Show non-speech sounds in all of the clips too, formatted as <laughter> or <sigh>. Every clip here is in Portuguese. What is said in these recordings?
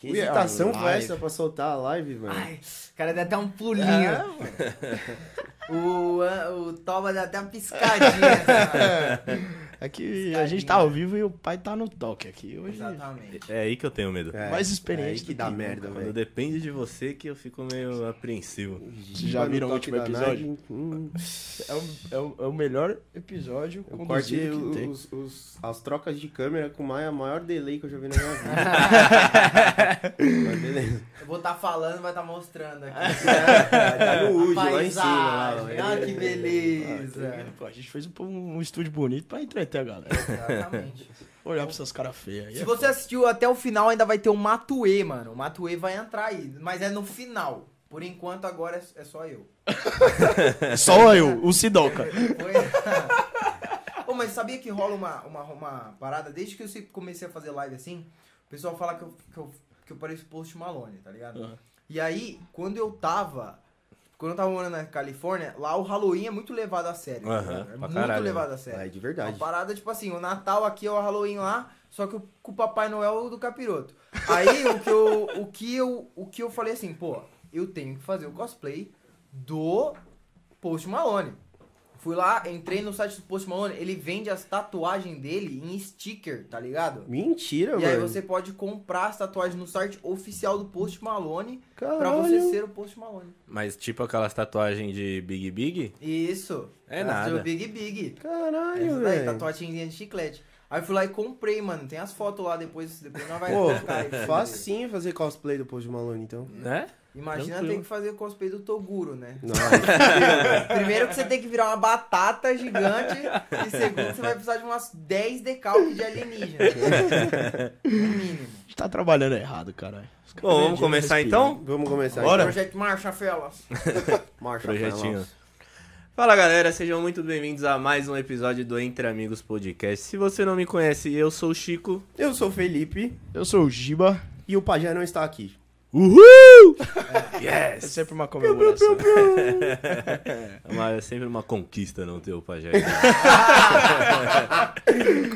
Que hesitação foi essa pra soltar a live, mano? Ai, o cara deu até um pulinho. <laughs> o, ah, o Toba deu até uma piscadinha. <laughs> Aqui a gente tá ao vivo e o pai tá no toque aqui. Hoje Exatamente. É aí que eu tenho medo. É, mais é experiente aí que do dá que merda, Quando velho. depende de você que eu fico meio apreensivo. Vocês já viram o último episódio? Hum, É o, é o, é o melhor episódio Eu cortei que tem. os, os- as trocas de câmera com o maior, maior delay que eu já vi na minha vida. <laughs> Mas beleza. Eu vou estar falando, vai estar mostrando aqui. <laughs> Tá no UD, lá em cima. Lá. Ah, que Ah, beleza. pô, a gente fez um, um estúdio bonito pra entreter a galera. Exatamente. <laughs> Olhar pra essas caras feias aí. Se é você assistiu até o final, ainda vai ter o Matue, mano. O Matue vai entrar aí, mas é no final. Por enquanto, agora é, é só eu. foda. <laughs> Só eu, o Sidoca. Foi... <laughs> Ô, mas sabia que rola uma, uma, uma parada? Desde que eu comecei a fazer live assim, o pessoal fala que eu, que eu, que eu pareço Post Malone, tá ligado? Ah. E aí, quando eu tava... Quando eu tava morando na Califórnia, lá o Halloween é muito levado a sério. Aham, ligado? é muito caralho, levado a sério. É de Uma verdade. parada, tipo assim, o Natal aqui é o Halloween lá, só que o- com o Papai Noel do capiroto. Aí o que eu, o que eu, o que eu falei assim, pô, eu tenho que fazer o cosplay do Post Malone. Fui lá, entrei no site do Post Malone, ele vende as tatuagens dele em sticker, tá ligado? Mentira, E mano. aí você pode comprar as tatuagens no site oficial do Post Malone pra Caralho. você ser o Post Malone. Mas tipo aquelas tatuagens de Big Big? Isso. É nada. do Big Big. Caralho, velho. tatuagemzinha de chiclete. Aí fui lá e comprei, mano. Tem as fotos lá depois, depois nós vai Pô, colocar aí. pra facinho fazer cosplay do Post Malone, então. Né? Imagina Tranquilo. ter que fazer cosplay do Toguro, né? Não, <laughs> Primeiro que você tem que virar uma batata gigante. E segundo, você vai precisar de umas 10 decalques de alienígena. No mínimo. A gente tá trabalhando errado, caralho. Bom, vamos começar respirar. então? vamos começar. Bora. Projeto Marcha Felas. Então. <laughs> Marcha, Projetinho. Carlos. Fala galera, sejam muito bem-vindos a mais um episódio do Entre Amigos Podcast. Se você não me conhece, eu sou o Chico. Eu sou o Felipe Eu sou o Giba. e o Pajé não está aqui. Uhul! <laughs> É Yes! sempre uma comemoração. <laughs> Mas é sempre uma conquista não ter o pajé. <laughs>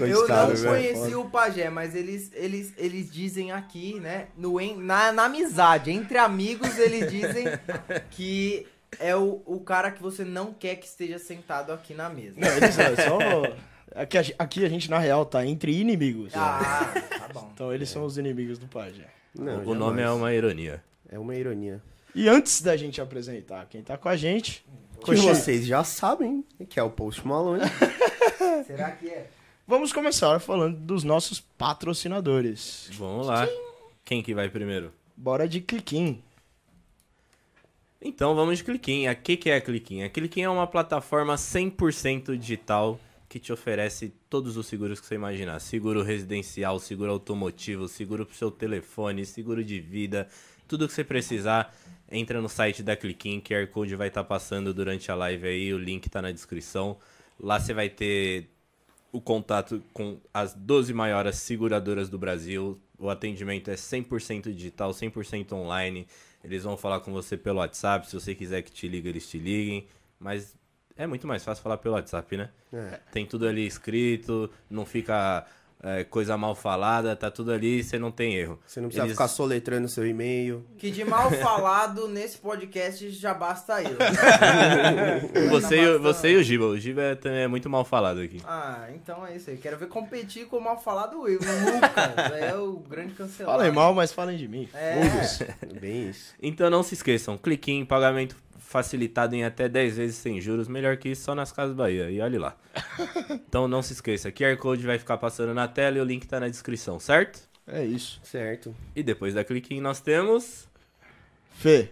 Eu não velho. conheci o Pajé, mas eles, eles, eles dizem aqui, né? No, na, na amizade, entre amigos, eles dizem que é o, o cara que você não quer que esteja sentado aqui na mesa. Não, eles é só. Aqui aqui a gente, na real, tá entre inimigos. Ah, tá bom. Então eles são os inimigos do Pajé. Não, o nome é jamais. uma ironia. É uma ironia. E antes da gente apresentar quem tá com a gente, Que vocês já sabem que é o Post Malone. <laughs> Será que é? vamos começar falando dos nossos patrocinadores. Vamos lá. Quem que vai primeiro? Bora de cliquim. Então vamos de Cliquim. A que que é a Cliquim? A Cliquim é uma plataforma 100% digital que te oferece todos os seguros que você imaginar. Seguro residencial, seguro automotivo, seguro pro seu telefone, seguro de vida, tudo que você precisar. Entra no site da Cliquim, QR Code vai estar passando durante a live aí, o link tá na descrição. Lá você vai ter o contato com as 12 maiores seguradoras do Brasil. O atendimento é 100% digital, 100% online. Eles vão falar com você pelo WhatsApp. Se você quiser que te ligue, eles te liguem. Mas é muito mais fácil falar pelo WhatsApp, né? É. Tem tudo ali escrito, não fica é, coisa mal falada, tá tudo ali, você não tem erro. Você não precisa Eles- ficar soletrando seu e-mail. Que de mal falado <laughs> nesse podcast já basta eu. <laughs> Você, e o- você e o Giba. O Giba é, também é muito mal falado aqui. Ah, então é isso aí. Quero ver competir com o mal falado eu. O Lucas é o grande cancelado. Falem mal, mas falem de mim. É. Bem isso. Então não se esqueçam, clique em pagamento facilitado em até 10 vezes sem juros, melhor que isso só nas Casas Bahia, e olhe lá. <laughs> Então não se esqueça, QR Code vai ficar passando na tela e o link tá na descrição, certo? É isso. Certo. E depois da clique em nós temos... Fê,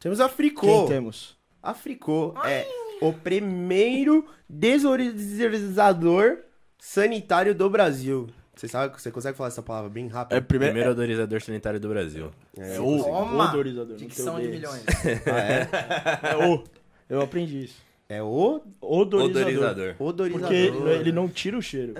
Temos a Fricô. quem temos? A Fricô é o primeiro desodorizador sanitário do Brasil. Você sabe, você consegue falar essa palavra bem rápido? É primeiro. Primeiro odorizador sanitário do Brasil. É, É, o odorizador. não Dicção de o milhões. Ah, <laughs> É o. Eu aprendi isso. é? É o Odorizador. Odorizador. odorizador. Porque ele não tira o cheiro.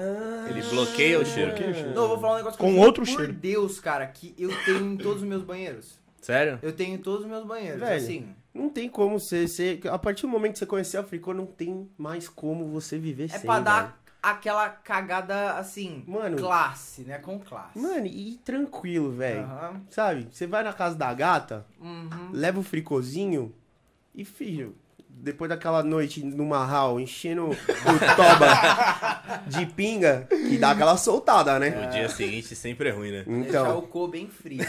Ele bloqueia o cheiro. Não, eu vou falar um negócio Com outro por cheiro. Deus, cara, que eu tenho em todos os meus banheiros. Sério? Eu tenho em todos os meus banheiros. Velho, Assim, Não tem como você, você... A partir do momento que você conhecer a Fricô, não tem mais como você viver é sem, pra dar. Aquela cagada, assim, Mano. classe, né? Com classe. Mano, e tranquilo, velho. Aham. Sabe? Você vai na casa da gata, Uhum. leva o fricozinho e, filho, depois daquela noite no marral, enchendo o toba <laughs> de pinga, que dá aquela soltada, né? O dia seguinte sempre é ruim, né? Deixar Então, o cu bem frio.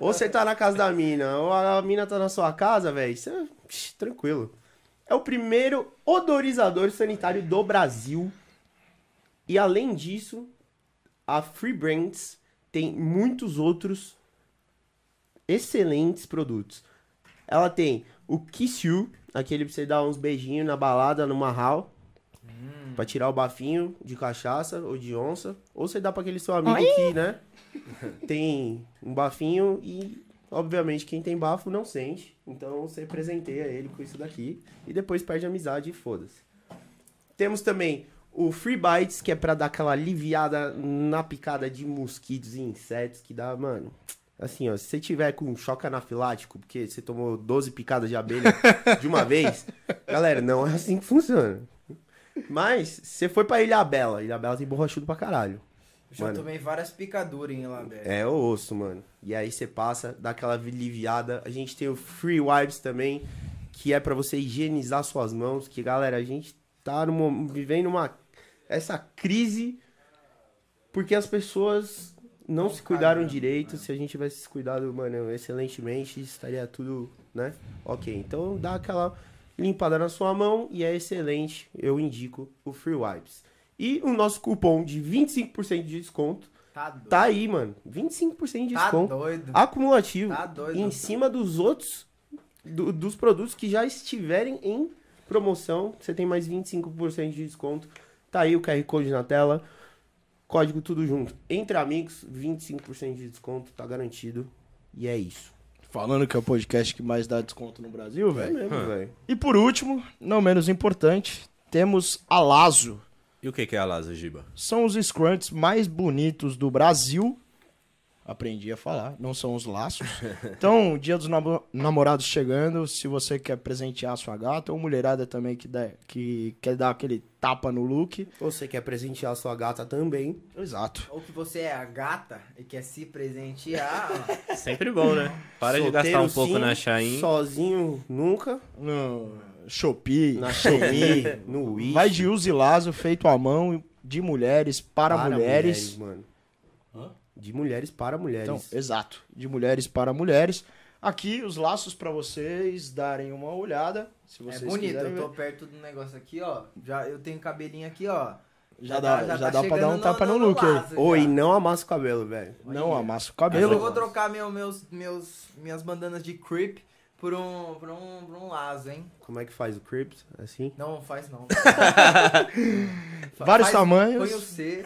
ou você tá na casa da mina, ou a mina tá na sua casa, velho, você... psh, Tranquilo. É o primeiro odorizador sanitário do Brasil. E além disso, a Free Brands tem muitos outros excelentes produtos. Ela tem o Kiss You, aquele pra você dar uns beijinhos na balada, no marral. Pra tirar o bafinho de cachaça ou de onça. Ou você dá pra aquele seu amigo que, né? <laughs> Tem um bafinho e, obviamente, quem tem bafo não sente. Então você presenteia ele com isso daqui. E depois perde a amizade e foda-se. Temos também o Free Bites, que é pra dar aquela aliviada na picada de mosquitos e insetos, que dá, mano. Assim, ó, se você tiver com um choque anafilático, porque você tomou 12 picadas de abelha <laughs> de uma vez, galera, não é assim que funciona. Mas, se você foi pra Ilha Bela, Ilha Bela tem borrachudo pra caralho. Eu já Mano. tomei várias picaduras em Ilhabela. É o osso, mano. E aí você passa, dá aquela aliviada. A gente tem o Free Wipes também, que é pra você higienizar suas mãos. Que, galera, a gente tá numa, vivendo uma essa crise porque as pessoas não, se cuidaram direito. Se a gente tivesse se cuidado, mano, excelentemente, estaria tudo, né? Ok, então dá aquela limpada na sua mão e é excelente. Eu indico o Free Wipes. E o nosso cupom de 25% de desconto Tá. Tá aí, mano. 25% de Tá desconto doido. acumulativo. Tá doido. Em cima dos outros, do- dos produtos que já estiverem em promoção. Você tem mais 25% de desconto. Tá aí o QR Code na tela. Código tudo junto. Entre amigos, 25% de desconto. Tá garantido. E é isso. Falando que é o podcast que mais dá desconto no Brasil, É velho. mesmo, velho. E por último, não menos importante, temos a Lazo. E o que que é a Lazo, Giba? São os scrunts mais bonitos do Brasil. Aprendi a falar, não são os laços. <laughs> Então, dia dos namo- namorados chegando, se você quer presentear sua gata, ou mulherada também que, der, que quer dar aquele tapa no look. Ou você quer presentear sua gata também. Exato. Ou que você é a gata e quer se presentear. <laughs> Sempre bom, né? Para de Solteiro, gastar um pouco sim, na Shein. Sozinho, nunca. No Shopee, Na Shopee, no Wish. vai de uso e lazo feito à mão de mulheres para, mulheres. mano. De mulheres para mulheres. Então, exato. De mulheres para mulheres. Aqui os laços para vocês darem uma olhada. Se é vocês bonito, quiserem eu tô perto do negócio aqui, ó. Já, eu tenho cabelinho aqui, ó. Já dá, já tá dá pra dar um tapa no look aí. laço Oi, já. não amassa o cabelo, velho. Não amassa o Mas cabelo. eu vou trocar meu, meus, meus, minhas bandanas de creep por um, por um, por um laço, hein? Como é que faz o Crips? Assim? Não, faz não. <laughs> Vários Faz- tamanhos. Põe o C.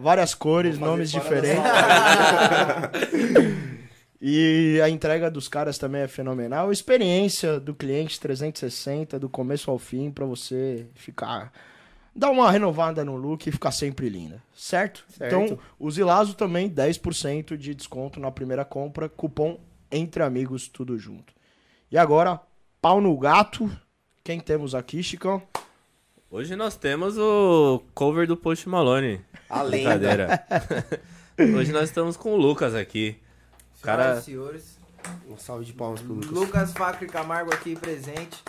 Várias cores, nomes diferentes. <laughs> E a entrega dos caras também é fenomenal. Experiência do cliente 360, do começo ao fim, pra você ficar. dar uma renovada no look e ficar sempre linda. Certo? Certo. Então, o Zilazo também 10% de desconto na primeira compra. Cupom Entre Amigos, tudo junto. E agora, pau no gato. Quem temos aqui, Chicão? Hoje nós temos o cover do Post Malone. A lenda. <laughs> Hoje nós estamos com o Lucas aqui. Cara- Senhoras e senhores. Um salve de palmas pro Lucas. Lucas Facre Camargo aqui presente.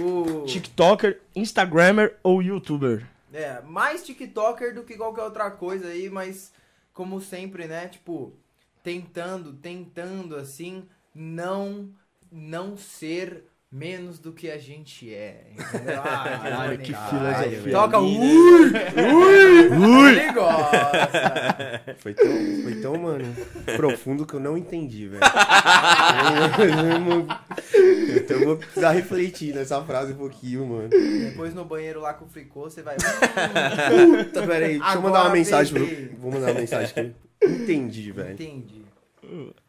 O... TikToker, Instagrammer ou YouTuber? É, mais TikToker do que qualquer outra coisa aí, mas como sempre, né? Tipo, tentando, tentando assim, não não ser menos do que a gente é. entendeu? <laughs> Ah, Caralho, que filosofia Toca ui, ui, ui. Ele gosta. Foi tão, foi tão, mano, profundo que eu não entendi, velho. Eu- Então eu vou precisar refletir nessa frase um pouquinho, mano. Depois no banheiro lá com o fricô, você vai. Puta, peraí, deixa eu Agora mandar uma mensagem pro... Vou mandar uma mensagem aqui. Entendi, velho. Entendi.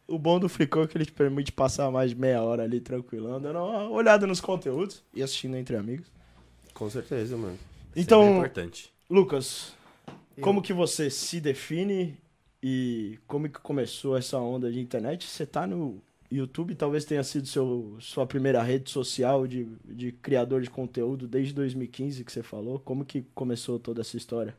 O bom do Fricô é que ele te permite passar mais de meia hora ali tranquilão, dando uma olhada nos conteúdos e assistindo entre amigos. Com certeza, mano. Sempre Então, importante. Lucas, Eu- como que você se define e como que começou essa onda de internet? Você tá no YouTube talvez tenha sido seu, sua primeira rede social de, de criador de conteúdo desde 2015 que você falou. Como que começou toda essa história?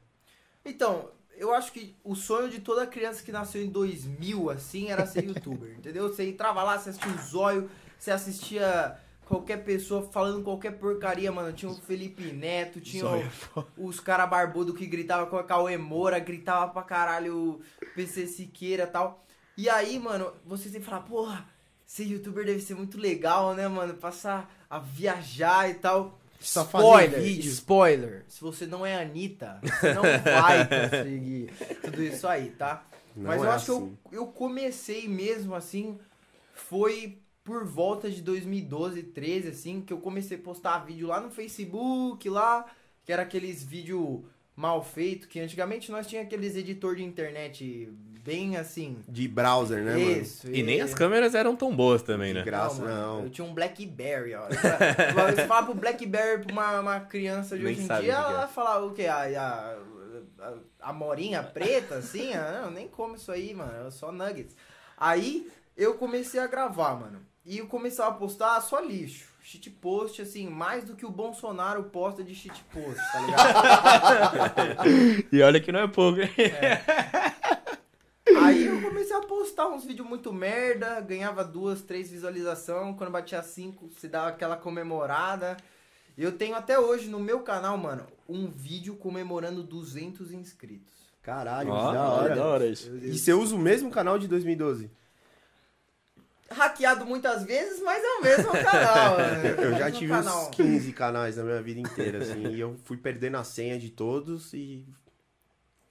Então, eu acho que o sonho de toda criança que nasceu em 2000, assim, era ser youtuber, <laughs> entendeu? Você entrava lá, você assistia o Zóio, você assistia qualquer pessoa falando qualquer porcaria, mano. Tinha o Felipe Neto, tinha o- é os cara barbudo que gritava com a Cauê Moura, gritava pra caralho o PC Siqueira e tal. E aí, mano, você sempre fala, porra, ser youtuber deve ser muito legal, né, mano? Passar a viajar e tal. Só fazer spoiler, vídeo. spoiler. Se você não é Anitta, você não <laughs> vai conseguir tudo isso aí, tá? Não Mas é eu acho assim. que eu, eu comecei mesmo assim, foi por volta de 2012, 13, assim, que eu comecei a postar vídeo lá no Facebook, lá, que era aqueles vídeo mal feito, que antigamente nós tinha aqueles editor de internet bem assim. De browser, né, mano? Isso. E nem as câmeras eram tão boas também, né? De graça, mano, não. Eu tinha um Blackberry, ó. <laughs> Você fala pro Blackberry pra uma, uma criança de Nem hoje em dia, ela é. falar o quê? A, a, a, a morinha preta, assim? Ah, Não, nem como isso aí, mano. É só nuggets. Aí eu comecei a gravar, mano. E eu comecei a postar só lixo. Shitpost, assim, mais do que o Bolsonaro posta de shitpost, tá ligado? <laughs> E olha que não é pouco, hein? Aí eu comecei a postar uns vídeos muito merda, ganhava duas, três visualizações, quando batia cinco, se dava aquela comemorada. Eu tenho até hoje no meu canal, mano, um vídeo comemorando 200 inscritos. Caralho, que da Da hora. hora isso. E você usa o mesmo canal de 2012? Hackeado muitas vezes, mas é o mesmo canal. <laughs> né? Eu já tive canal. uns 15 canais na minha vida inteira, assim, e eu fui perdendo a senha de todos e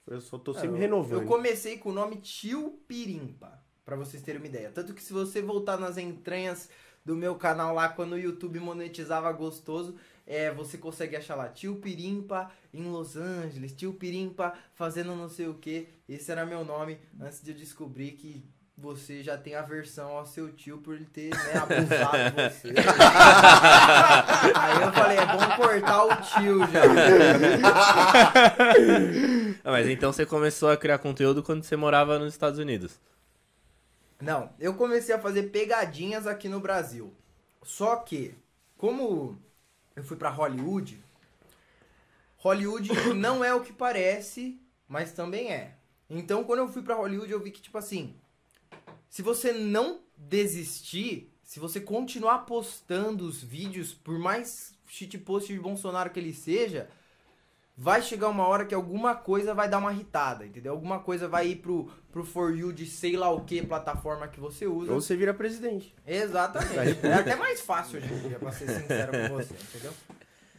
eu só tô sempre Eu- renovando. Eu comecei com o nome Tio Pirimpa, pra vocês terem uma ideia. Tanto que se você voltar nas entranhas do meu canal lá, quando o YouTube monetizava gostoso, é, você consegue achar lá Tio Pirimpa em Los Angeles, Tio Pirimpa fazendo não sei o que. Esse era meu nome antes de eu descobrir que você já tem aversão ao seu tio por ele ter né, abusado de você. <laughs> Aí eu falei, é bom cortar o tio já. <laughs> Ah, mas então você começou a criar conteúdo quando você morava nos Estados Unidos. Não, eu comecei a fazer pegadinhas aqui no Brasil. Só que, como eu fui pra Hollywood, Hollywood não é o que parece, mas também é. Então, quando eu fui pra Hollywood, eu vi que, tipo assim, se você não desistir, se você continuar postando os vídeos, por mais shitpost de Bolsonaro que ele seja, vai chegar uma hora que alguma coisa vai dar uma irritada, entendeu? Alguma coisa vai ir pro, pro For You de sei lá o que plataforma que você usa. Ou você vira presidente. Exatamente. É até mais fácil hoje em dia, pra ser sincero com você, entendeu?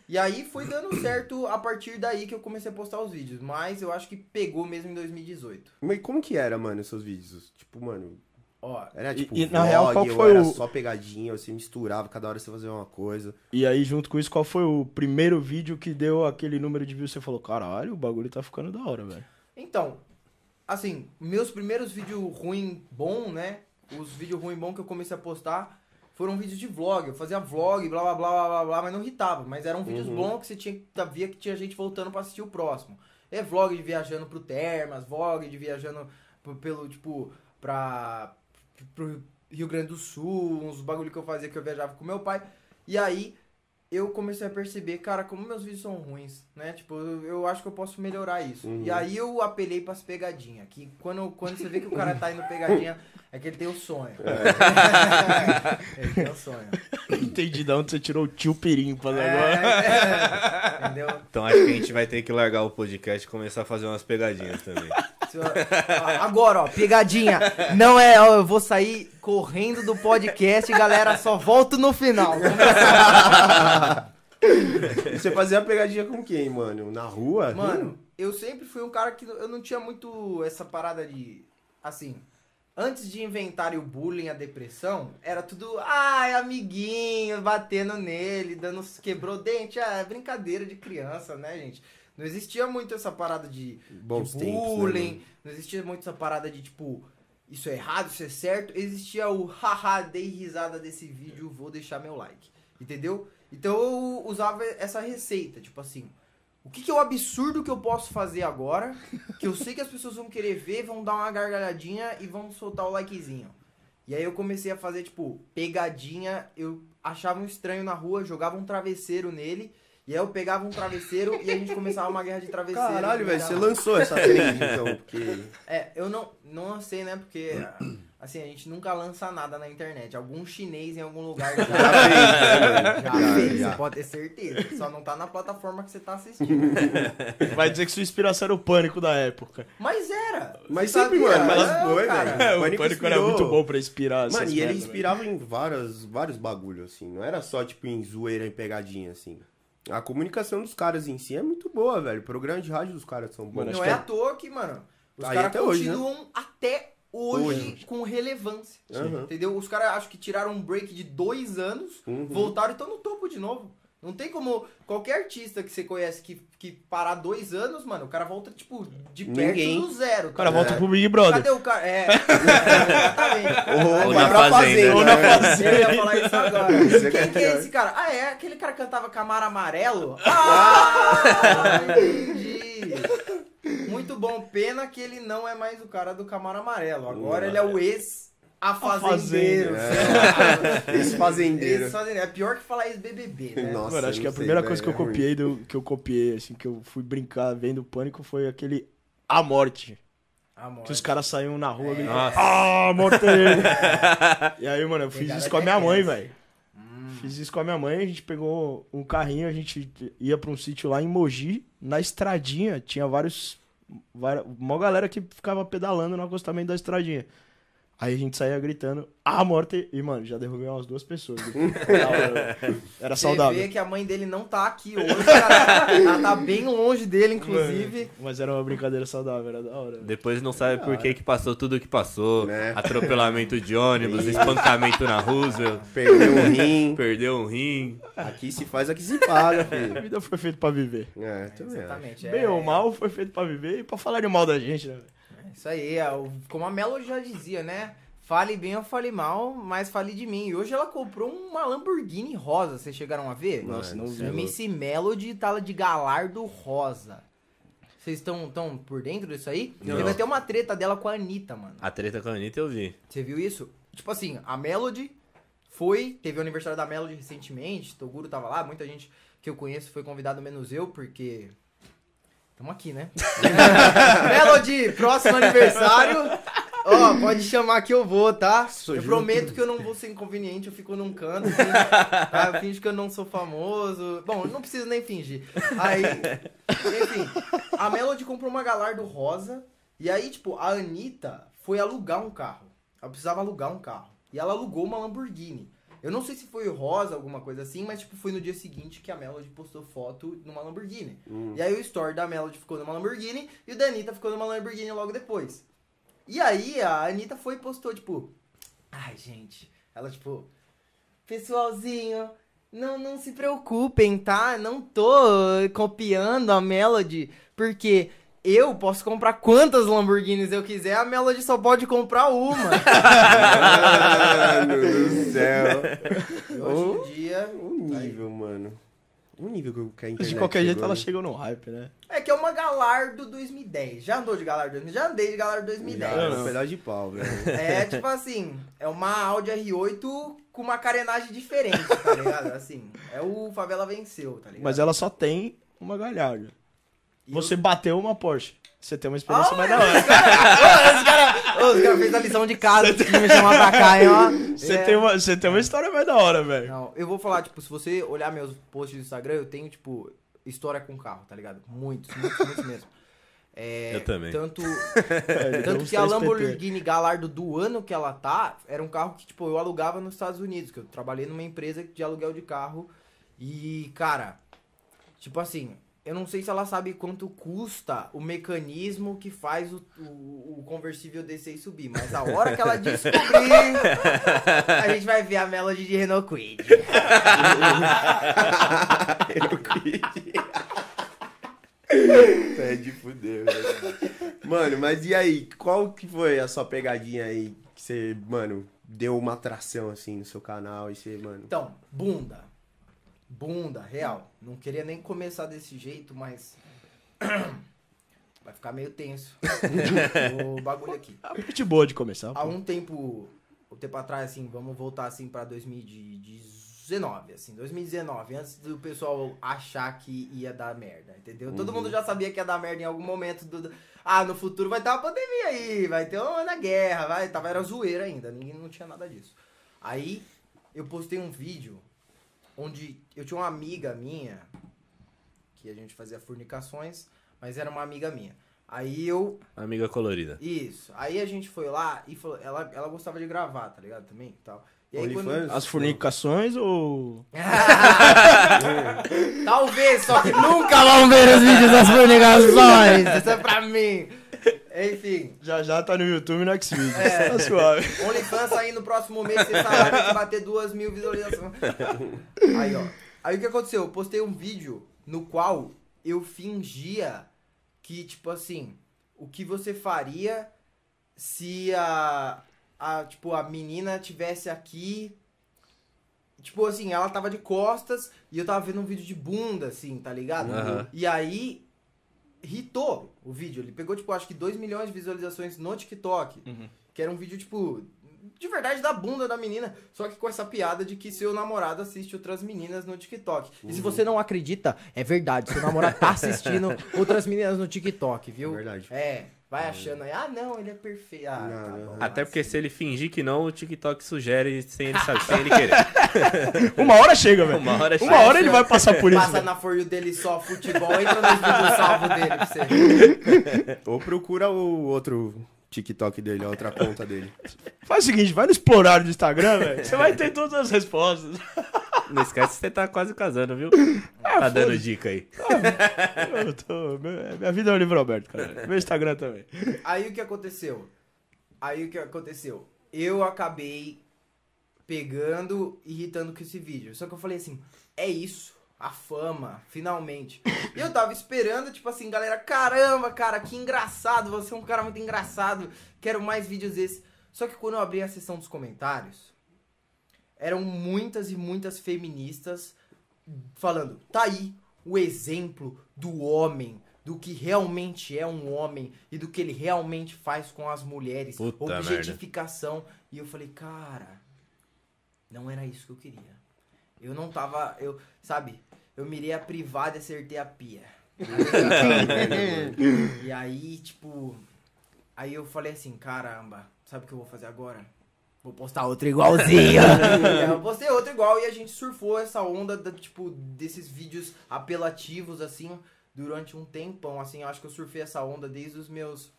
E aí foi dando certo a partir daí que eu comecei a postar os vídeos. Mas eu acho que pegou mesmo em 2018. Mas como que era, mano, os seus vídeos? Tipo, mano, Ó, era tipo e, na vlog, real, qual ou foi era o- só pegadinha, você misturava, cada hora você fazia uma coisa. E aí, junto com isso, qual foi o primeiro vídeo que deu aquele número de views? Você falou, caralho, o bagulho tá ficando da hora, velho. Então, assim, meus primeiros vídeos ruim bom, né? Os vídeos ruim bom que eu comecei a postar foram vídeos de vlog. Eu fazia vlog, blá blá blá blá blá, blá mas não irritava. Mas eram vídeos Uhum. bons que você tinha, via que tinha gente voltando pra assistir o próximo. É vlog de viajando pro Termas, vlog de viajando pelo, tipo, pra. Pro Rio Grande do Sul, uns bagulho que eu fazia que eu viajava com meu pai. E aí eu comecei a perceber, cara, como meus vídeos são ruins, né? Tipo, eu, eu acho que eu posso melhorar isso. Uhum. E aí eu apelei pras pegadinhas. Que quando, quando você vê que o cara tá indo pegadinha, é que ele tem o sonho. <laughs> ele tem o sonho. Entendi de onde você tirou o tio Pirimpas É, agora. é, entendeu? Então acho que a gente vai ter que largar o podcast e começar a fazer umas pegadinhas também. Agora, ó, pegadinha. Não é, ó, eu vou sair correndo do podcast, galera, só volto no final. <laughs> Você fazia pegadinha com quem, mano? Na rua? Mano, eu sempre fui um cara que eu não tinha muito essa parada de. Assim. Antes de inventarem o bullying, a depressão, era tudo, ai, amiguinho, batendo nele, dando, quebrou o dente. Ah, é brincadeira de criança, né, gente? Não existia muito essa parada de, Bons de tempos, né, bullying, mano? não existia muito essa parada de, tipo, isso é errado, isso é certo. Existia o, haha, dei risada desse vídeo, vou deixar meu like. Entendeu? Então eu usava essa receita, tipo assim, o que, que é o absurdo que eu posso fazer agora, que eu sei que as pessoas vão querer ver, vão dar uma gargalhadinha e vão soltar o likezinho. E aí eu comecei a fazer, tipo, pegadinha. Eu achava um estranho na rua, jogava um travesseiro nele. E aí eu pegava um travesseiro e a gente começava uma guerra de travesseiro. Caralho, velho, você lançou essa <laughs> trend, então, porque... É, eu não, não lancei, né? Porque, assim, a gente nunca lança nada na internet. Algum chinês em algum lugar já, <laughs> Já já fez, já. você pode ter certeza. Só não tá na plataforma que você tá assistindo. <laughs> Vai dizer que sua inspiração era o pânico da época. Mas era! Mas Você sempre, sabia? mano, mas foi, velho. É, o Pânico pânico era muito bom pra inspirar Mano, e ele merda, velho. inspirava em várias, vários bagulhos, assim. Não era só, tipo, em zoeira, em pegadinha, assim. A comunicação dos caras em si é muito boa, velho. O programa de rádio dos caras são bons. Mano, Não é à toa que, mano, os caras até hoje, né? continuam até hoje, Hoje. com relevância. Aham. Entendeu? Os caras acho que tiraram um break de dois anos, Uhum. voltaram e estão no topo de novo. Não tem como qualquer artista que você conhece que, que parar dois anos, mano, o cara volta, tipo, de perto Ninguém. do zero. O cara tá volta pro Big Brother. Cadê o cara? É, é, <laughs> exatamente. Ou, na pra fazenda, fazenda. ou na fazenda. Eu ia falar isso agora. Isso <laughs> é Quem que é legal. esse cara? Ah, é? Aquele cara que cantava Camaro Amarelo? Ah, entendi. Muito bom. Pena que ele não é mais o cara do Camaro Amarelo. Agora ele é o ex... A fazendeiro. É. <laughs> Esse fazendeiro. Ex-fazendeiro. É pior que falar ex-BBB, né? Nossa, Mano, acho que a sei, primeira velho, coisa que eu é copiei do que eu copiei, assim, que eu fui brincar vendo Pânico foi aquele A Morte. Amor. Que os caras saíam na rua gritando, Nossa. Ah, morte! <laughs> e aí, mano, eu fiz isso com a minha mãe, velho. Fiz isso com a minha mãe, a gente pegou um carrinho, a gente ia pra um sítio lá em Mogi, na estradinha, tinha vários. várias, uma galera que ficava pedalando no acostamento da estradinha. Aí a gente saía gritando, ah, morte! E, mano, já derrubei umas duas pessoas. <laughs> Era Você saudável. vê que a mãe dele não tá aqui hoje, <laughs> cara. Ela tá bem longe dele, inclusive. Mas era uma brincadeira saudável, era da hora. Depois não sabe por que que passou tudo o que passou. Né? Atropelamento de ônibus, espancamento na Roosevelt, <laughs> Perdeu um rim. perdeu um rim. Aqui se faz, aqui se paga, A filho. vida foi feita pra viver. É, também acho. Exatamente. é- Bem ou mal, foi feito pra viver e pra falar de mal da gente, né? Isso aí, é, como a Melo já dizia, né? Fale bem ou fale mal, mas fale de mim. E hoje ela comprou uma Lamborghini rosa, vocês chegaram a ver? Nossa, não vi. MC Melody tá de galardo rosa. Vocês estão tão por dentro disso aí? Não. Teve até uma treta dela com a Anitta, mano. A treta com a Anitta eu vi. Você viu isso? Tipo assim, a Melody foi, teve o aniversário da Melody recentemente, Toguro tava lá, muita gente que eu conheço foi convidado, menos eu, porque... Tamo aqui, né? <laughs> Melody, próximo aniversário. Ó, pode chamar que eu vou, tá? Sou eu junto. prometo que eu não vou ser inconveniente, eu fico num canto, finge, tá? Eu finge que eu não sou famoso. Bom, não preciso nem fingir. Aí, enfim, a Melody comprou uma Galardo rosa, e aí, tipo, a Anitta foi alugar um carro. Ela precisava alugar um carro. E ela alugou uma Lamborghini. Eu não sei se foi rosa, alguma coisa assim, mas tipo, foi no dia seguinte que a Melody postou foto numa Lamborghini. E aí o story da Melody ficou numa Lamborghini e o da Anitta ficou numa Lamborghini logo depois. E aí a Anitta foi e postou, tipo, ai gente, ela tipo, pessoalzinho, não, não se preocupem, tá? Não tô copiando a Melody, porque eu posso comprar quantas Lamborghinis eu quiser, a Melody só pode comprar uma. <laughs> Mano do céu. E hoje em dia. O nível, mano. O nível que a internet De qualquer jeito, chegou, ela né? chegou no hype, né? É que é uma Galardo 2010. Já andou de Galardo 2010? Já andei de Galardo 2010. Já, não. um pedaço de pau, velho. É tipo assim, é uma Audi R8 com uma carenagem diferente, tá ligado? Assim, é o Favela Venceu, tá ligado? Mas ela só tem uma galharda. Você eu- bateu uma Porsche. Você tem uma experiência Ah, mais da hora. Os caras cara fez a lição de casa me chamar pra cá, hein, ó. Você, É. tem uma, você tem uma história mais da hora, velho. Não, eu vou falar, tipo, se você olhar meus posts do Instagram, eu tenho, tipo, história com carro, tá ligado? Muitos, muitos, muitos mesmo. É, Eu também. Tanto, <laughs> É, tanto que a 3 PT. Lamborghini Galardo do ano que ela tá, era um carro que, tipo, eu alugava nos Estados Unidos, que eu trabalhei numa empresa de aluguel de carro. E, cara, tipo assim, eu não sei se ela sabe quanto custa o mecanismo que faz o, o, o conversível descer e subir, mas a hora que ela <laughs> descobrir, a gente vai ver a Melody de Renault Kwid. <laughs> É de fuder, velho. Mano, mas e aí? Qual que foi a sua pegadinha aí que você, mano, deu uma atração assim no seu canal e você, mano. Então, bunda. Bunda, real. Não queria nem começar desse jeito, mas. <clears throat> Vai ficar meio tenso <laughs> o bagulho aqui. Parte boa de começar. Há pô. um tempo. tempo atrás, assim, vamos voltar assim pra 2019, assim, 2019, antes do pessoal achar que ia dar merda, entendeu? Todo mundo já sabia que ia dar merda em algum momento do. Ah, no futuro vai ter uma pandemia aí, vai ter uma guerra, vai. Tava, era zoeira ainda, ninguém não tinha nada disso. Aí eu postei um vídeo onde eu tinha uma amiga minha, que a gente fazia fornicações, mas era uma amiga minha. Aí eu Amiga colorida. isso. Aí a gente foi lá e falou, ela, ela gostava de gravar, tá ligado? Também e tal. E aí quando... As fornicações ou. <laughs> Talvez, só que nunca vão ver os vídeos das fornicações. Isso é pra mim. Enfim, Já já tá no YouTube e no Xvideos. É. Tá suave. <laughs> OnlyFans aí no próximo mês, você sabe, vai bater duas mil visualizações. <laughs> Aí, ó. Aí o que aconteceu? Eu postei um vídeo no qual eu fingia que, tipo assim, o que você faria se a, a tipo, a menina tivesse aqui. Tipo assim, ela tava de costas e eu tava vendo um vídeo de bunda, assim, tá ligado? Aham. E aí, hitou o vídeo. Ele pegou, tipo, acho que 2 milhões de visualizações no TikTok. Que era um vídeo, tipo, de verdade da bunda da menina. Só que com essa piada de que seu namorado assiste outras meninas no TikTok. E se você não acredita, é verdade. Seu namorado tá assistindo <laughs> outras meninas no TikTok, viu? Verdade. É. Vai achando aí, ah, não, ele é perfeito. Ah, Não, tá bom. Até porque se ele fingir que não, o TikTok sugere sem ele saber, sem ele querer. <laughs> Uma hora chega, velho. Uma hora Uma chega. hora ele vai passar por isso. Passa na For You dele só futebol, entra no vídeo salvo dele pra você ver. <laughs> Ou procura o outro TikTok dele, a outra conta dele. Faz o seguinte, vai no explorar do Instagram, velho. Você vai ter todas as respostas. Não esquece que você tá quase casando, viu? Ah, <laughs> Tá dando dica aí. Eu tô- Minha vida é um livro aberto, cara. Meu Instagram também. Aí o que aconteceu? Aí o que aconteceu? Eu acabei pegando e irritando com esse vídeo. Só que eu falei assim, é isso. A fama, finalmente. E eu tava esperando, tipo assim, galera, caramba, cara, que engraçado, você é um cara muito engraçado, quero mais vídeos desses. Só que quando eu abri a seção dos comentários, eram muitas e muitas feministas falando, tá aí o exemplo do homem, do que realmente é um homem e do que ele realmente faz com as mulheres, Puta objetificação. E eu falei, cara, não era isso que eu queria. Eu não tava, eu, sabe, eu mirei a privada e acertei a pia. <laughs> e aí, tipo, aí eu falei assim, caramba, sabe o que eu vou fazer agora? Vou postar outro igualzinho. <laughs> eu postei outro igual e a gente surfou essa onda, da, tipo, desses vídeos apelativos, assim, durante um tempão, assim, eu acho que eu surfei essa onda desde os meus,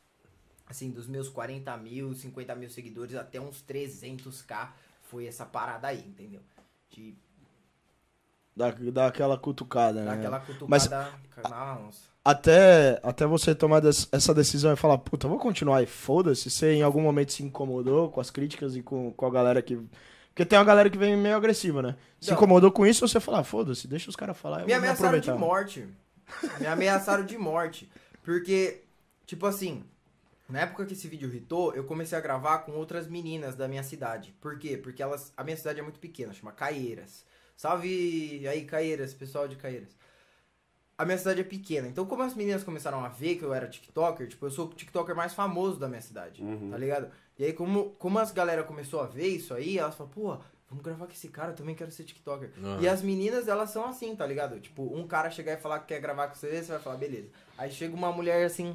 assim, dos meus 40 mil, 50 mil seguidores até uns 300k, foi essa parada aí, entendeu? De Dá, dá aquela cutucada, dar né? aquela cutucada, Mas- nossa. Até, até você tomar des- essa decisão e falar, puta, vou continuar e foda-se, você em algum momento se incomodou com as críticas e com, com a galera que. Porque tem uma galera que vem meio agressiva, né? Se Não. incomodou com isso, você fala, ah, foda-se, deixa os caras falar. Me ameaçaram de aproveitar. morte. Me ameaçaram de morte. Porque, tipo assim, na época que esse vídeo irritou, eu comecei a gravar com outras meninas da minha cidade. Por quê? Porque elas. A minha cidade é muito pequena, chama Caieiras. Salve aí, Caieiras, pessoal de Caieiras. A minha cidade é pequena. Então, como as meninas começaram a ver que eu era TikToker, tipo, eu sou o TikToker mais famoso da minha cidade. Tá ligado? E aí, como, como as galera começou a ver isso aí, elas falaram, pô, vamos gravar com esse cara, eu também quero ser TikToker. Aham. E as meninas, elas são assim, tá ligado? Tipo, um cara chegar e falar que quer gravar com você, você vai falar, beleza. Aí chega uma mulher assim,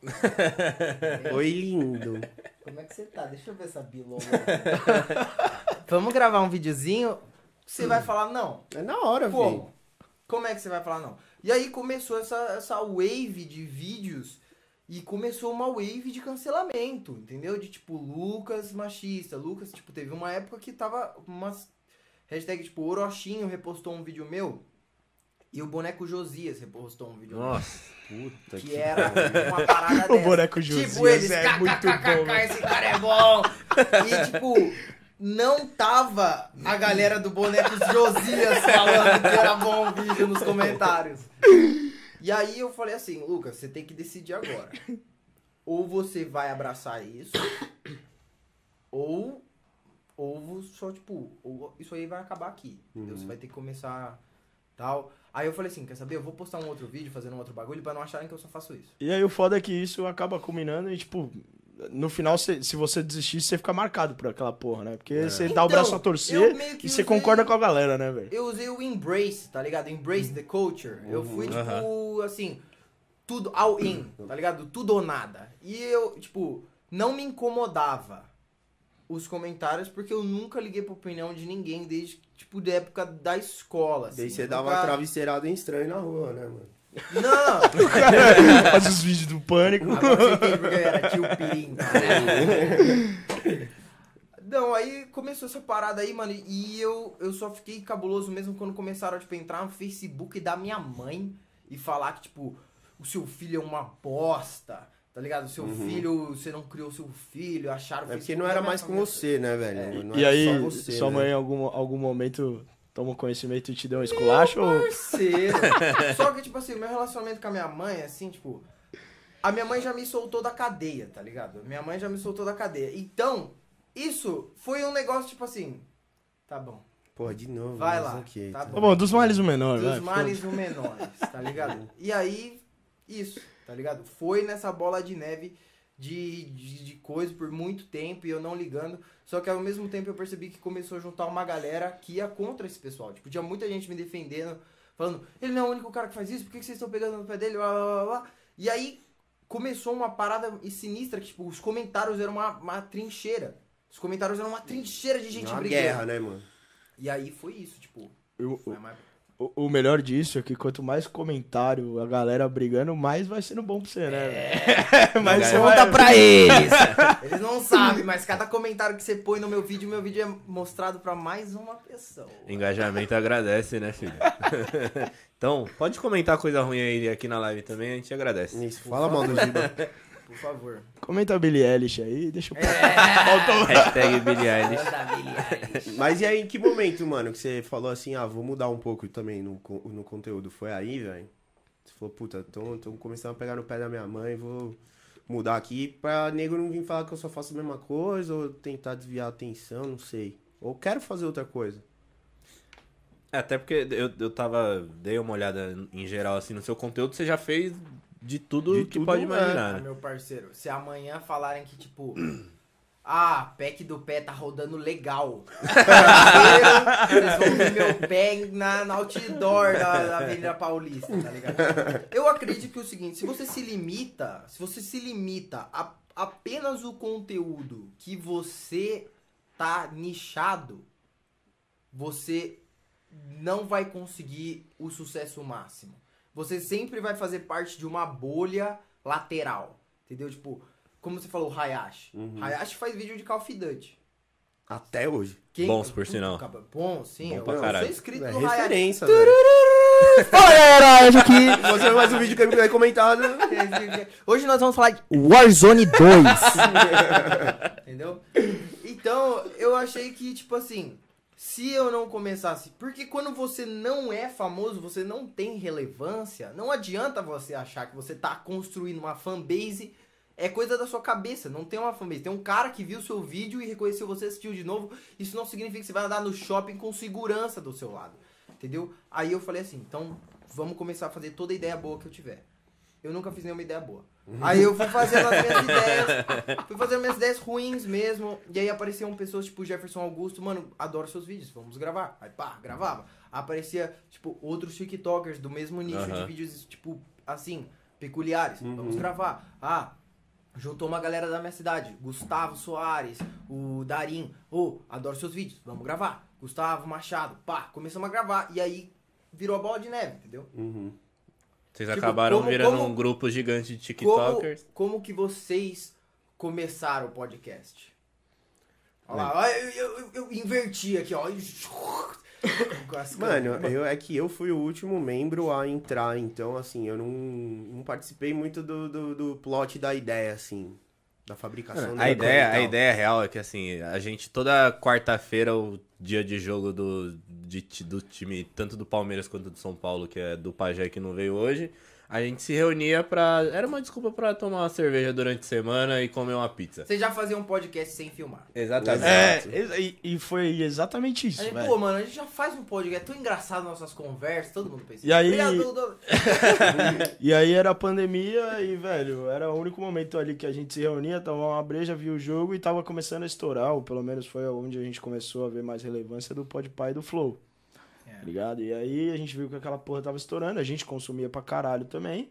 <laughs> Oi, lindo. como é que você tá? Deixa eu ver essa biloma. <laughs> vamos gravar um videozinho? Você vai falar, não. É na hora, velho. Como? Como é que você vai falar não? E aí começou essa, essa wave de vídeos e começou uma wave de cancelamento, entendeu? De tipo, Lucas machista. Lucas, tipo, teve uma época que tava umas hashtag tipo, Orochinho repostou um vídeo meu e o boneco Josias repostou um vídeo meu. Nossa. Puta Que era uma parada <laughs> O dessa. boneco Tipo, Josias eles, é muito "KKKK, bom, velho." esse cara é bom. E, tipo, <laughs> não tava a galera do boneco Josias falando que era bom o vídeo nos comentários. E aí eu falei assim, Lucas, você tem que decidir agora. Ou você vai abraçar isso, ou, ou só, tipo, ou isso aí vai acabar aqui. entendeu? Você vai ter que começar tal. Aí eu falei assim, quer saber? Eu vou postar um outro vídeo fazendo um outro bagulho pra não acharem que eu só faço isso. E aí o foda é que isso acaba culminando e, tipo, no final, cê- se você desistir, você fica marcado por aquela porra, né? Porque você dá Então, o braço a torcer e você usei- concorda com a galera, né, velho? Eu usei o embrace, tá ligado? Embrace the culture. Eu fui, tipo, Aham. assim, tudo all in, tá ligado? Tudo ou nada. E eu, tipo, não me incomodava os comentários, porque eu nunca liguei pra opinião de ninguém desde, tipo, da época da escola. Assim. Daí você dava nunca- uma travesseirada em estranho na rua, né, mano? Não! <laughs> Faz os vídeos do pânico. Agora você entende porque eu era tio Pirim? Não, aí começou essa parada aí, mano, e eu, eu só fiquei cabuloso mesmo quando começaram, tipo, a entrar no Facebook da minha mãe e falar que, tipo, o seu filho é uma bosta, tá ligado? O seu filho, você não criou seu filho, acharam É porque não era mais com você, né, velho? Não E era aí, só você, sua né? mãe em algum, algum momento toma conhecimento e te deu um esculacho? ou... Parceiro. <laughs> Só que, tipo assim, meu relacionamento com a minha mãe, assim, tipo. A minha mãe já me soltou da cadeia, tá ligado? Minha mãe já me soltou da cadeia. Então, isso foi um negócio, tipo assim. Tá bom. Porra, de novo. Vai lá, ok, tá Tá bom, dos males o menor, Dos vai. males o menores, tá ligado? E aí, isso, tá ligado? Foi nessa bola de neve de, de, de coisa por muito tempo e eu não ligando. Só que ao mesmo tempo eu percebi que começou a juntar uma galera que ia contra esse pessoal. Tipo, tinha muita gente me defendendo, falando, ele não é o único cara que faz isso, por que que vocês estão pegando no pé dele? Blá, blá, blá. E aí começou uma parada sinistra que, tipo, os comentários eram uma, uma trincheira. Os comentários eram uma trincheira de gente Uma brigando. guerra, né, mano? E aí foi isso, tipo. Eu- Foi. O, o melhor disso é que quanto mais comentário a galera brigando, mais vai sendo bom pra você, né? É. <laughs> mas você Conta vai... pra eles. <laughs> Eles não sabem, mas cada comentário que você põe no meu vídeo, meu vídeo é mostrado pra mais uma pessoa. Engajamento agradece, né, filho? <laughs> então, pode comentar coisa ruim aí aqui na live também, a gente agradece. Isso, fala mal do Giba. Por favor. Comenta a Billie Eilish aí, deixa eu... <laughs> Hashtag Billie Eilish. Manda, Billie Eilish. Mas e aí, em que momento, mano, que você falou assim, ah, vou mudar um pouco também no, no conteúdo? Foi aí, velho? Você falou, puta, tô, tô começando a pegar no pé da minha mãe, vou mudar aqui pra nego não vir falar que eu só faço a mesma coisa, ou tentar desviar a atenção, não sei. Ou quero fazer outra coisa. É, até porque eu, eu tava. Dei uma olhada em geral assim no seu conteúdo, você já fez de tudo De que tudo, pode é. imaginar. Ah, né? meu parceiro, se amanhã falarem que, tipo, <clears throat> ah, pack do pé tá rodando legal. <laughs> Vocês vão ver meu pé na, na outdoor da, da Avenida Paulista, tá ligado? Eu acredito que é o seguinte, se você se limita, se você se limita a apenas o conteúdo que você tá nichado, você não vai conseguir o sucesso máximo. Você sempre vai fazer parte de uma bolha lateral. Entendeu? Tipo, como você falou, Hayashi. Hayashi faz vídeo de Call of Duty. Até hoje. Quem- Bons, por sinal. Bom, sim. Bom eu, pra eu caralho. sou inscrito É no Hayashi. referência. Fala galera, hoje aqui. <laughs> Você mais um vídeo que eu comentado. <laughs> Hoje nós vamos falar de Warzone 2. <laughs> Entendeu? Então, eu achei que, tipo assim, se eu não começasse. Porque quando você não é famoso, você não tem relevância, não adianta você achar que você tá construindo uma fanbase. É coisa da sua cabeça, não tem uma fanbase. Tem um cara que viu seu vídeo e reconheceu você, assistiu de novo. Isso não significa que você vai andar no shopping com segurança do seu lado. Entendeu? Aí eu falei assim, então vamos começar a fazer toda ideia boa que eu tiver. Eu nunca fiz nenhuma ideia boa. Aí eu fui fazendo as minhas ideias, fui fazendo minhas ideias ruins mesmo. E aí apareciam pessoas tipo Jefferson Augusto, mano, adoro seus vídeos, vamos gravar. Aí pá, gravava. Aparecia, tipo, outros TikTokers do mesmo nicho de Aham. vídeos, tipo, assim, peculiares. Vamos gravar. Ah, juntou uma galera da minha cidade. Gustavo Soares, o Darim. Ô, adoro seus vídeos, vamos gravar. Gustavo Machado, pá, começamos a gravar. E aí virou a bola de neve, entendeu? Vocês Tipo, acabaram como- virando como- um grupo gigante de Como, TikTokers. como que vocês começaram o podcast? Olha lá, eu, eu, eu- inverti aqui, ó. <laughs> Mano, eu, é que eu fui o último membro a entrar, então, assim, eu não, não participei muito do, do, do plot da ideia, assim, da fabricação da A ideia, a ideia real é que assim, a gente toda quarta-feira, o dia de jogo do, de do time, tanto do Palmeiras quanto do São Paulo, que é do Pajé que não veio hoje, A gente se reunia pra. Era uma desculpa pra tomar uma cerveja durante a semana e comer uma pizza. Vocês já faziam um podcast sem filmar. Exatamente. É, e, e foi exatamente isso, A gente, velho. pô, mano, a gente já faz um podcast, é tão engraçado nossas conversas, todo mundo pensa. E aí- Obrigado, Dudu. <laughs> <laughs> E aí era a pandemia e, velho, era o único momento ali que a gente se reunia, tomava uma breja, via o jogo e tava começando a estourar, ou pelo menos foi onde a gente começou a ver mais relevância do Podpah e do Flow, É. tá ligado? E aí a gente viu que aquela porra tava estourando, a gente consumia pra caralho também.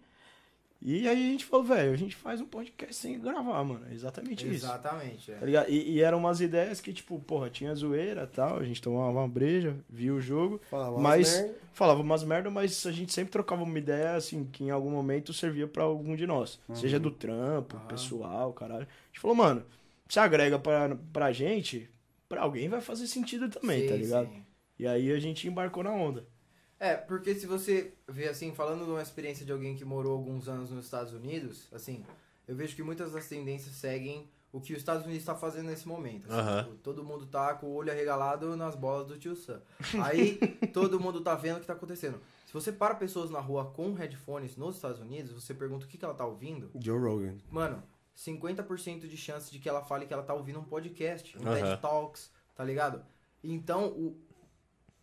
E aí a gente falou, velho, a gente faz um podcast sem gravar, mano. É exatamente isso. Exatamente, Tá é. ligado? E, e eram umas ideias que, tipo, porra, tinha zoeira e tal, a gente tomava uma breja, via o jogo, Falava umas mas merda. falava umas merda, mas a gente sempre trocava uma ideia, assim, que em algum momento servia pra algum de nós. Seja do trampo, Aham. pessoal, caralho. A gente falou, mano, se agrega pra, pra gente, pra alguém vai fazer sentido também, tá Sim, ligado? sim. E aí a gente embarcou na onda. É, porque se você vê assim, falando de uma experiência de alguém que morou alguns anos nos Estados Unidos, assim, eu vejo que muitas das tendências seguem o que os Estados Unidos está fazendo nesse momento. assim, tipo, todo mundo tá com o olho arregalado nas bolas do tio Sam. Aí <laughs> todo mundo tá vendo o que tá acontecendo. Se você para pessoas na rua com headphones nos Estados Unidos, você pergunta o que, que ela tá ouvindo, Joe Rogan. mano, 50% de chance de que ela fale que ela tá ouvindo um podcast, um Aham. TED Talks, tá ligado? Então, o,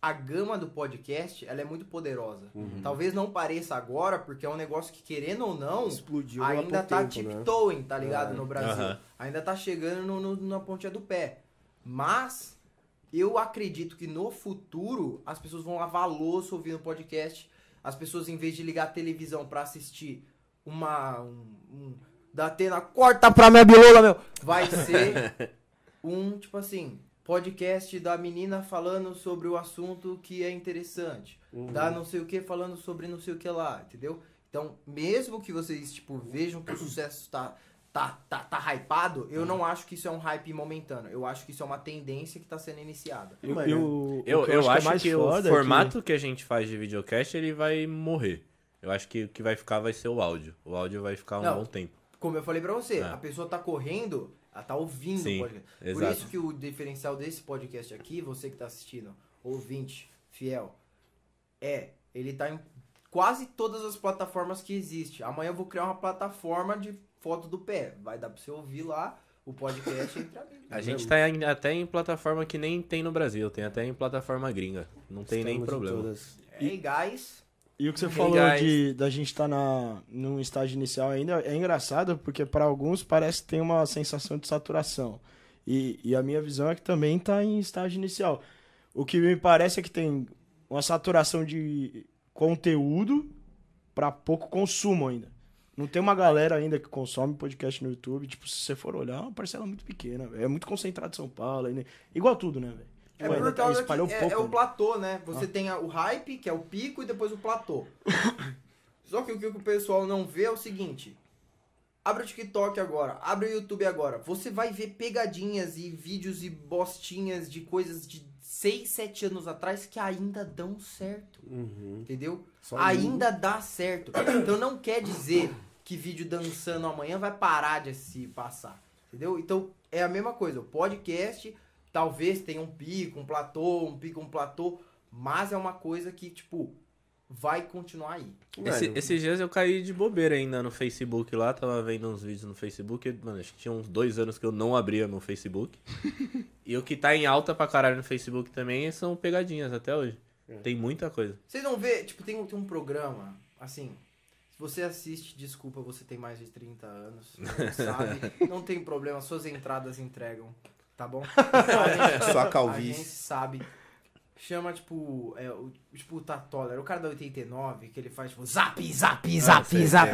a gama do podcast, ela é muito poderosa. Talvez não pareça agora, porque é um negócio que, querendo ou não, Explodiu ainda tá tempo, né? tiptoeing, tá ligado? É. No Brasil. Aham. Ainda tá chegando no, no- na pontinha do pé. Mas, eu acredito que no futuro, as pessoas vão lavar a louça ouvindo podcast. As pessoas, em vez de ligar a televisão pra assistir uma... Um, um, da Atena, corta pra minha bilola, meu! Vai ser <laughs> um, tipo assim, podcast da menina falando sobre o assunto que é interessante. Da não sei o que falando sobre não sei o que lá, entendeu? Então, mesmo que vocês, tipo, vejam que o sucesso tá, tá, tá, tá hypado, eu não acho que isso é um hype momentâneo. Eu acho que isso é uma tendência que tá sendo iniciada. Eu, Mano, eu, Eu, o que eu, acho, é mais que foda o é que- formato que... a gente faz de videocast, ele vai morrer. Eu acho que o que vai ficar vai ser o áudio. O áudio vai ficar um Não. bom tempo. Como eu falei pra você, É. a pessoa tá correndo, ela tá ouvindo Sim, o podcast. Por exato. isso que o diferencial desse podcast aqui, você que tá assistindo, ouvinte, fiel, é, ele tá em quase todas as plataformas que existe. Amanhã eu vou criar uma plataforma de foto do pé. Vai dar pra você ouvir lá o podcast entre amigos. A gente tá em- até em plataforma que nem tem no Brasil, tem até em plataforma gringa. Não tem nem Estamos problema. todas. Hey guys, E o que você Hey, falou guys. de da gente estar na num estágio inicial ainda é engraçado porque para alguns parece que tem uma sensação de saturação. E, e a minha visão é que também está em estágio inicial. O que me parece é que tem uma saturação de conteúdo para pouco consumo ainda. Não tem uma galera ainda que consome podcast no YouTube. Tipo, se você for olhar, é uma parcela muito pequena. É muito concentrado em São Paulo. Igual tudo, né, velho? É por causa espalhou que é, pouco. é o né? platô, né? Você tem a- o hype, que é o pico, e depois o platô. <coughs> Só que o que o pessoal não vê é o seguinte. Abre o TikTok agora, abre o YouTube agora. Você vai ver pegadinhas e vídeos e bostinhas de coisas de 6, 7 anos atrás que ainda dão certo. Uhum. Entendeu? Só ainda dá certo. Então não quer dizer que vídeo dançando amanhã vai parar de se passar. Entendeu? Então é a mesma coisa. O podcast talvez tenha um pico, um platô, um pico, um platô, mas é uma coisa que, tipo, vai continuar aí. Esse- esses dias eu caí de bobeira ainda no Facebook lá, tava vendo uns vídeos no Facebook. Mano, acho que tinha uns dois anos que eu não abria meu Facebook. <laughs> e o que tá em alta pra caralho no Facebook também são pegadinhas até hoje. Tem muita coisa. Vocês não vê, tipo, tem, um- tem um programa, assim, se você assiste, desculpa, você tem mais de 30 anos, não sabe, <laughs> não tem problema, suas entradas entregam, tá bom? <laughs> A gente- Sua A calvície. gente sabe. Chama, tipo, é, o, tipo o Tatola, era o cara da 89, que ele faz, tipo, zap, zap, zap, sei, zap.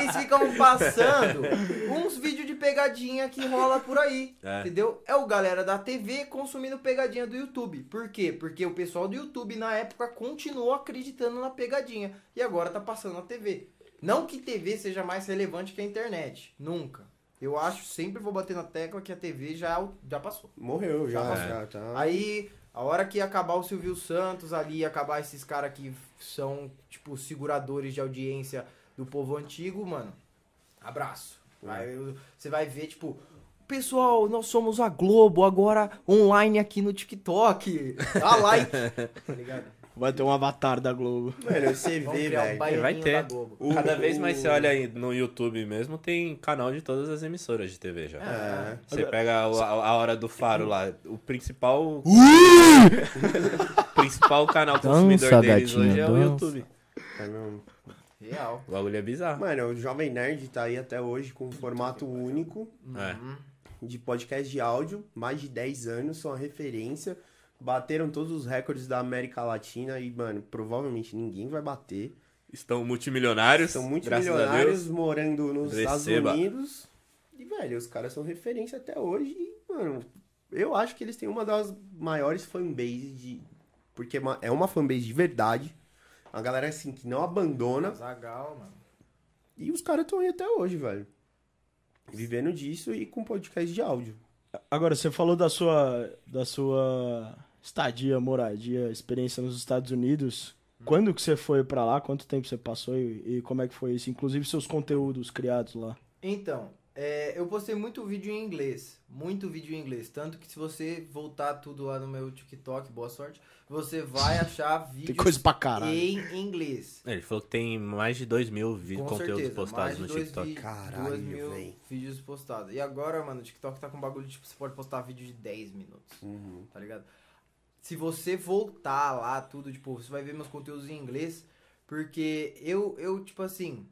Eles ficam passando <laughs> uns vídeos de pegadinha que rola por aí, É. entendeu? É o galera da TV consumindo pegadinha do YouTube. Por quê? Porque o pessoal do YouTube, na época, continuou acreditando na pegadinha. E agora tá passando na TV. Não que TV seja mais relevante que a internet. Nunca. Eu acho, sempre vou bater na tecla que a TV já, já passou. Morreu já, Já já, tá. Aí, a hora que acabar o Silvio Santos ali, acabar esses caras que são, tipo, seguradores de audiência do povo antigo, mano, abraço. Vai- eu- Você vai ver, tipo, pessoal, nós somos a Globo, agora online aqui no TikTok. <laughs> Dá like. tá ligado? Vai ter um avatar da Globo. Mano, você vê, um velho. baianinho Vai ter. O- Cada vez mais o- você olha aí no YouTube mesmo, tem canal de todas as emissoras de TV já. É. Você pega a, a hora do faro lá, o principal. o <laughs> principal canal consumidor Dança, deles gatinho, hoje é o dança. YouTube. É mesmo. Real. O bagulho é bizarro. Mano, o Jovem Nerd tá aí até hoje com um formato único É. de podcast de áudio. Mais de 10 anos, são a referência. Bateram todos os recordes da América Latina e, mano, provavelmente ninguém vai bater. Estão multimilionários. São muito graças a milionários Deus. morando nos Estados Receba. Unidos. E, velho, os caras são referência até hoje. E, mano, eu acho que eles têm uma das maiores fanbases de. Porque é uma- é uma fanbase de verdade. Uma galera assim que não abandona. Zagal, mano. E os caras estão aí até hoje, velho. Vivendo disso e com podcast de áudio. Agora, você falou da sua, da sua estadia, moradia, experiência nos Estados Unidos. Quando que você foi pra lá? Quanto tempo você passou e, e como é que foi isso? Inclusive seus conteúdos criados lá. Então, é, eu postei muito vídeo em inglês. Muito vídeo em inglês. Tanto que se você voltar tudo lá no meu TikTok, boa sorte, você vai <laughs> achar Tem vídeos coisa pra caralho. em inglês. Ele falou que tem mais de 2 mil vi- Com conteúdos certeza, postados mais de no dois TikTok. vi- Caralho, dois mil véi. vídeos postados. E agora, mano, o TikTok tá com um bagulho, tipo, você pode postar vídeo de 10 minutos, Uhum. tá ligado? Se você voltar lá, tudo, tipo, você vai ver meus conteúdos em inglês, porque eu, eu tipo assim,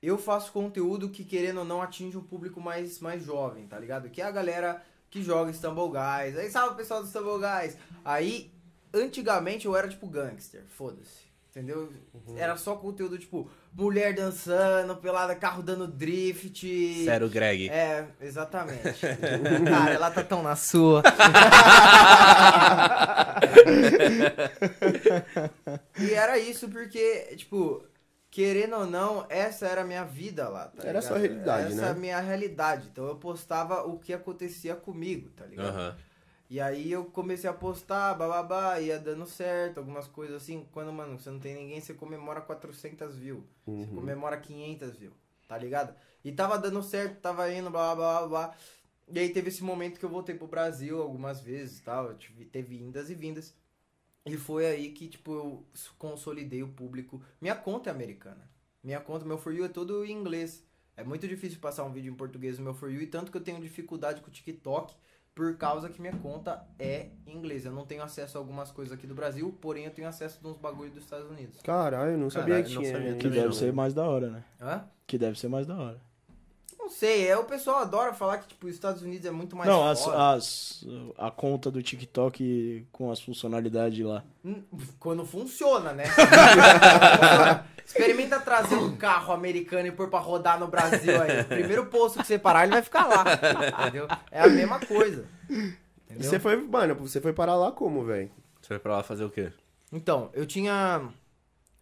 eu faço conteúdo que, querendo ou não, atinge um público mais, mais jovem, tá ligado? Que é a galera que joga Stumble Guys. Aí salve pessoal do Stumble Guys. Aí, antigamente eu era tipo gangster, foda-se. Entendeu? Era só conteúdo tipo mulher dançando, pelada, carro dando drift. Sério, Greg. É, exatamente. <laughs> Cara, ela tá tão na sua. <laughs> e era isso porque, tipo, querendo ou não, essa era a minha vida lá, tá Era a sua realidade, essa né? é a minha realidade. Então eu postava o que acontecia comigo, tá ligado? Aham. E aí eu comecei a postar, bababá, ia dando certo, algumas coisas assim. Quando, mano, você não tem ninguém, você comemora 400 views. Você Uhum. comemora 500 views, tá ligado? E tava dando certo, tava indo, blá, blá, blá, blá. E aí teve esse momento que eu voltei pro Brasil algumas vezes e tal. tive- Teve indas e vindas. E foi aí que, tipo, eu consolidei o público. Minha conta é americana. Minha conta, meu For You é todo em inglês. É muito difícil passar um vídeo em português no meu For You. E tanto que eu tenho dificuldade com o TikTok por causa que minha conta é em inglês. Eu não tenho acesso a algumas coisas aqui do Brasil, porém eu tenho acesso a uns bagulho dos Estados Unidos. Caralho, eu não sabia Caralho, que não tinha. sabia Que deve não. ser mais da hora, né? Hã? Que deve ser mais da hora. Não sei, é o pessoal adora falar que tipo, os Estados Unidos é muito mais não, as, as, a conta do TikTok com as funcionalidades lá. Hum, Quando funciona, né? <laughs> Experimenta trazer um carro americano e pôr pra rodar no Brasil aí. O <laughs> primeiro posto que você parar, ele vai ficar lá. Entendeu? É a mesma coisa. E Entendeu? Você foi, mano, você foi parar lá como, velho? Você foi pra lá fazer o quê? Então, eu tinha.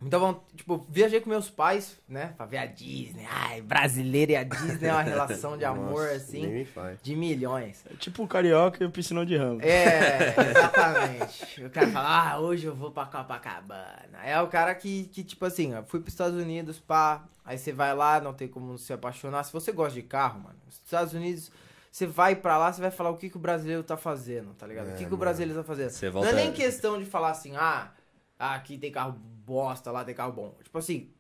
Então, tipo, viajei com meus pais, né? Pra ver a Disney. Ai, brasileiro e a Disney é uma relação de amor, Nossa, assim, Nem me faz. de milhões. É tipo o Carioca e o Piscinão de Ramos. É, exatamente. O cara fala, ah, hoje eu vou pra Copacabana. É o cara que, que tipo assim, ó, fui pros Estados Unidos, pá. Aí você vai lá, não tem como se apaixonar. Se você gosta de carro, mano, os Estados Unidos, você vai pra lá, você vai falar o que, que o brasileiro tá fazendo, tá ligado? o que, que o brasileiro tá fazendo. Você Não volta- é nem questão de falar assim, ah, aqui tem carro bosta, lá tem carro bom. Tipo assim,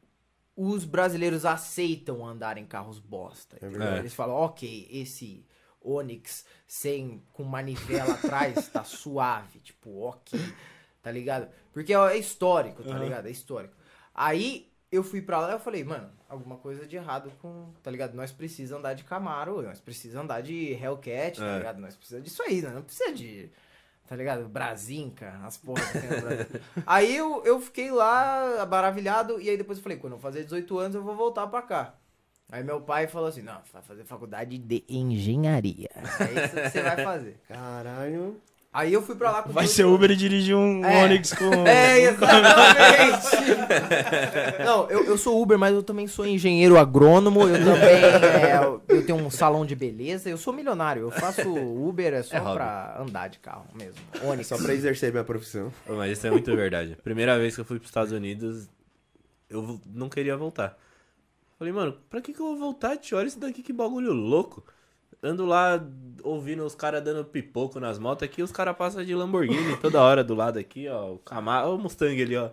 os brasileiros aceitam andar em carros bosta. verdade. Eles falam, ok, esse Onix sem com manivela atrás tá <laughs> suave, tipo, ok, tá ligado? Porque é histórico, tá Aham. ligado? É histórico. Aí eu fui pra lá e eu falei, mano, alguma coisa de errado com, tá ligado? Nós precisamos andar de Camaro, nós precisamos andar de Hellcat, tá É. ligado? Nós precisamos disso aí, né? Não precisa de tá ligado? Brasinca, as porras que tem no Brasil. <laughs> aí eu, eu fiquei lá, maravilhado, e aí depois eu falei, quando eu fazer 18 anos eu vou voltar pra cá. Aí meu pai falou assim, não, vai fazer faculdade de engenharia. É isso que você vai fazer. Caralho. Aí eu fui pra lá com Vai 18 ser. Uber e dirigir um É. Onix com. <laughs> É, exatamente! <laughs> Não, eu, eu sou Uber, mas eu também sou engenheiro agrônomo, eu também é, eu tenho um salão de beleza, eu sou milionário, eu faço Uber é só É hobby. pra andar de carro mesmo. É Onix. só pra exercer minha profissão. Mas isso é muito verdade. Primeira vez que eu fui pros Estados Unidos, eu não queria voltar. Falei, mano, pra que, que eu vou voltar, tio? Olha isso daqui, que bagulho louco. Ando lá ouvindo os caras dando pipoco nas motos aqui, os caras passam de Lamborghini <laughs> toda hora do lado aqui, ó. O Camaro, o Mustang ali, ó.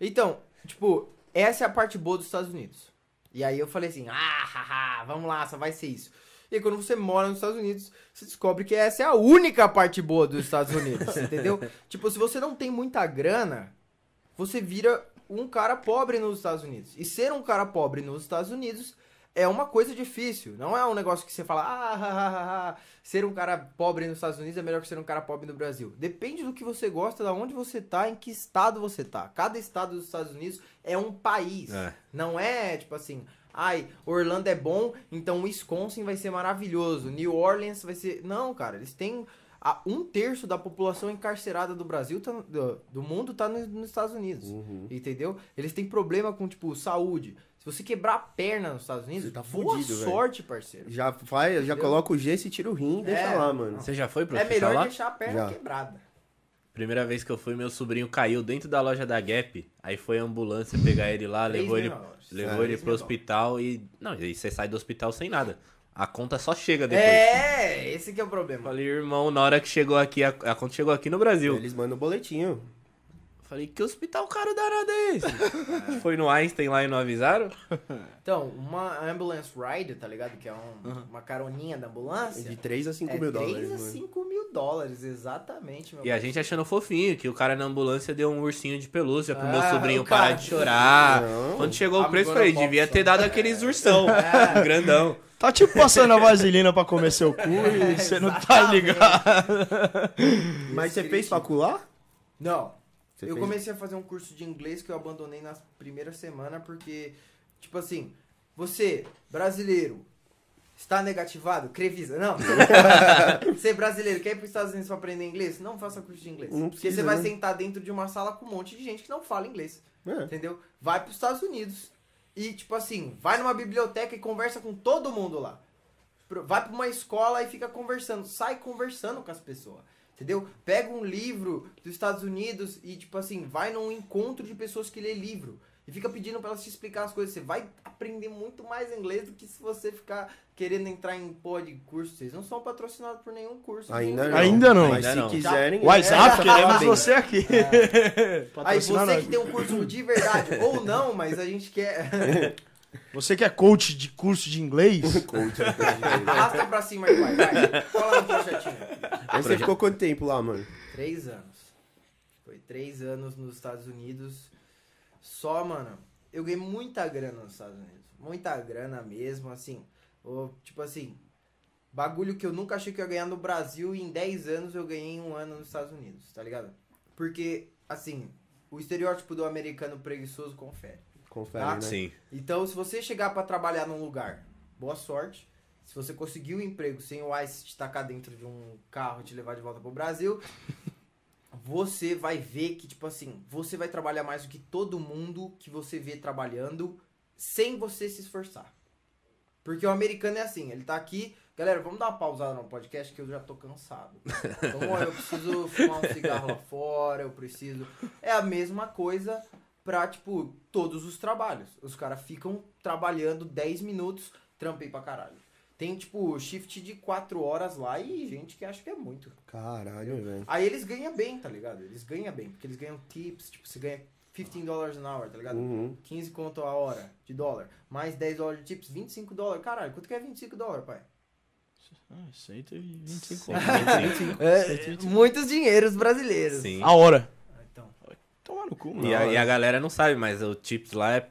Então, tipo, essa é a parte boa dos Estados Unidos. E aí eu falei assim, ah, haha, vamos lá, só vai ser isso. E aí, quando você mora nos Estados Unidos, você descobre que essa é a única parte boa dos Estados Unidos, <laughs> entendeu? Tipo, se você não tem muita grana, você vira um cara pobre nos Estados Unidos. E ser um cara pobre nos Estados Unidos é uma coisa difícil. Não é um negócio que você fala, ah, ser um cara pobre nos Estados Unidos é melhor que ser um cara pobre no Brasil. Depende do que você gosta, da onde você tá, em que estado você tá. Cada estado dos Estados Unidos é um país. É. Não é tipo assim, ai, Orlando é bom, então Wisconsin vai ser maravilhoso, New Orleans vai ser. Não, cara, eles têm. a- um terço da população encarcerada do Brasil, tá do, do mundo, tá no- nos Estados Unidos. Uhum. Entendeu? Eles têm problema com, tipo, saúde. Se você quebrar a perna nos Estados Unidos, Você tá boa fudido, sorte, parceiro. Já faz, já Entendeu? coloca o gesso e tira o rim e deixa É. lá, mano. Você já foi pro É melhor lá? deixar a perna Já. quebrada. Primeira vez que eu fui, meu sobrinho caiu dentro da loja da Gap. Aí foi a ambulância pegar ele lá, levou ele, levou É, ele pro hospital e. Não, e aí você sai do hospital sem nada. A conta só chega depois. É, esse que é o problema. Falei, irmão, na hora que chegou aqui, a, a conta chegou aqui no Brasil. Eles mandam o boletinho. Falei, que hospital caro danado é esse? <laughs> Foi no Einstein lá e não avisaram? <laughs> Então, uma ambulance ride, tá ligado? Que é um- uma caroninha da ambulância. De 3 a 5 é mil 3 dólares, a mano. 5 mil dólares, exatamente, meu E a gente achando fofinho, que o cara na ambulância deu um ursinho de pelúcia pro meu Ah, sobrinho o cara- parar de chorar. Não. Quando chegou o preço, falei, devia ter some. dado aqueles ursão, <laughs> É. grandão. Tá tipo passando a vaselina pra comer seu cu e você não tá ligado. Mas você fez facular? Não. Você eu fez- comecei a fazer um curso de inglês que eu abandonei na primeira semana porque, tipo assim, você, brasileiro, está negativado? Crevisa. Não. <laughs> você brasileiro, quer ir para os Estados Unidos para aprender inglês? Não faça curso de inglês. Não porque precisa, você vai né? sentar dentro de uma sala com um monte de gente que não fala inglês. É. Entendeu? Vai para os Estados Unidos e, tipo assim, vai numa biblioteca e conversa com todo mundo lá. Vai pra uma escola e fica conversando. Sai conversando com as pessoas. Entendeu? Pega um livro dos Estados Unidos e, tipo assim, vai num encontro de pessoas que lê livro. E fica pedindo pra elas te explicar as coisas. Você vai aprender muito mais inglês do que se você ficar querendo entrar em pô de curso. Vocês não são patrocinados por nenhum curso. Ainda não. Ainda não. Mas Ainda se não. quiserem... WhatsApp, É, queremos parabéns. você aqui. <laughs> Aí Patrocina você nós. que tem um curso de verdade, ou não, mas a gente quer. <laughs> Você que é coach de curso de inglês, <laughs> Coach. Arrasta pra cima aí, vai, vai. Fala no projetinho. Aí você ficou quanto tempo lá, mano? Três anos. Foi três anos nos Estados Unidos. Só, mano, eu ganhei muita grana nos Estados Unidos. Muita grana mesmo, assim. o- tipo assim, bagulho que eu nunca achei que eu ia ganhar no Brasil e em 10 anos eu ganhei um ano nos Estados Unidos, tá ligado? Porque, assim, o estereótipo do americano preguiçoso confere. Confere, Ah, né? Sim. Então, se você chegar pra trabalhar num lugar, boa sorte. Se você conseguir um emprego sem o ICE te tacar dentro de um carro e te levar de volta pro Brasil, <laughs> você vai ver que, tipo assim, você vai trabalhar mais do que todo mundo que você vê trabalhando sem você se esforçar. Porque o americano é assim, ele tá aqui. Galera, vamos dar uma pausada no podcast que eu já tô cansado. Então, ó, eu preciso fumar um cigarro lá fora, eu preciso. É a mesma coisa pra, tipo, todos os trabalhos. Os caras ficam trabalhando 10 minutos, trampei pra caralho. Tem, tipo, shift de 4 horas lá e gente que acha que é muito. Caralho, velho. Aí eles ganham bem, tá ligado? Eles ganham bem, porque eles ganham tips, tipo, você ganha 15 dólares an hour, tá ligado? Uhum. 15 conto a hora de dólar. Mais 10 dólares de tips, 25 dólares. Caralho, quanto que é 25 dólares, pai? Ah, 125 Sim, É, muitos dinheiros brasileiros. sim. A hora. Toma no cu, mano. E a, e a galera não sabe, mas o tips lá é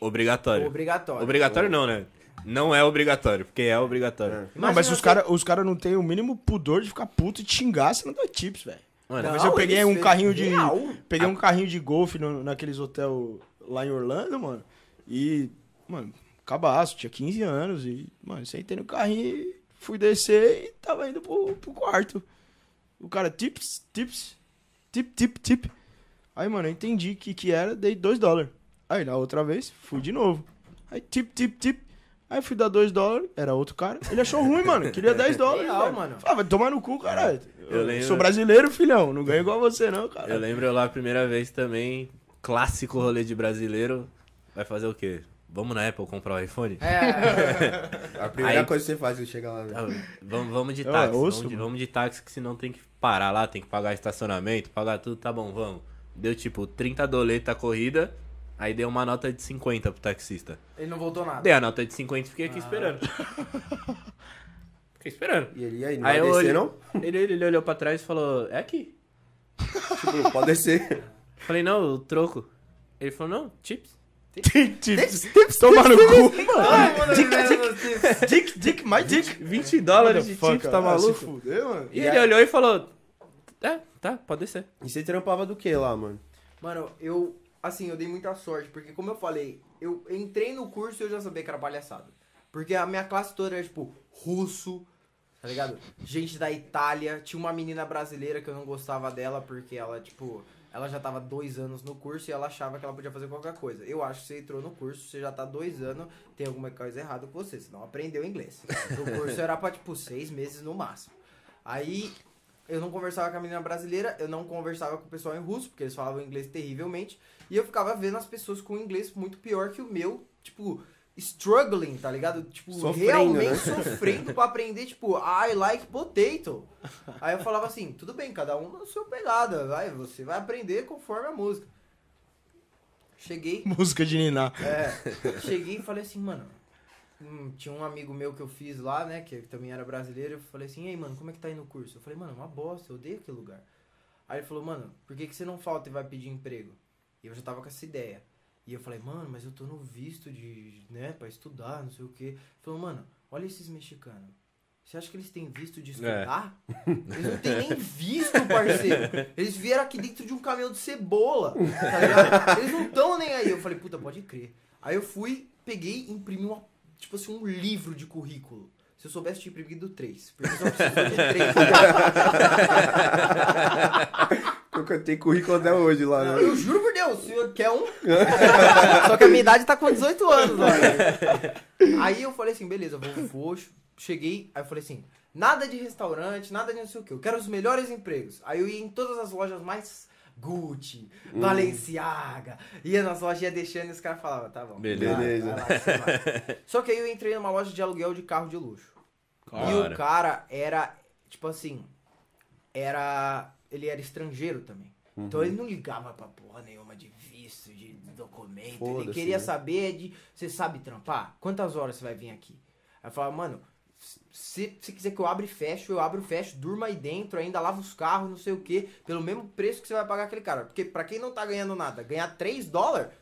obrigatório. obrigatório. Obrigatório não, né? Não é obrigatório, porque é obrigatório. É. Não, mas os caras os cara não tem o mínimo pudor de ficar puto e te xingar se não dá tips, velho. Mano, vez eu peguei um carrinho de. real. Peguei um carrinho de golfe no- naqueles hotel lá em Orlando, mano. E, mano, cabaço, tinha 15 anos. E, mano, sentei no carrinho e fui descer e tava indo pro, pro quarto. O cara, tips, tips, tip, tip, tip. Aí, mano, eu entendi o que, que era, dei 2 dólares. Aí, na outra vez, fui de novo. Aí, tip, tip, tip. Aí fui dar 2 dólares, era outro cara. Ele achou ruim, mano. <laughs> Queria 10 dólares. Real, mano. Ah, vai tomar no cu, caralho. Eu lembro- Sou brasileiro, filhão. Não ganho igual você, não, cara. eu lembro eu lá a primeira vez também, clássico rolê de brasileiro. Vai fazer o quê? Vamos na Apple comprar o iPhone? É, <laughs> A primeira Aí- coisa que você faz é chegar lá. né? Tá, vamos, vamos de Eu táxi, ouço, vamos, de, vamos de táxi, que senão tem que parar lá, tem que pagar estacionamento, pagar tudo, tá bom, vamos. Deu tipo 30 doleta a corrida, aí deu uma nota de 50 pro taxista. ele não voltou nada. Dei a nota de 50 e fiquei aqui esperando. <laughs> Fiquei esperando. E ele, aí, não Aí vai eu descer, olhei- não? Ele, ele olhou pra trás e falou, é aqui. <laughs> Tipo, pode descer. Falei, não, o troco. Ele falou, não, chips. Tips, Toma no cu, mano. Dick, Dick, Dick, my Dick. 20 dólares de chips, tá Ah, se maluco? fuder, mano. E ele olhou e falou, é, tá, pode descer. E você trampava do que lá, mano? Mano, eu, assim, eu dei muita sorte, porque como eu falei, eu entrei no curso e eu já sabia que era palhaçada. Porque a minha classe toda era, tipo, russo, tá ligado? Gente da Itália, tinha uma menina brasileira que eu não gostava dela, porque ela, tipo, ela já tava dois anos no curso e ela achava que ela podia fazer qualquer coisa. Eu acho que você entrou no curso, você já tá dois anos, tem alguma coisa errada com você, você não aprendeu inglês. O curso era pra, tipo, seis meses no máximo. Aí eu não conversava com a menina brasileira, eu não conversava com o pessoal em russo, porque eles falavam inglês terrivelmente, e eu ficava vendo as pessoas com inglês muito pior que o meu, tipo, struggling, tá ligado? Tipo, Sofrendo, realmente né? <laughs> sofrendo pra aprender, tipo, I like potato. Aí eu falava assim, tudo bem, cada um na sua pegada, vai, você vai aprender conforme a música. Cheguei, Música de Niná. é, cheguei e falei assim, mano. hum, tinha um amigo meu que eu fiz lá, né? Que também era brasileiro. Eu falei assim, ei, mano, como é que tá aí no curso? Eu falei, mano, uma bosta, eu odeio aquele lugar. Aí ele falou, mano, por que, que você não falta e vai pedir emprego? E eu já tava com essa ideia. E eu falei, mano, mas eu tô no visto de, né, pra estudar, não sei o quê. Ele falou, mano, olha esses mexicanos. Você acha que eles têm visto de estudar? <laughs> Eles não têm nem visto, parceiro. Eles vieram aqui dentro de um caminhão de cebola, tá ligado? Eles não tão nem aí. Eu falei, puta, pode crer. Aí eu fui, peguei e imprimi uma, tipo assim, um livro de currículo. Se eu soubesse, tinha imprimido três. Porque só precisou de três. <laughs> Eu cantei currículo até hoje lá, né? eu juro o senhor quer um? <laughs> Só que a minha idade tá com 18 anos, olha. <laughs> Aí eu falei assim, beleza, vou, vou, cheguei, aí eu falei assim, nada de restaurante, nada de não sei o que, eu quero os melhores empregos. Aí eu ia em todas as lojas mais Gucci, Balenciaga, ia nas lojas, ia deixando e os caras falavam, tá bom. Beleza. vai, vai lá. <laughs> Só que aí eu entrei numa loja de aluguel de carro de luxo. E Cara. o cara era, tipo assim, era. Ele era estrangeiro também. Então ele não ligava pra porra nenhuma de visto, de documento. Ele queria né? saber de. Você sabe trampar? Quantas horas você vai vir aqui? Aí eu falava, mano, se você quiser que eu abra e fecho, eu abro e fecho, durma aí dentro, ainda lavo os carros, não sei o que, pelo mesmo preço que você vai pagar aquele cara. Porque pra quem não tá ganhando nada, ganhar 3 dólares,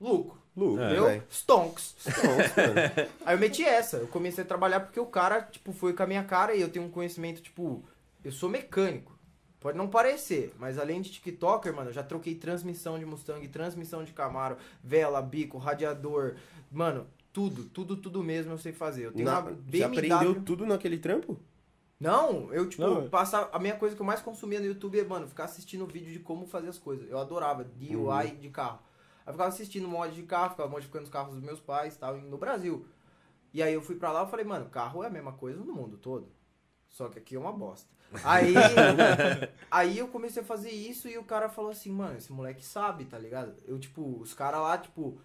lucro. Lucro, É. <laughs> Stonks. Mano. Aí eu meti essa. Eu comecei a trabalhar porque o cara, tipo, foi com a minha cara e eu tenho um conhecimento, tipo, eu sou mecânico. Pode não parecer, mas além de TikToker, mano, eu já troquei transmissão de Mustang, transmissão de Camaro, vela, bico, radiador, mano, tudo, tudo, tudo mesmo eu sei fazer. Eu tenho Na- uma Você BMW. aprendeu tudo naquele trampo? Não, eu, tipo, Não, é. passava. A minha coisa que eu mais consumia no YouTube é, mano, ficar assistindo vídeo de como fazer as coisas. Eu adorava DIY de carro. Aí eu ficava assistindo mod de carro, ficava modificando os carros dos meus pais e tal, no Brasil. E aí eu fui pra lá e falei, mano, carro é a mesma coisa no mundo todo. Só que aqui é uma bosta. Aí, <laughs> aí eu comecei a fazer isso e o cara falou assim, mano, esse moleque sabe, tá ligado? Eu, tipo, os caras lá, tipo,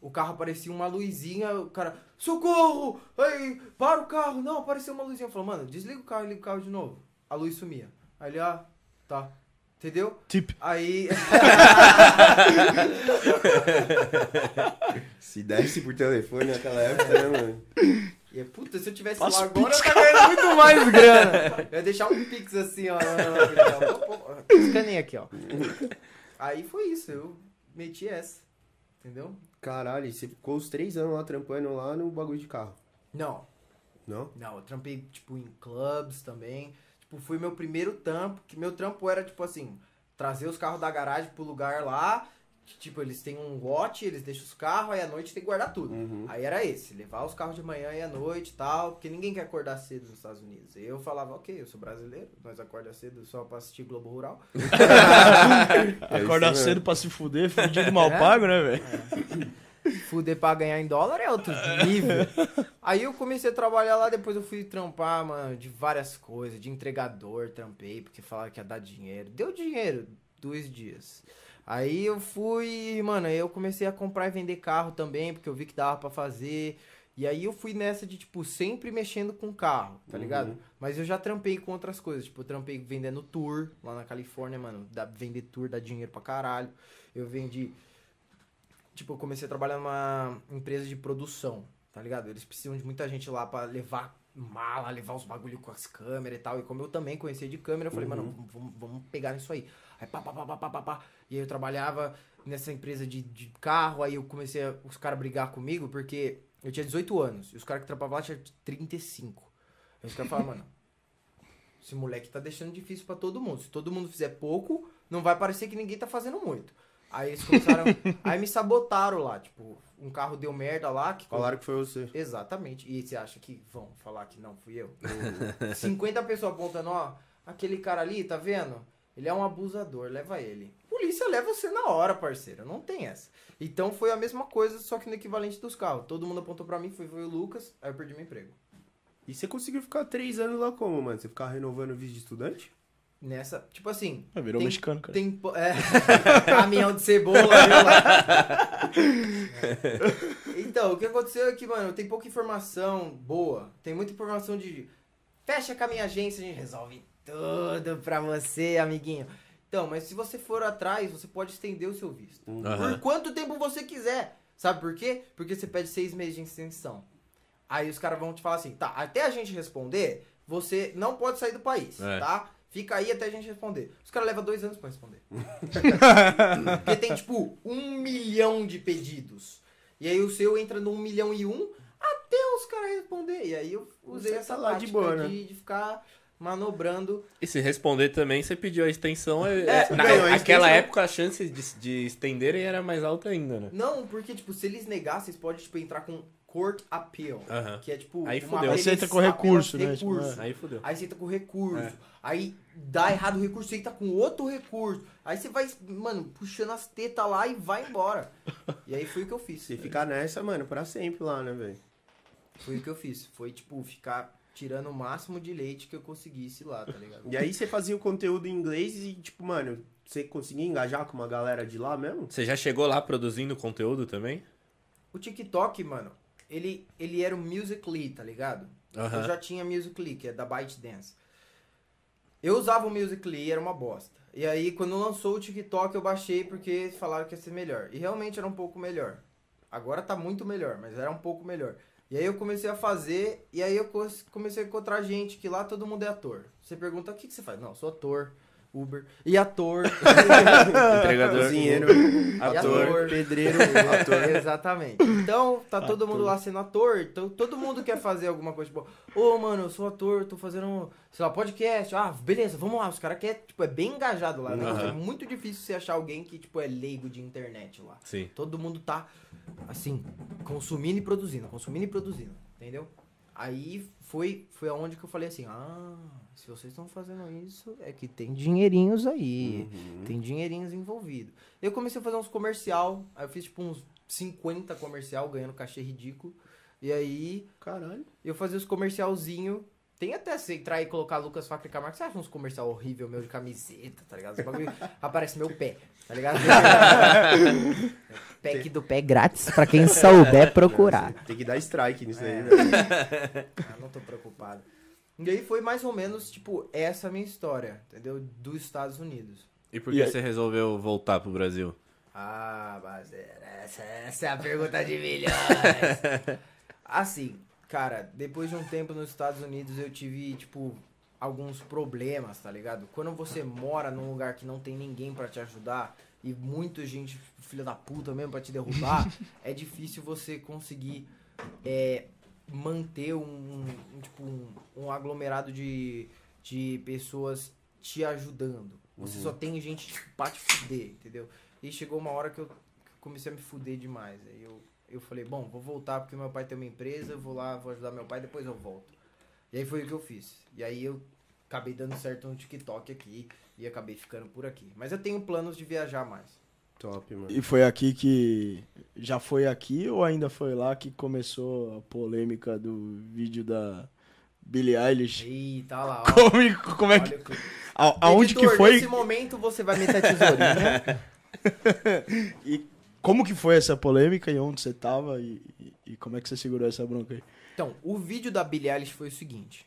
o carro aparecia uma luzinha, o cara, socorro! Aí, para o carro! Não, apareceu uma luzinha. Eu falei, mano, desliga o carro e liga o carro de novo. A luz sumia. Aí ele, ah, tá. Entendeu? Tip. Aí. <laughs> Se desse por telefone naquela época, né, mano? E, puta, se eu tivesse lá agora, eu tava ganhando muito mais <laughs> grana. Eu ia deixar um pix assim, ó. Escaneia aqui, ó. Aí foi isso, eu meti essa. Entendeu? Caralho, você ficou os três anos lá trampando lá no bagulho de carro. Não, Não? não, eu trampei, tipo, em clubs também. Tipo, foi meu primeiro trampo, que meu trampo era, tipo assim, trazer os carros da garagem pro lugar lá. Que, Tipo, eles têm um lote, eles deixam os carros, aí à noite tem que guardar tudo. Uhum. Aí era esse, levar os carros de manhã e à noite e tal, porque ninguém quer acordar cedo nos Estados Unidos. Eu falava, ok, eu sou brasileiro, nós acorda cedo só pra assistir Globo Rural. <laughs> É Acordar isso cedo pra se fuder, fudido mal É? pago, né, velho? <laughs> Fuder pra ganhar em dólar é outro nível. Aí eu comecei a trabalhar lá, depois eu fui trampar, mano, de várias coisas, de entregador, trampei, porque falaram que ia dar dinheiro. Deu dinheiro, dois dias. Aí eu fui, mano, aí eu comecei a comprar e vender carro também, porque eu vi que dava pra fazer. E aí eu fui nessa de, tipo, sempre mexendo com carro, tá ligado? Uhum. Mas eu já trampei com outras coisas. Tipo, eu trampei vendendo tour lá na Califórnia, mano. Dá, vender tour dá dinheiro pra caralho. Eu vendi. Tipo, eu comecei a trabalhar numa empresa de produção, tá ligado? Eles precisam de muita gente lá pra levar mala, levar os bagulho com as câmeras e tal. E como eu também conhecia de câmera, eu falei, Uhum. mano, vamos, vamos pegar nisso aí. Aí pá, pá, pá, pá, pá, pá, pá. E aí eu trabalhava nessa empresa de, de carro, aí eu comecei a, os caras brigar comigo, porque eu tinha 18 anos, e os caras que trabalhavam lá tinham 35. Aí os caras falavam, mano, esse moleque tá deixando difícil pra todo mundo. Se todo mundo fizer pouco, não vai parecer que ninguém tá fazendo muito. Aí eles começaram. <laughs> aí me sabotaram lá, tipo, um carro deu merda lá. Que Falaram que foi você. Exatamente. E você acha que vão falar que não fui eu? 50 pessoas apontando, ó, aquele cara ali, tá vendo? Ele é um abusador, leva ele. Polícia leva você na hora, parceiro. Não tem essa. Então foi a mesma coisa, só que no equivalente dos carros. Todo mundo apontou pra mim, foi, foi o Lucas, aí eu perdi meu emprego. E você conseguiu ficar três anos lá como, mano? Você ficava renovando o visto de estudante? Nessa, tipo assim. Ah, virou tem- mexicano, cara. Tem, é, <laughs> caminhão de cebola, viu lá? Então, o que aconteceu é que, mano, tem pouca informação boa. Tem muita informação de fecha com a minha agência, a gente resolve tudo pra você, amiguinho. Então, mas se você for atrás, você pode estender o seu visto. Aham. Por quanto tempo você quiser. Sabe por quê? Porque você pede seis meses de extensão. Aí os caras vão te falar assim, tá, até a gente responder, você não pode sair do país, É. tá? Fica aí até a gente responder. Os caras levam dois anos pra responder. <laughs> Porque tem, tipo, um milhão de pedidos. E aí o seu entra no um milhão e um até os caras responder. E aí eu usei Você essa tá lá de boa, né? de, de ficar manobrando. E se responder também, você pediu a extensão. É, É, é- na- ganhou a naquela época a chance de, de estenderem era mais alta ainda, né? Não, porque, tipo, se eles negarem, vocês podem, tipo, entrar com court appeal. Aham. Que é, tipo, Aí fudeu. Aí você entra com recurso, né? Tipo, recurso. Aí fudeu. Aí você entra com recurso. É. Aí dá errado o recurso, você entra com outro recurso. Aí você vai, mano, puxando as tetas lá e vai embora. E aí foi o que eu fiz. Você ficar nessa, mano, pra sempre lá, né, velho? Foi o que eu fiz. Foi, tipo, ficar tirando o máximo de leite que eu conseguisse lá, tá ligado? <laughs> E aí você fazia o conteúdo em inglês e, tipo, mano, você conseguia engajar com uma galera de lá mesmo? Você já chegou lá produzindo conteúdo também? O TikTok, mano, ele, ele era o Musical.ly, tá ligado? Aham. Eu já tinha Musical.ly, que é da ByteDance. Eu usava o Musical.ly, era uma bosta. E aí, quando lançou o TikTok, eu baixei porque falaram que ia ser melhor. E realmente era um pouco melhor. Agora tá muito melhor, mas era um pouco melhor. E aí eu comecei a fazer, e aí eu co- comecei a encontrar gente que lá todo mundo é ator. Você pergunta, o que, que você faz? Não, sou ator, Uber, e ator. <laughs> Entregador. Cozinheiro, ator, ator, pedreiro, ator. Exatamente. Então, tá todo mundo lá sendo ator. Então, todo mundo quer fazer alguma coisa, tipo, ô, mano, eu sou ator, tô fazendo, sei lá, podcast. Ah, beleza, vamos lá. Os caras querem, tipo, é bem engajado lá. né? Aham. É muito difícil você achar alguém que, tipo, é leigo de internet lá. Sim. Todo mundo tá, assim, consumindo e produzindo, consumindo e produzindo, entendeu? Aí foi, foi aonde que eu falei assim, ah, se vocês estão fazendo isso, é que tem dinheirinhos aí, tem dinheirinhos envolvidos. Eu comecei a fazer uns comercial, aí eu fiz tipo uns 50 comercial, ganhando cachê ridículo, e aí Caralho. eu fazia os comercialzinho. Tem até você entrar e colocar Lucas Facre Camargo. Você acha uns comercial horrível meu de camiseta, tá ligado? <laughs> Aparece meu pé, tá ligado? <laughs> Pack do pé grátis pra quem souber procurar. Tem que dar strike nisso É. aí, velho. Ah, não tô preocupado. E aí foi mais ou menos, tipo, essa minha história, entendeu? Dos Estados Unidos. E por E que aí- você resolveu voltar pro Brasil? Ah, mas essa, essa é a pergunta de milhões. <laughs> assim, cara, depois de um tempo nos Estados Unidos eu tive, tipo, alguns problemas, tá ligado? Quando você mora num lugar que não tem ninguém pra te ajudar e muita gente, filha da puta mesmo, pra te derrubar, <laughs> é difícil você conseguir é, manter um, um, tipo, um, um aglomerado de, de pessoas te ajudando. Você só tem gente tipo, pra te fuder, entendeu? E chegou uma hora que eu comecei a me fuder demais. Aí eu, eu falei, bom, vou voltar porque meu pai tem uma empresa, eu vou lá, vou ajudar meu pai, depois eu volto. E aí foi o que eu fiz. E aí eu acabei dando certo no TikTok aqui e acabei ficando por aqui. Mas eu tenho planos de viajar mais. Top, mano. E foi aqui que. Já foi aqui ou ainda foi lá que começou a polêmica do vídeo da Billie Eilish? Eita, olha lá, ó. Como, <laughs> como é que. Que- a- aonde Editor, que foi? Nesse momento você vai meter a tesourinha. <laughs> E como que foi essa polêmica e onde você tava e, e- e como é que você segurou essa bronca aí? Então, o vídeo da Billie Eilish foi o seguinte.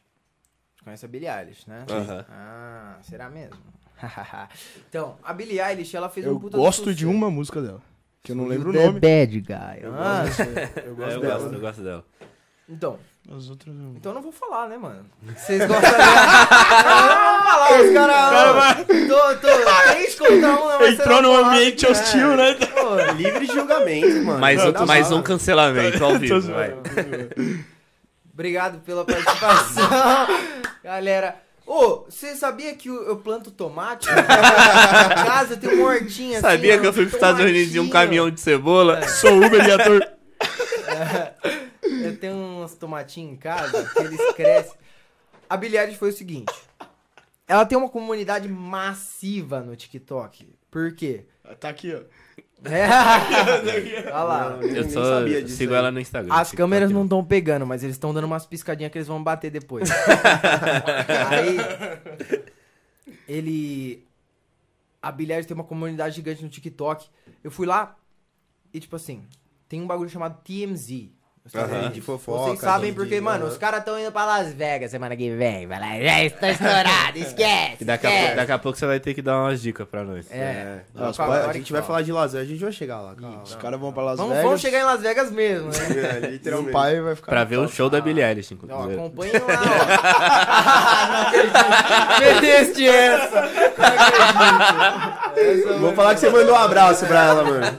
Você conhece a Billie Eilish, né? Aham. Ah, será mesmo? <laughs> então, a Billie Eilish, ela fez Eu um puta gosto de uma música dela, que eu não lembro o The nome. Bad Guy. Eu Ah, gosto, eu É, gosto eu dela. gosto, eu gosto dela. Então, As outras não. então eu não vou falar, né, mano? Vocês gostam dela? <laughs> eu não vou falar, os caras... Tô, tô, três contra um, não, mas Entrou num ambiente né? hostil, né? Pô, Livre de julgamento, mano. Mais, Manda um, mais um cancelamento ao vivo, vai. Obrigado pela participação, <laughs> galera. Ô, você sabia que eu, planto tomate? Na <laughs> casa eu tenho uma hortinha assim, Sabia que eu fui pros Estados Unidos em um caminhão de cebola? Sou Uber e ator. <laughs> Eu tenho uns tomatinhos em casa que eles crescem. A Eilish foi o seguinte. Ela tem uma comunidade massiva no TikTok. Por quê? Tá aqui, ó. É. <laughs> Olha lá. Eu só sabia disso sigo aí. ela no Instagram. As câmeras não estão pegando, mas eles estão dando umas piscadinhas que eles vão bater depois. <laughs> Aí. Ele. A Eilish tem uma comunidade gigante no TikTok. Eu fui lá e, tipo assim, tem um bagulho chamado TMZ. Unidos. de fofoca, Vocês sabem porque, de- mano, aham. os caras estão indo pra Las Vegas semana que vem. Vai lá, já está <laughs> estourado, esquece. E daqui a, esquece. pouco, daqui a pouco você vai ter que dar umas dicas pra nós. É. Nossa, Calma, a gente vai fala. falar de Las Vegas, a gente vai chegar lá. calma. Os caras vão pra Las Vamos, Vegas. vamos chegar em Las Vegas mesmo, né? <laughs> É, o literalmente. pai vai ficar. Pra ver o show da Billie Eilish, inclusive. acompanhem lá, <laughs> ó. Perdeste essa. Vou falar que você mandou um abraço pra ela, mano.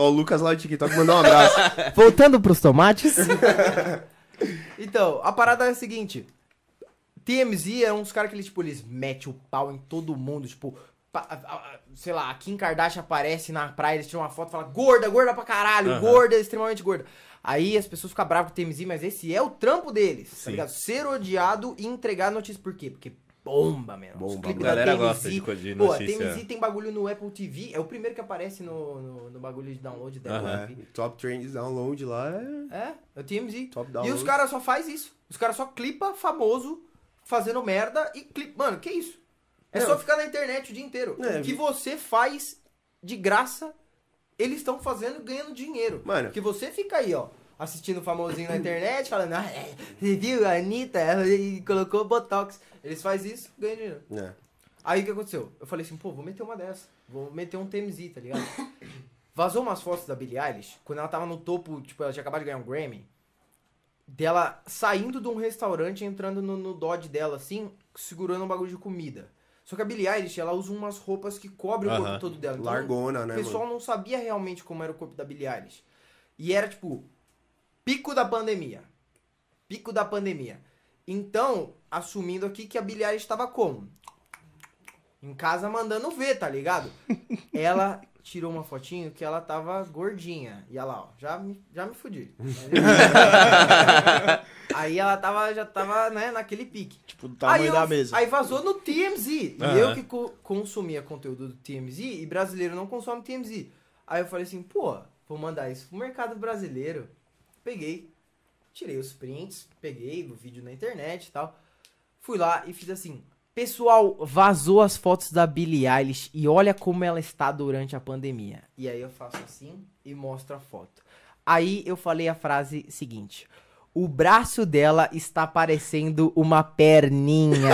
Ó, o Lucas lá do TikTok mandou um abraço. <laughs> Voltando pros tomates. <laughs> então, a parada é a seguinte. TMZ é uns caras que eles, tipo, eles metem o pau em todo mundo, tipo... sei lá, a Kim Kardashian aparece na praia, eles tiram uma foto e falam gorda, gorda pra caralho, Aham. gorda, extremamente gorda. Aí as pessoas ficam bravas com o TMZ, mas esse é o trampo deles, tá Sim. ligado? Ser odiado e entregar notícia. Por quê? Porque bomba, mesmo. Bomba, a galera gosta de co- de Pô, a notícia. TMZ tem bagulho no Apple TV, é o primeiro que aparece no, no, no bagulho de download da. Apple TV. É, top trends download lá é É, é o TMZ. top E download. os caras só faz isso. Os caras só clipa famoso fazendo merda e clipa. Mano, que isso? É Não. só ficar na internet o dia inteiro. É, o que vi- você faz de graça, eles estão fazendo ganhando dinheiro. Mano. Porque você fica aí, ó, assistindo o famosinho na <clears throat> internet, falando, ah, é, você viu a Anitta ela e colocou Botox. Eles fazem isso, ganham dinheiro. É. Aí o que aconteceu? Eu falei assim, pô, vou meter uma dessa. Vou meter um TMZ, tá ligado? <coughs> Vazou umas fotos da Billie Eilish, quando ela tava no topo, tipo, ela tinha acabado de ganhar um Grammy, dela saindo de um restaurante, entrando no, no Dodge dela, assim, segurando um bagulho de comida. Só que a Billie Eilish, ela usa umas roupas que cobrem o corpo todo dela. Então, Largona, o né, pessoal mano? não sabia realmente como era o corpo da Billie Eilish. E era, tipo, pico da pandemia. Pico da pandemia. Então, assumindo aqui que a Billie Eilish estava como? Em casa mandando ver, tá ligado? <laughs> Ela tirou uma fotinho que ela tava gordinha. E olha lá, ó, já me, já me fudi. <laughs> Aí ela tava, já tava, né, naquele pique. Tipo, do tamanho aí da eu- mesa. Aí vazou no TMZ. E eu que co- consumia conteúdo do TMZ e brasileiro não consome TMZ. Aí eu falei assim, pô, vou mandar isso pro mercado brasileiro. Peguei, tirei os prints, peguei o vídeo na internet e tal. Fui lá e fiz assim. Pessoal, vazou as fotos da Billie Eilish e olha como ela está durante a pandemia. E aí eu faço assim e mostro a foto. Aí eu falei a frase seguinte: O braço dela está parecendo uma perninha.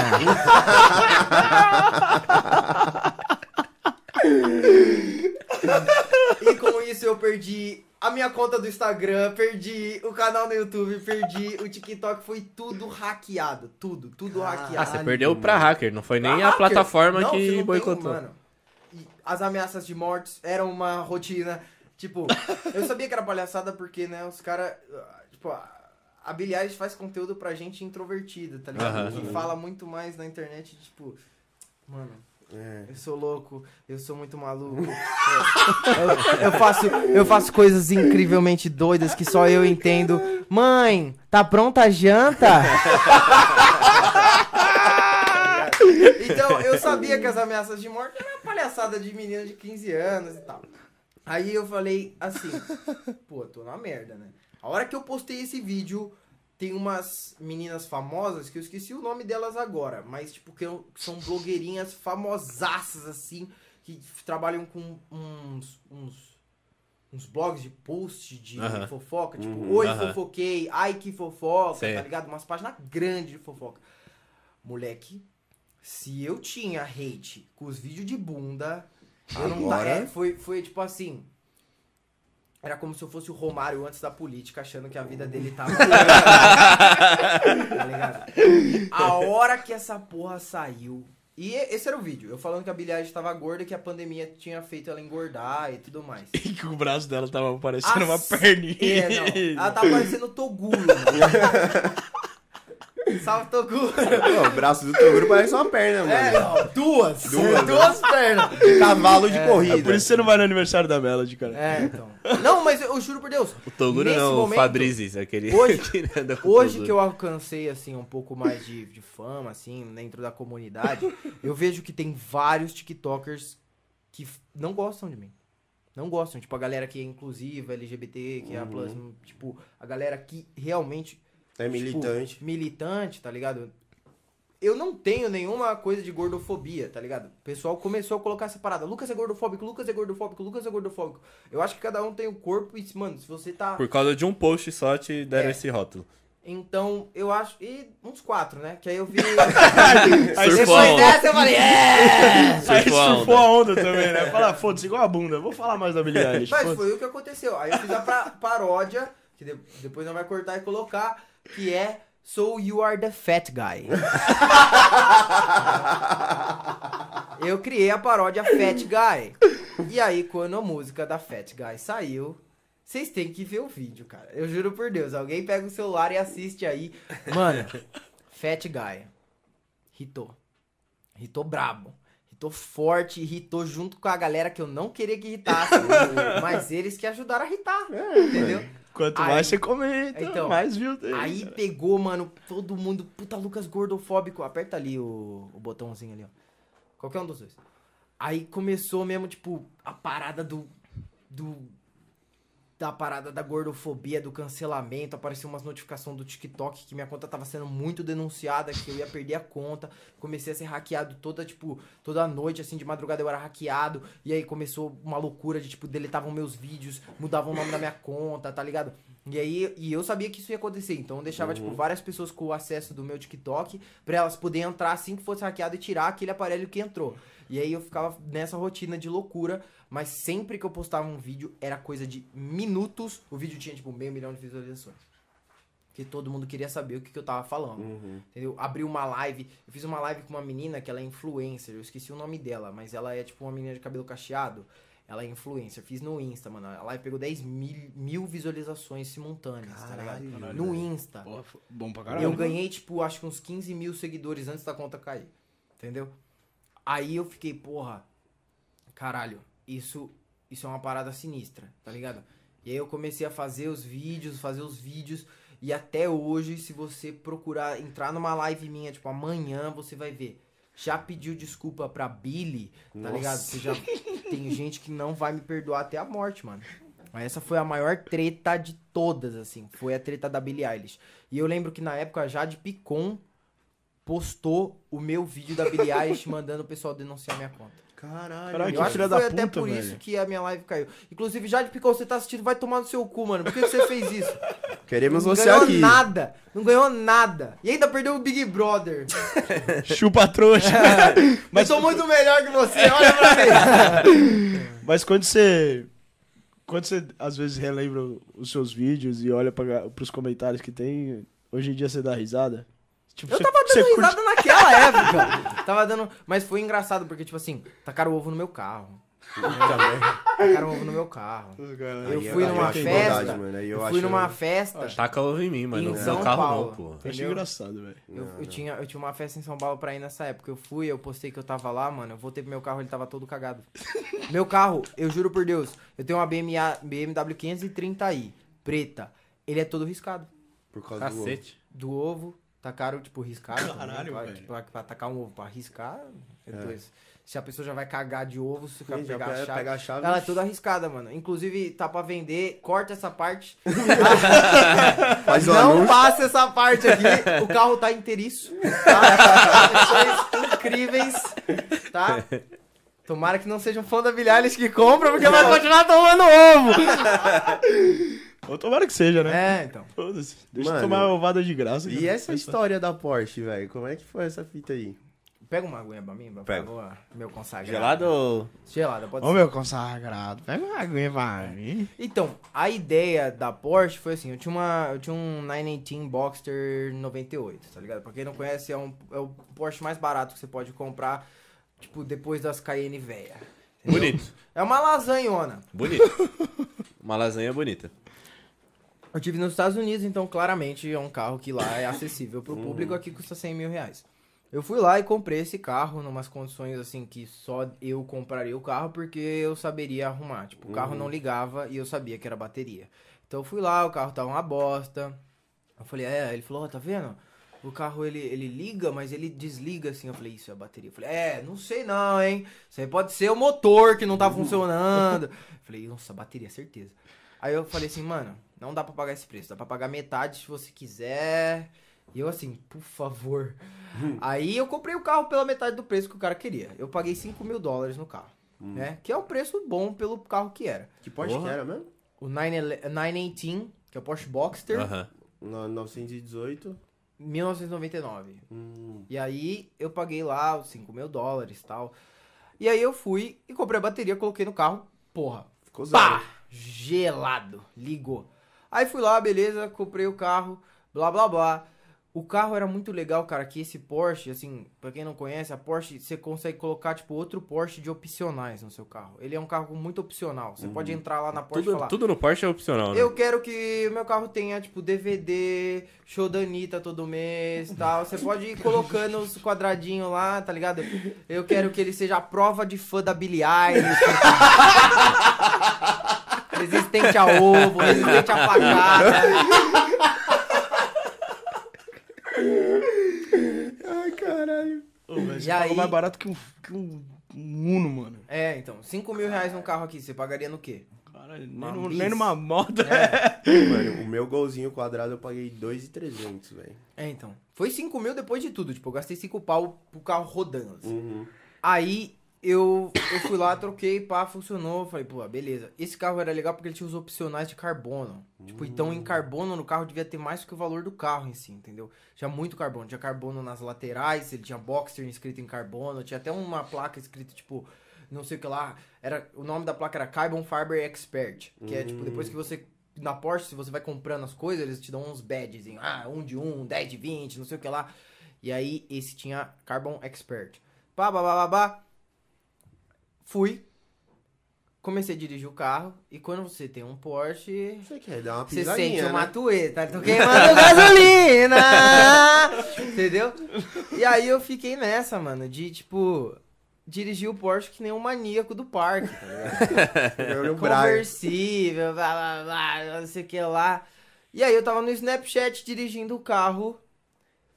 <laughs> e com isso eu perdi a minha conta do Instagram, perdi o canal no YouTube, perdi o TikTok, foi tudo hackeado, tudo, tudo Ah, hackeado. você perdeu pra hacker, não foi nem Pra a hacker? plataforma Não, você que tem, boicotou. mano. E as ameaças de mortes eram uma rotina. Tipo, eu sabia que era palhaçada porque, né, os caras. Tipo, a- a Billie Eilish faz conteúdo pra gente introvertida, tá ligado? Aham. Que fala muito mais na internet, tipo. Mano, É. eu sou louco, eu sou muito maluco. Eu, eu faço, eu faço coisas incrivelmente doidas que só eu entendo. Mãe, tá pronta a janta? então, eu sabia que as ameaças de morte eram palhaçada de menina de 15 anos e tal. Aí eu falei assim, pô, tô na merda, né? A hora que eu postei esse vídeo, tem umas meninas famosas que eu esqueci o nome delas agora, mas tipo, que são blogueirinhas famosaças assim, que trabalham com uns, uns, uns blogs de post de Aham. fofoca, tipo, Uhum. oi, Aham. fofoquei, ai que fofoca, Sei. tá ligado? Umas páginas grandes de fofoca. Moleque, se eu tinha hate com os vídeos de bunda, eu não. Agora- É, foi, foi tipo assim. Era como se eu fosse o Romário antes da política, achando que a vida dele tava. <laughs> tá ligado? A hora que essa porra saiu. E esse era o vídeo. Eu falando que a Eilish tava gorda e que a pandemia tinha feito ela engordar e tudo mais. E que o braço dela tava parecendo uma As- perninha. É, não. Ela tá parecendo Toguro. <laughs> Salve, Toguro. Pô, o braço do Toguro parece uma perna, mano. É, não, duas. Duas, Duas, pernas. Cavalo de É corrida. por isso que você não vai no aniversário da Melody, cara. É, então. Não, mas eu, eu juro por Deus. O Toguro não, o momento, Fabrizis, aquele hoje- <laughs> o Hoje que eu alcancei, assim, um pouco mais de, de fama, assim, dentro da comunidade, eu vejo que tem vários TikTokers que não gostam de mim. Não gostam. Tipo, a galera que é inclusiva, LGBT, que é a plus, tipo, a galera que realmente É militante. Tipo, militante, tá ligado? Eu não tenho nenhuma coisa de gordofobia, tá ligado? O pessoal começou a colocar essa parada. Lucas é gordofóbico, Lucas é gordofóbico, Lucas é gordofóbico. Eu acho que cada um tem o corpo e, mano, se você tá. Por causa de um post só te deram É. esse rótulo. Então, eu acho. E uns quatro, né? Que aí eu vi. <laughs> Aí Surfou Depois a onda. dessa eu falei, é! Aí Surfou a surfou a onda também, né? Fala, foda-se, igual a bunda. Vou falar mais da Billie Eilish. Mas foi o que aconteceu. Aí eu fiz a paródia, que de- depois não vai cortar e colocar, que é So You Are the Fat Guy. <laughs> eu criei a paródia Fat Guy. E aí, quando a música da Fat Guy saiu, vocês têm que ver o vídeo, cara. Eu juro por Deus. Alguém pega o celular e assiste aí. Mano, Fat Guy. Hitou. Hitou brabo. Hitou forte, irritou junto com a galera que eu não queria que irritasse. <laughs> mas eles que ajudaram a irritar. entendeu? Quanto Aí- mais você comenta, Então, mais viu dele. Aí pegou, mano, todo mundo. Puta, Lucas gordofóbico. Aperta ali o, o botãozinho ali, ó. Qualquer um dos dois. Aí começou mesmo, tipo, a parada do. Do. Da parada da gordofobia, do cancelamento. Apareceu umas notificações do TikTok que minha conta tava sendo muito denunciada, que eu ia perder a conta. Comecei a ser hackeado toda, tipo, toda noite, assim, de madrugada eu era hackeado. E aí começou uma loucura de, tipo, deletavam meus vídeos, mudavam o nome da minha conta, tá ligado? E aí, e eu sabia que isso ia acontecer, então eu deixava, tipo, várias pessoas com o acesso do meu TikTok pra elas poderem entrar assim que fosse hackeado e tirar aquele aparelho que entrou. E aí eu ficava nessa rotina de loucura, mas sempre que eu postava um vídeo era coisa de minutos, o vídeo tinha, tipo, meio milhão de visualizações. Porque todo mundo queria saber o que, que eu tava falando. Uhum. Entendeu? Abri uma live. Eu fiz uma live com uma menina que ela é influencer. Eu esqueci o nome dela, mas ela é tipo uma menina de cabelo cacheado. Ela é influencer. Fiz no Insta, mano. A live pegou 10 mil, mil visualizações simultâneas, tá ligado? Caralho, No Insta. Bom pra Eu caralho. ganhei, tipo, acho que uns 15 mil seguidores antes da conta cair. Entendeu? Aí eu fiquei, porra, caralho, isso, isso é uma parada sinistra, tá ligado? E aí eu comecei a fazer os vídeos, fazer os vídeos. E até hoje, se você procurar entrar numa live minha, tipo, amanhã, você vai ver. Já pediu desculpa pra Billy, tá Nossa. ligado? Você já <laughs> tem gente que não vai me perdoar até a morte, mano. Mas essa foi a maior treta de todas, assim. Foi a treta da Billie Eilish. E eu lembro que na época a Jade Picon postou o meu vídeo da Billie Eilish <laughs> mandando o pessoal denunciar minha conta. Caralho. Eu acho que foi até puta, por velho. isso que a minha live caiu. Inclusive, Jade Picon, você tá assistindo, vai tomar no seu cu, mano. Por que você fez isso? <laughs> Queremos não você ganhou aqui. nada. Não ganhou nada. E ainda perdeu o Big Brother. <laughs> Chupa trouxa. <laughs> Mas sou muito melhor que você, olha pra mim. Mas quando você. Quando você às vezes relembra os seus vídeos e olha pra, pros comentários que tem, hoje em dia você dá risada? Tipo, Eu tava dando curte- risada naquela época. <laughs> Tava dando. Mas foi engraçado, porque, tipo assim, tacaram ovo no meu carro. Tacaram ovo no meu carro. Eu fui numa festa. eu Eu fui acho- numa festa. Taca ovo em mim, mano. Em No São meu carro Paulo. não, pô. Eu Entendeu? engraçado, velho. Eu, eu tinha, eu tinha uma festa em São Paulo pra ir nessa época. Eu fui, eu postei que eu tava lá, mano. Eu voltei pro meu carro, ele tava todo cagado. <laughs> meu carro, eu juro por Deus, eu tenho uma BMA, BMW 530i, preta. Ele é todo riscado. Por causa do ovo. Do ovo, tacaram, tipo, riscado. Caralho, também, pra, velho. pra, pra tacar um ovo pra riscar, é dois. Se a pessoa já vai cagar de ovo, se o cara pegar a chave. pega a chave. Ela é toda arriscada, mano. Inclusive, tá pra vender, corta essa parte. <laughs> Faz Não anúncio. passa essa parte aqui. <laughs> O carro tá inteiriço. Tá? Condições incríveis. Tá? Tomara que não seja um fã da Eilish que compra, porque vai continuar tomando ovo. <laughs> Ou tomara que seja, né? É, então. Foda-se. Deixa eu Mano, tomar ovada de graça. E essa história da Porsche, velho? Como é que foi essa fita aí? Pega uma aguinha pra mim, por Pega. favor. Meu consagrado. Gelado ou... Gelada, pode Ô, ser. meu consagrado, pega uma aguinha pra mim. Então, a ideia da Porsche foi assim, eu tinha, uma, eu tinha um 918 Boxster 98, tá ligado? Pra quem não conhece, é, um, é o Porsche mais barato que você pode comprar, tipo, depois das Cayenne véia. entendeu? Bonito. É uma lasanhona. Bonito. <laughs> Uma lasanha bonita. Eu tive nos Estados Unidos, então claramente é um carro que lá é acessível pro público, aqui custa 100 mil reais. Eu fui lá e comprei esse carro numas condições assim que só eu compraria o carro porque eu saberia arrumar. Tipo, o carro não ligava e eu sabia que era bateria. Então eu fui lá, o carro tava uma bosta. Eu falei, é, ele falou, ó, tá vendo? O carro ele, ele liga, mas ele desliga assim. Eu falei, isso é a bateria. Eu falei, é, não sei não, hein? Isso aí pode ser o motor que não tá <laughs> funcionando. Eu falei, nossa, bateria, certeza. Aí eu falei assim, mano, não dá pra pagar esse preço, dá pra pagar metade se você quiser. E eu assim, por favor. <laughs> Aí eu comprei o carro pela metade do preço que o cara queria. Eu paguei 5 mil dólares no carro, né? Que é um preço bom pelo carro que era. Que Porsche Porra. que era mesmo? O 9ele- 918, que é o Porsche Boxster, Aham. No 918. 1999. Hum, E aí eu paguei lá os 5 mil dólares e tal. E aí eu fui e comprei a bateria, coloquei no carro. Porra, ficou zero. Pá! Gelado. Ligou. Aí fui lá, beleza, comprei o carro, blá blá blá. O carro era muito legal, cara, que esse Porsche, assim, pra quem não conhece, a Porsche, você consegue colocar, tipo, outro Porsche de opcionais no seu carro. Ele é um carro muito opcional. Você pode entrar lá na Porsche e Tudo, falar... tudo no Porsche é opcional, né? Eu quero que o meu carro tenha, tipo, DVD, show da Anitta todo mês e tal. Você pode ir colocando os quadradinhos lá, tá ligado? Eu quero que ele seja a prova de fã da Billie Eilish. <laughs> resistente a ovo, resistente a facada. Ai, caralho. Ô, velho, E você pagou aí- mais barato que um, que um, um Uno, mano. É, então, 5 mil reais num carro aqui, você pagaria no quê? Caralho, nem, Uma no- nem numa moto. <laughs> Mano, o meu golzinho quadrado eu paguei 2,300, velho. É, então. Foi 5 mil depois de tudo, tipo, eu gastei 5 pau pro carro rodando. assim. Uhum. Aí eu, eu fui lá, troquei, pá, funcionou. Falei, pô, beleza. Esse carro era legal porque ele tinha os opcionais de carbono. Tipo, então em carbono no carro devia ter mais que o valor do carro em si, entendeu? Tinha muito carbono. Tinha carbono nas laterais, ele tinha Boxster escrito em carbono. Tinha até uma placa escrita, tipo, não sei o que lá. Era, o nome da placa era Carbon Fiber Expert. Que é, tipo, depois que você... Na Porsche, se você vai comprando as coisas, eles te dão uns badges. Em, ah, um de um, 10 de 20, não sei o que lá. E aí, esse tinha Carbon Expert. Pá, pá, pá, pá, pá. Fui. Comecei a dirigir o carro. E quando você tem um Porsche, Você quer dar uma você pisadinha, sente né? uma tueta. <laughs> Tô queimando gasolina! <laughs> Entendeu? E aí eu fiquei nessa, mano, de tipo. Dirigir o Porsche que nem um maníaco do parque, tá ligado? <laughs> Eu o Brian. Conversível, blá blá blá, não sei o que lá. E aí eu tava no Snapchat dirigindo o carro.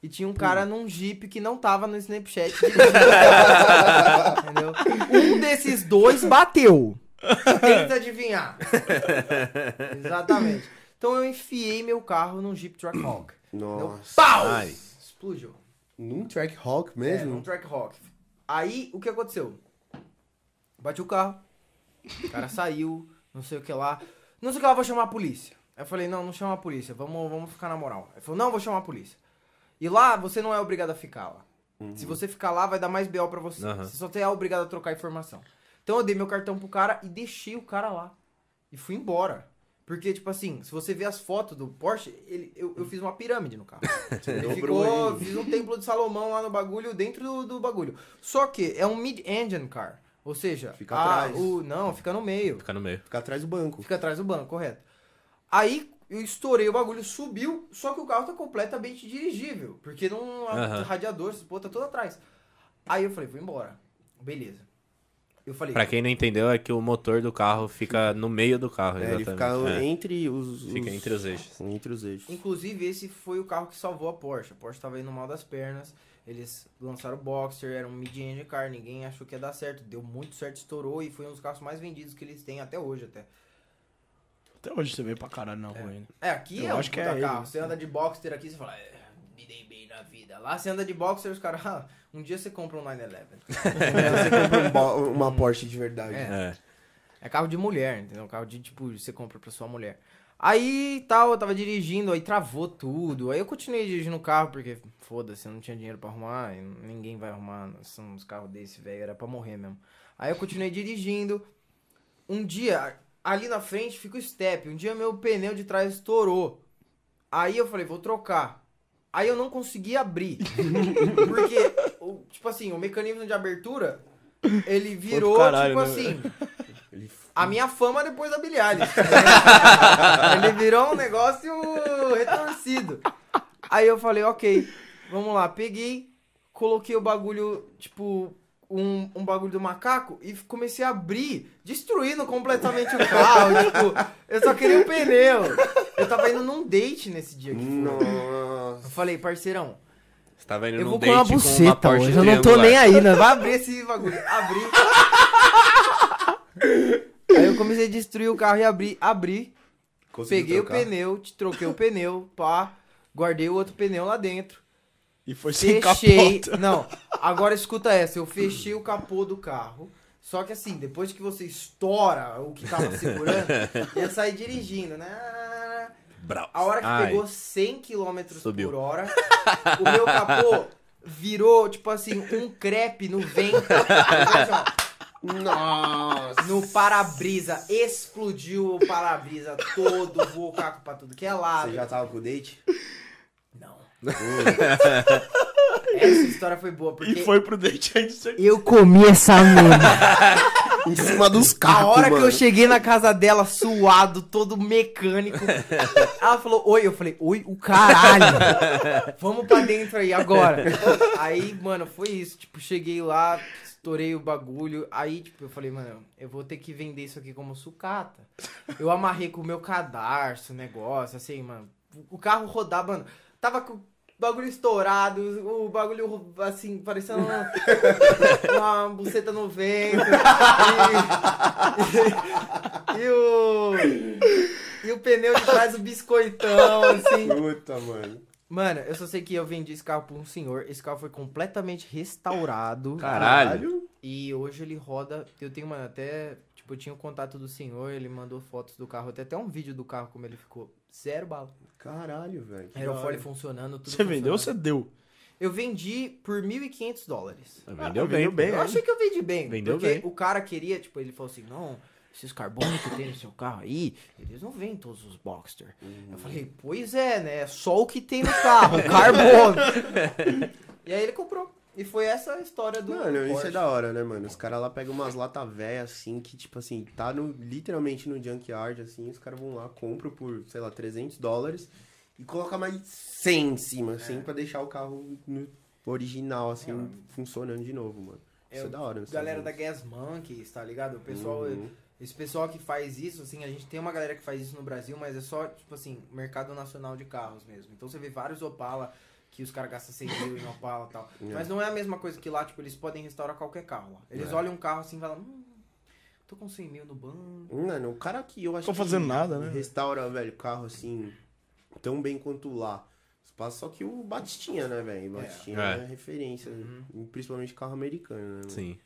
E tinha um cara num Jeep que não tava no Snapchat. <laughs> Entendeu? Um desses dois bateu. Tenta adivinhar. Exatamente. Então eu enfiei meu carro num Jeep Trackhawk. <clears throat> Nossa. Pau! Ai. Explodiu. Num Trackhawk É, mesmo? num Trackhawk. Aí, o que aconteceu? Bati o carro, o cara saiu, não sei o que lá. Não sei o que lá, vou chamar a polícia. Aí eu falei, não, não chama a polícia, vamos, vamos ficar na moral. Ele falou, não, vou chamar a polícia. E lá, você não é obrigado a ficar lá. Se você ficar lá, vai dar mais BO pra você. Aham. Você só é obrigado a trocar informação. Então eu dei meu cartão pro cara e deixei o cara lá. E fui embora. Porque, tipo assim, se você ver as fotos do Porsche, ele, eu, eu fiz uma pirâmide no carro. <laughs> Ele ficou, fiz um templo de Salomão lá no bagulho, dentro do, do bagulho. Só que é um mid-engine car. Ou seja, Fica a- atrás. O, não, fica no meio. Fica no meio. Ficar atrás do banco. Fica atrás do banco, correto. Aí eu estourei o bagulho, subiu, só que o carro tá completamente dirigível. Porque não. O radiador, esse pô, tá todo atrás. Aí eu falei, vou embora. Beleza. Eu falei. Pra quem não entendeu, é que o motor do carro fica no meio do carro, É, ele fica exatamente. É. entre os, Fica os- entre os eixos. Entre os eixos. Inclusive, esse foi o carro que salvou a Porsche. A Porsche tava indo mal das pernas. Eles lançaram o Boxer, era um mid-engine car, ninguém achou que ia dar certo. Deu muito certo, estourou e foi um dos carros mais vendidos que eles têm até hoje até. Até hoje você veio pra caralho na rua ainda. É, aqui Eu é um acho que puta é carro. ele. Você anda de Boxster aqui, você fala, é, me dei bem na vida. Lá você anda de boxer, os caras, <laughs> ah, um dia você compra um 911. <laughs> Você compra um uma Porsche de verdade. É. É. É carro de mulher, entendeu? Carro de, tipo, você compra pra sua mulher. Aí, tal, eu tava dirigindo, aí travou tudo. Aí eu continuei dirigindo o carro, porque, foda-se, eu não tinha dinheiro pra arrumar. e ninguém vai arrumar, são uns carros desse, velho, era pra morrer mesmo. Aí eu continuei dirigindo. Um dia, ali na frente fica o step. Um dia meu pneu de trás estourou. Aí eu falei, vou trocar. Aí eu não consegui abrir. <laughs> Porque, o- tipo assim, o mecanismo de abertura, ele virou, caralho, tipo né? assim... Ele A minha fama depois da Eilish. <laughs> Ele virou um negócio retorcido. Aí eu falei, ok, vamos lá. Peguei, coloquei o bagulho, tipo, um, um bagulho do macaco e comecei a abrir, destruindo completamente o carro. <laughs> tipo, eu só queria o pneu. Eu tava indo num date nesse dia que foi. Eu Nossa. falei, parceirão, Você tava indo eu num vou com date uma com uma buceta Porsche hoje, eu não tô nem aí, né? <laughs> Vai abrir esse bagulho. Abri. aí eu comecei a destruir o carro e abri, abri. Conseguiu peguei trocar? o pneu, te- troquei o pneu, pá, guardei o outro pneu lá dentro. E foi sem Fechei. capota. Não, agora escuta essa, eu fechei o capô do carro. Só que assim, depois que você estoura o que tava <laughs> segurando, ia sair dirigindo, né? Brau. A hora que Ai. pegou 100 km Subiu. por hora, o meu capô virou, tipo assim, um crepe no vento. Nossa. no para-brisa, explodiu o para-brisa todo, voou o caco pra tudo que é lado. Você já tava com o date? Essa história foi boa, porque E foi pro date aí de certeza. eu comi essa mina. Em cima dos A carros, hora que mano. eu cheguei na casa dela, suado, todo mecânico, ela falou, oi, eu falei, oi, o caralho. Vamos pra dentro aí, agora. Aí, mano, foi isso. Tipo, cheguei lá, estourei o bagulho. Aí, tipo, eu falei, mano, eu vou ter que vender isso aqui como sucata. Eu amarrei com o meu cadarço, negócio, assim, mano. O carro rodava, mano. Tava com bagulho estourado, o bagulho, assim, parecendo uma, <laughs> uma buceta no vento. E, e o. E o pneu de trás, o biscoitão, assim. Puta, mano. Mano, eu só sei que eu vendi esse carro pra um senhor. Esse carro foi completamente restaurado. Caralho. E hoje ele roda. Eu tenho, mano, até. Tipo, eu tinha o contato do senhor, ele mandou fotos do carro. Tem até um vídeo do carro como ele ficou. Zero bala. Caralho, velho. que Aerofólio funcionando, tudo Você vendeu ou você deu? Eu vendi por 1.500 dólares. Vendeu Ah, bem. vendeu bem, Eu é. achei que eu vendi bem. Vendeu porque bem. o cara queria, tipo, ele falou assim, não, esses carbonos que tem no seu carro aí, eles não vêm todos os Boxster. Eu falei, pois é, né? É só o que tem no carro, <laughs> carbono. <laughs> e aí ele comprou. E foi essa a história do Mano, isso Porsche. é da hora, né, mano? Os caras lá pegam umas latas velhas, assim, que, tipo assim, tá no, literalmente no junkyard, assim, os caras vão lá, compram por, sei lá, 300 dólares e colocam mais 100 em cima, assim, É. pra deixar o carro no original, assim, funcionando de novo, mano. Isso é, É, da hora. nos Galera da Estados Gas Monkeys, tá ligado? O pessoal, Uhum. esse pessoal que faz isso, assim, a gente tem uma galera que faz isso no Brasil, mas é só, tipo assim, mercado nacional de carros mesmo. Então você vê vários Opala que os caras gastam 100 mil em Opala e tal. <laughs> É. Mas não é a mesma coisa que lá, tipo, eles podem restaurar qualquer carro lá. Eles É. olham um carro assim e falam, hum, tô com 100 mil no banco. Mano, o cara que eu acho Tô que fazendo nada, né? restaura, velho, carro, assim, tão bem quanto lá. Só que o Batistinha, né, velho? Batistinha É. é, referência, Uhum. principalmente carro americano, né? Sim.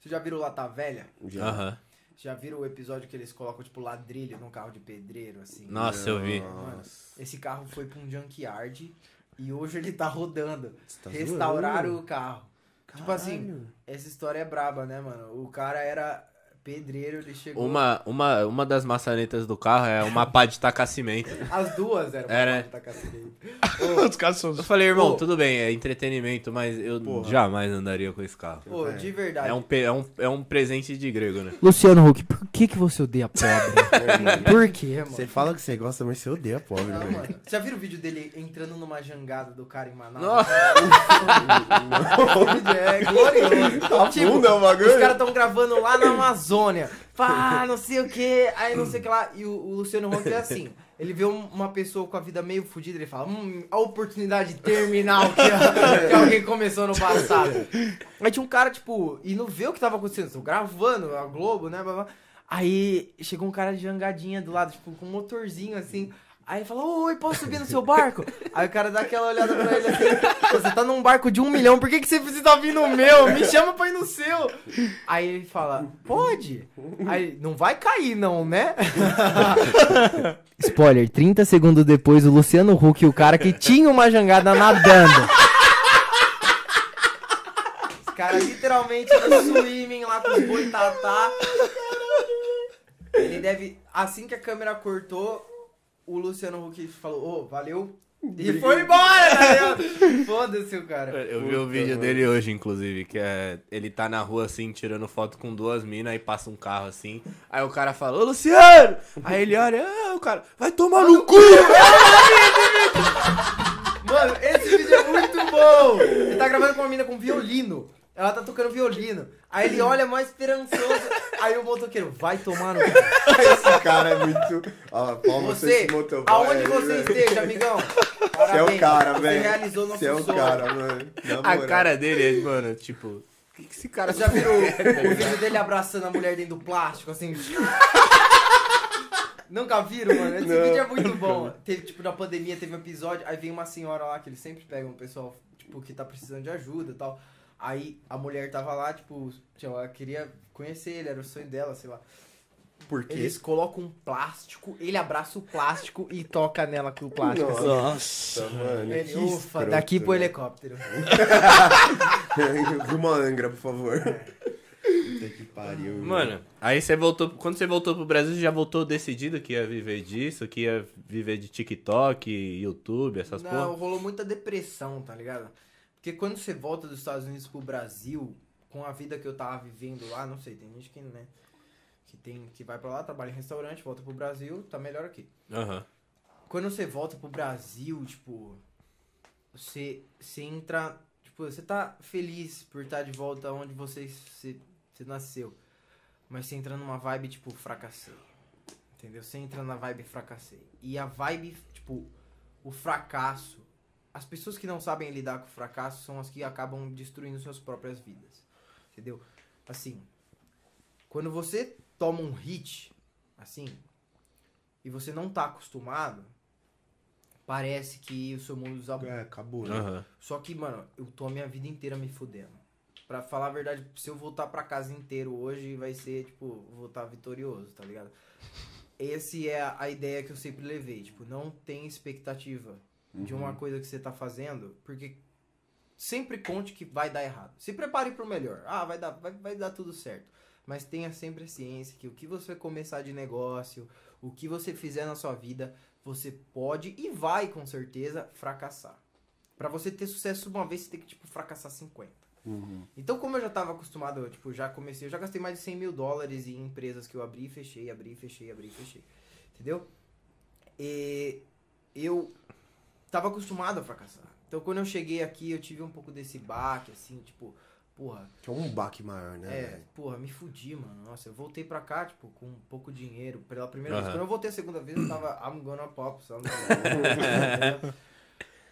Você já viram Lata Velha? Já. Aham. Já viram o episódio que eles colocam, tipo, ladrilho num carro de pedreiro, assim? Nossa, eu vi. Mano, esse carro foi pra um junkyard e hoje ele tá rodando. Tá Restauraram zoando? o carro. Tipo Caralho. assim, essa história é braba, né, mano? O cara era pedreiro, ele chegou. Uma, uma, uma das maçanetas do carro é uma pá de tacar cimento. <laughs> As duas eram Era. pra tacar cimento. <laughs> Os caras são... Eu falei, irmão, tudo bem, é entretenimento, mas eu Porra. jamais andaria com esse carro. Pô, de verdade. É um, pe- é, um, é um presente de grego, né? Luciano Huck, por que, que você odeia pobre? <laughs> por quê, mano? Você fala que você gosta, mas você odeia pobre, Não, velho. mano. Você já viram o vídeo dele entrando numa jangada do cara em Manaus? Nossa. O vídeo é glorioso. Tá Tipo, fundo, é o bagulho? Os caras estão gravando lá na Amazônia. <laughs> Pá, não sei o que, aí não sei o que lá. E o, o Luciano Huck é assim. <laughs> Ele vê um- uma pessoa com a vida meio fodida, ele fala, hum, a oportunidade terminal que, a- <laughs> que alguém começou no passado. Aí tinha um cara, tipo, e não vê o que tava acontecendo, tô gravando a Globo, né? blá, blá. Aí chegou um cara de jangadinha do lado, tipo, com um motorzinho assim. Aí ele fala, oi, posso subir no seu barco? Aí o cara dá aquela olhada pra ele assim, "Pô, você tá num barco de um milhão, por que, que você precisa vir no meu? Me chama pra ir no seu. Aí ele fala, pode. Aí, não vai cair não, né? Spoiler, 30 segundos depois, o Luciano Huck, o cara que tinha uma jangada nadando. Os caras literalmente no swimming lá com os boitatá. Ele deve. Assim que a câmera cortou, o Luciano Huck falou, ô, valeu. E foi embora, tá? <laughs> Foda-se o cara. Eu vi o vídeo dele hoje, inclusive, que é. Ele tá na rua assim, tirando foto com duas minas, aí passa um carro assim. Aí o cara fala, ô Luciano! Aí ele olha, ah, o cara, vai tomar no cu! Mano, esse vídeo é muito bom! Ele tá gravando com uma mina com violino. Ela tá tocando violino. Aí ele olha mais esperançoso. Aí o motoqueiro, vai tomar no. <laughs> Esse cara é muito. Pra Você, aonde aí, você velho. esteja, amigão. Você é Parabéns, o cara, Você velho. realizou nosso Você é o sonho. cara, mano. A cara dele é, mano, tipo, o que, que esse cara Você já viu o, o vídeo dele abraçando a mulher dentro do plástico, assim? <laughs> Nunca viram, mano? Esse Não, vídeo é muito bom. Teve, tipo, na pandemia teve um episódio, aí vem uma senhora lá, que eles sempre pegam um pessoal, tipo, que tá precisando de ajuda e tal. Aí a mulher tava lá, tipo, ela queria conhecer ele, era o sonho dela, sei lá. Por quê? Eles colocam um plástico, ele abraça o plástico e toca nela com o plástico. assim. Nossa. mano. Ele, ufa, escroto, daqui pro velho. helicóptero. <laughs> Rumo a Angra, por favor. Puta que pariu. velho. Mano, aí você voltou. Quando você voltou pro Brasil, você já voltou decidido que ia viver disso, que ia viver de TikTok, YouTube, essas Não, porra? rolou muita depressão, tá ligado? Porque quando você volta dos Estados Unidos pro Brasil, com a vida que eu tava vivendo lá, não sei, tem gente que, né, que tem que vai pra lá, trabalha em restaurante, volta pro Brasil, tá melhor aqui. Aham. Quando você volta pro Brasil, tipo, você, você entra, tipo, você tá feliz por estar de volta onde você, você, você nasceu. Mas você entra numa vibe, tipo, fracassei. Entendeu? Você entra na vibe fracassei. E a vibe, tipo, o fracasso. As pessoas que não sabem lidar com o fracasso são as que acabam destruindo suas próprias vidas. Entendeu? Assim, quando você toma um hit, assim, e você não tá acostumado, parece que o seu mundo desabou. É, acabou, né? Aham. Só que, mano, eu tô a minha vida inteira me fudendo. Pra falar a verdade, se eu voltar pra casa inteiro hoje, vai ser, tipo, voltar vitorioso, tá ligado? Essa é a, a ideia que eu sempre levei. Tipo, não tem expectativa de uma coisa que você tá fazendo, porque sempre conte que vai dar errado. Se prepare pro melhor. Ah, vai dar, vai, vai dar tudo certo. Mas tenha sempre a ciência que o que você começar de negócio, o que você fizer na sua vida, você pode e vai com certeza fracassar. Pra você ter sucesso uma vez, você tem que, tipo, fracassar 50. Então, como eu já tava acostumado, eu, tipo, já comecei, eu já gastei mais de 100 mil dólares em empresas que eu abri e fechei, abri e fechei, abri e fechei. Entendeu? E eu tava acostumado a fracassar. Então, quando eu cheguei aqui, eu tive um pouco desse baque, assim, tipo, porra, Que é um baque maior, né? é, porra, me fudi, mano. Nossa, eu voltei pra cá, tipo, com pouco dinheiro. Pela primeira vez. Aham. Quando eu voltei a segunda vez, eu tava I'm gonna pop. Só no- <laughs> <laughs>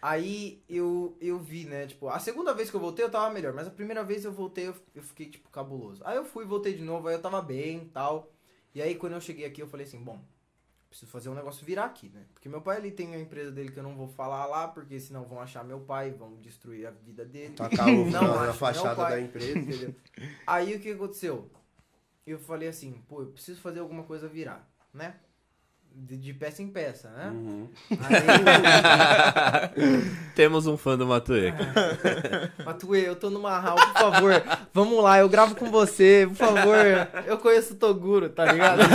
Aí eu, eu vi, né? Tipo, a segunda vez que eu voltei eu tava melhor, mas a primeira vez eu voltei eu, eu fiquei, tipo, cabuloso. Aí eu fui, voltei de novo, aí eu tava bem tal. E aí quando eu cheguei aqui eu falei assim, bom, preciso fazer um negócio virar aqui, né? Porque meu pai ele tem a empresa dele que eu não vou falar lá, porque senão vão achar meu pai, vão destruir a vida dele. Tacar o <laughs> Não, na, fachada pai. da empresa. Entendeu? Aí o que aconteceu? Eu falei assim, pô, eu preciso fazer alguma coisa virar, né? De, de peça em peça, né? Uhum. Aí <laughs> Temos um fã do Matuê. eu, Matuê, eu tô numa hall, por favor, vamos lá, eu gravo com você, por favor. Eu conheço o Toguro, tá ligado? <laughs>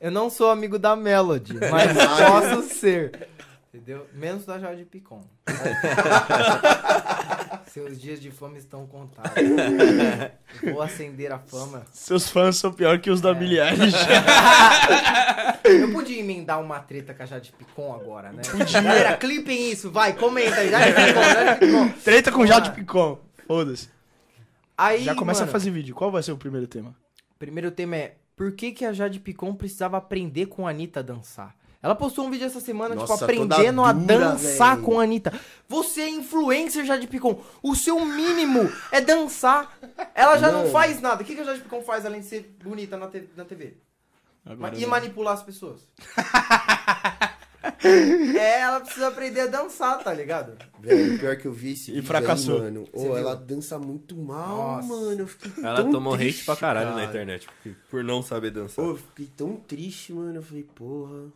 Eu não sou amigo da Melody, mas posso ser. Entendeu? Menos da Jade Picon. <laughs> Seus dias de fama estão contados. <laughs> Vou acender a fama. Seus fãs são pior que os da É. Billie <laughs> Eilish. Eu podia emendar uma treta com a Jade Picon agora, né? Galera, clipem isso, vai, comenta aí. Jade Picon, Jade Picon. Treta com Jade. Picon. Foda-se. Aí, Já começa mano, a fazer vídeo. Qual vai ser o primeiro tema? Primeiro tema é, por que que a Jade Picon precisava aprender com a Anitta a dançar? Ela postou um vídeo essa semana, Nossa, tipo, aprendendo toda a dura, dançar véi. com a Anitta. Você é influencer, Jade Picon. O seu mínimo é dançar. Ela já não Mano. faz nada. O que, que a Jade Picon faz além de ser bonita na, te- na TV? Agora e não. manipular as pessoas. <laughs> é, ela precisa aprender a dançar, tá ligado? Velho, pior que eu vi esse E vídeo fracassou. aí, mano. Viu? ela dança muito mal, Nossa. mano. Eu fiquei Ela tão tomou hate triste, pra caralho na cara. internet. porque- Por não saber dançar. Ô, eu fiquei tão triste, mano. Eu falei, porra.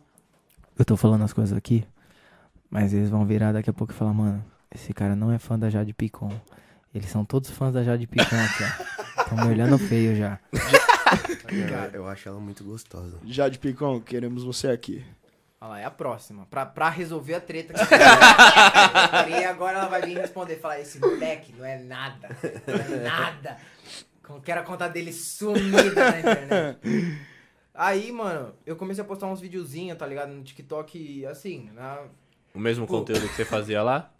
Eu tô falando as coisas aqui, mas eles vão virar daqui a pouco e falar, mano, esse cara não é fã da Jade Picon. Eles são todos fãs da Jade Picon aqui, ó. Tão me olhando feio já. Eu, eu acho ela muito gostosa. Jade Picon, queremos você aqui. Olha lá, é a próxima. Pra, pra resolver a treta que você <laughs> E agora ela vai vir responder, falar, esse moleque não é nada. Não é nada. Quero a conta dele sumida na internet. Aí, mano, eu comecei a postar uns videozinhos, tá ligado? No TikTok, assim, na, O mesmo Pô. conteúdo que você fazia lá?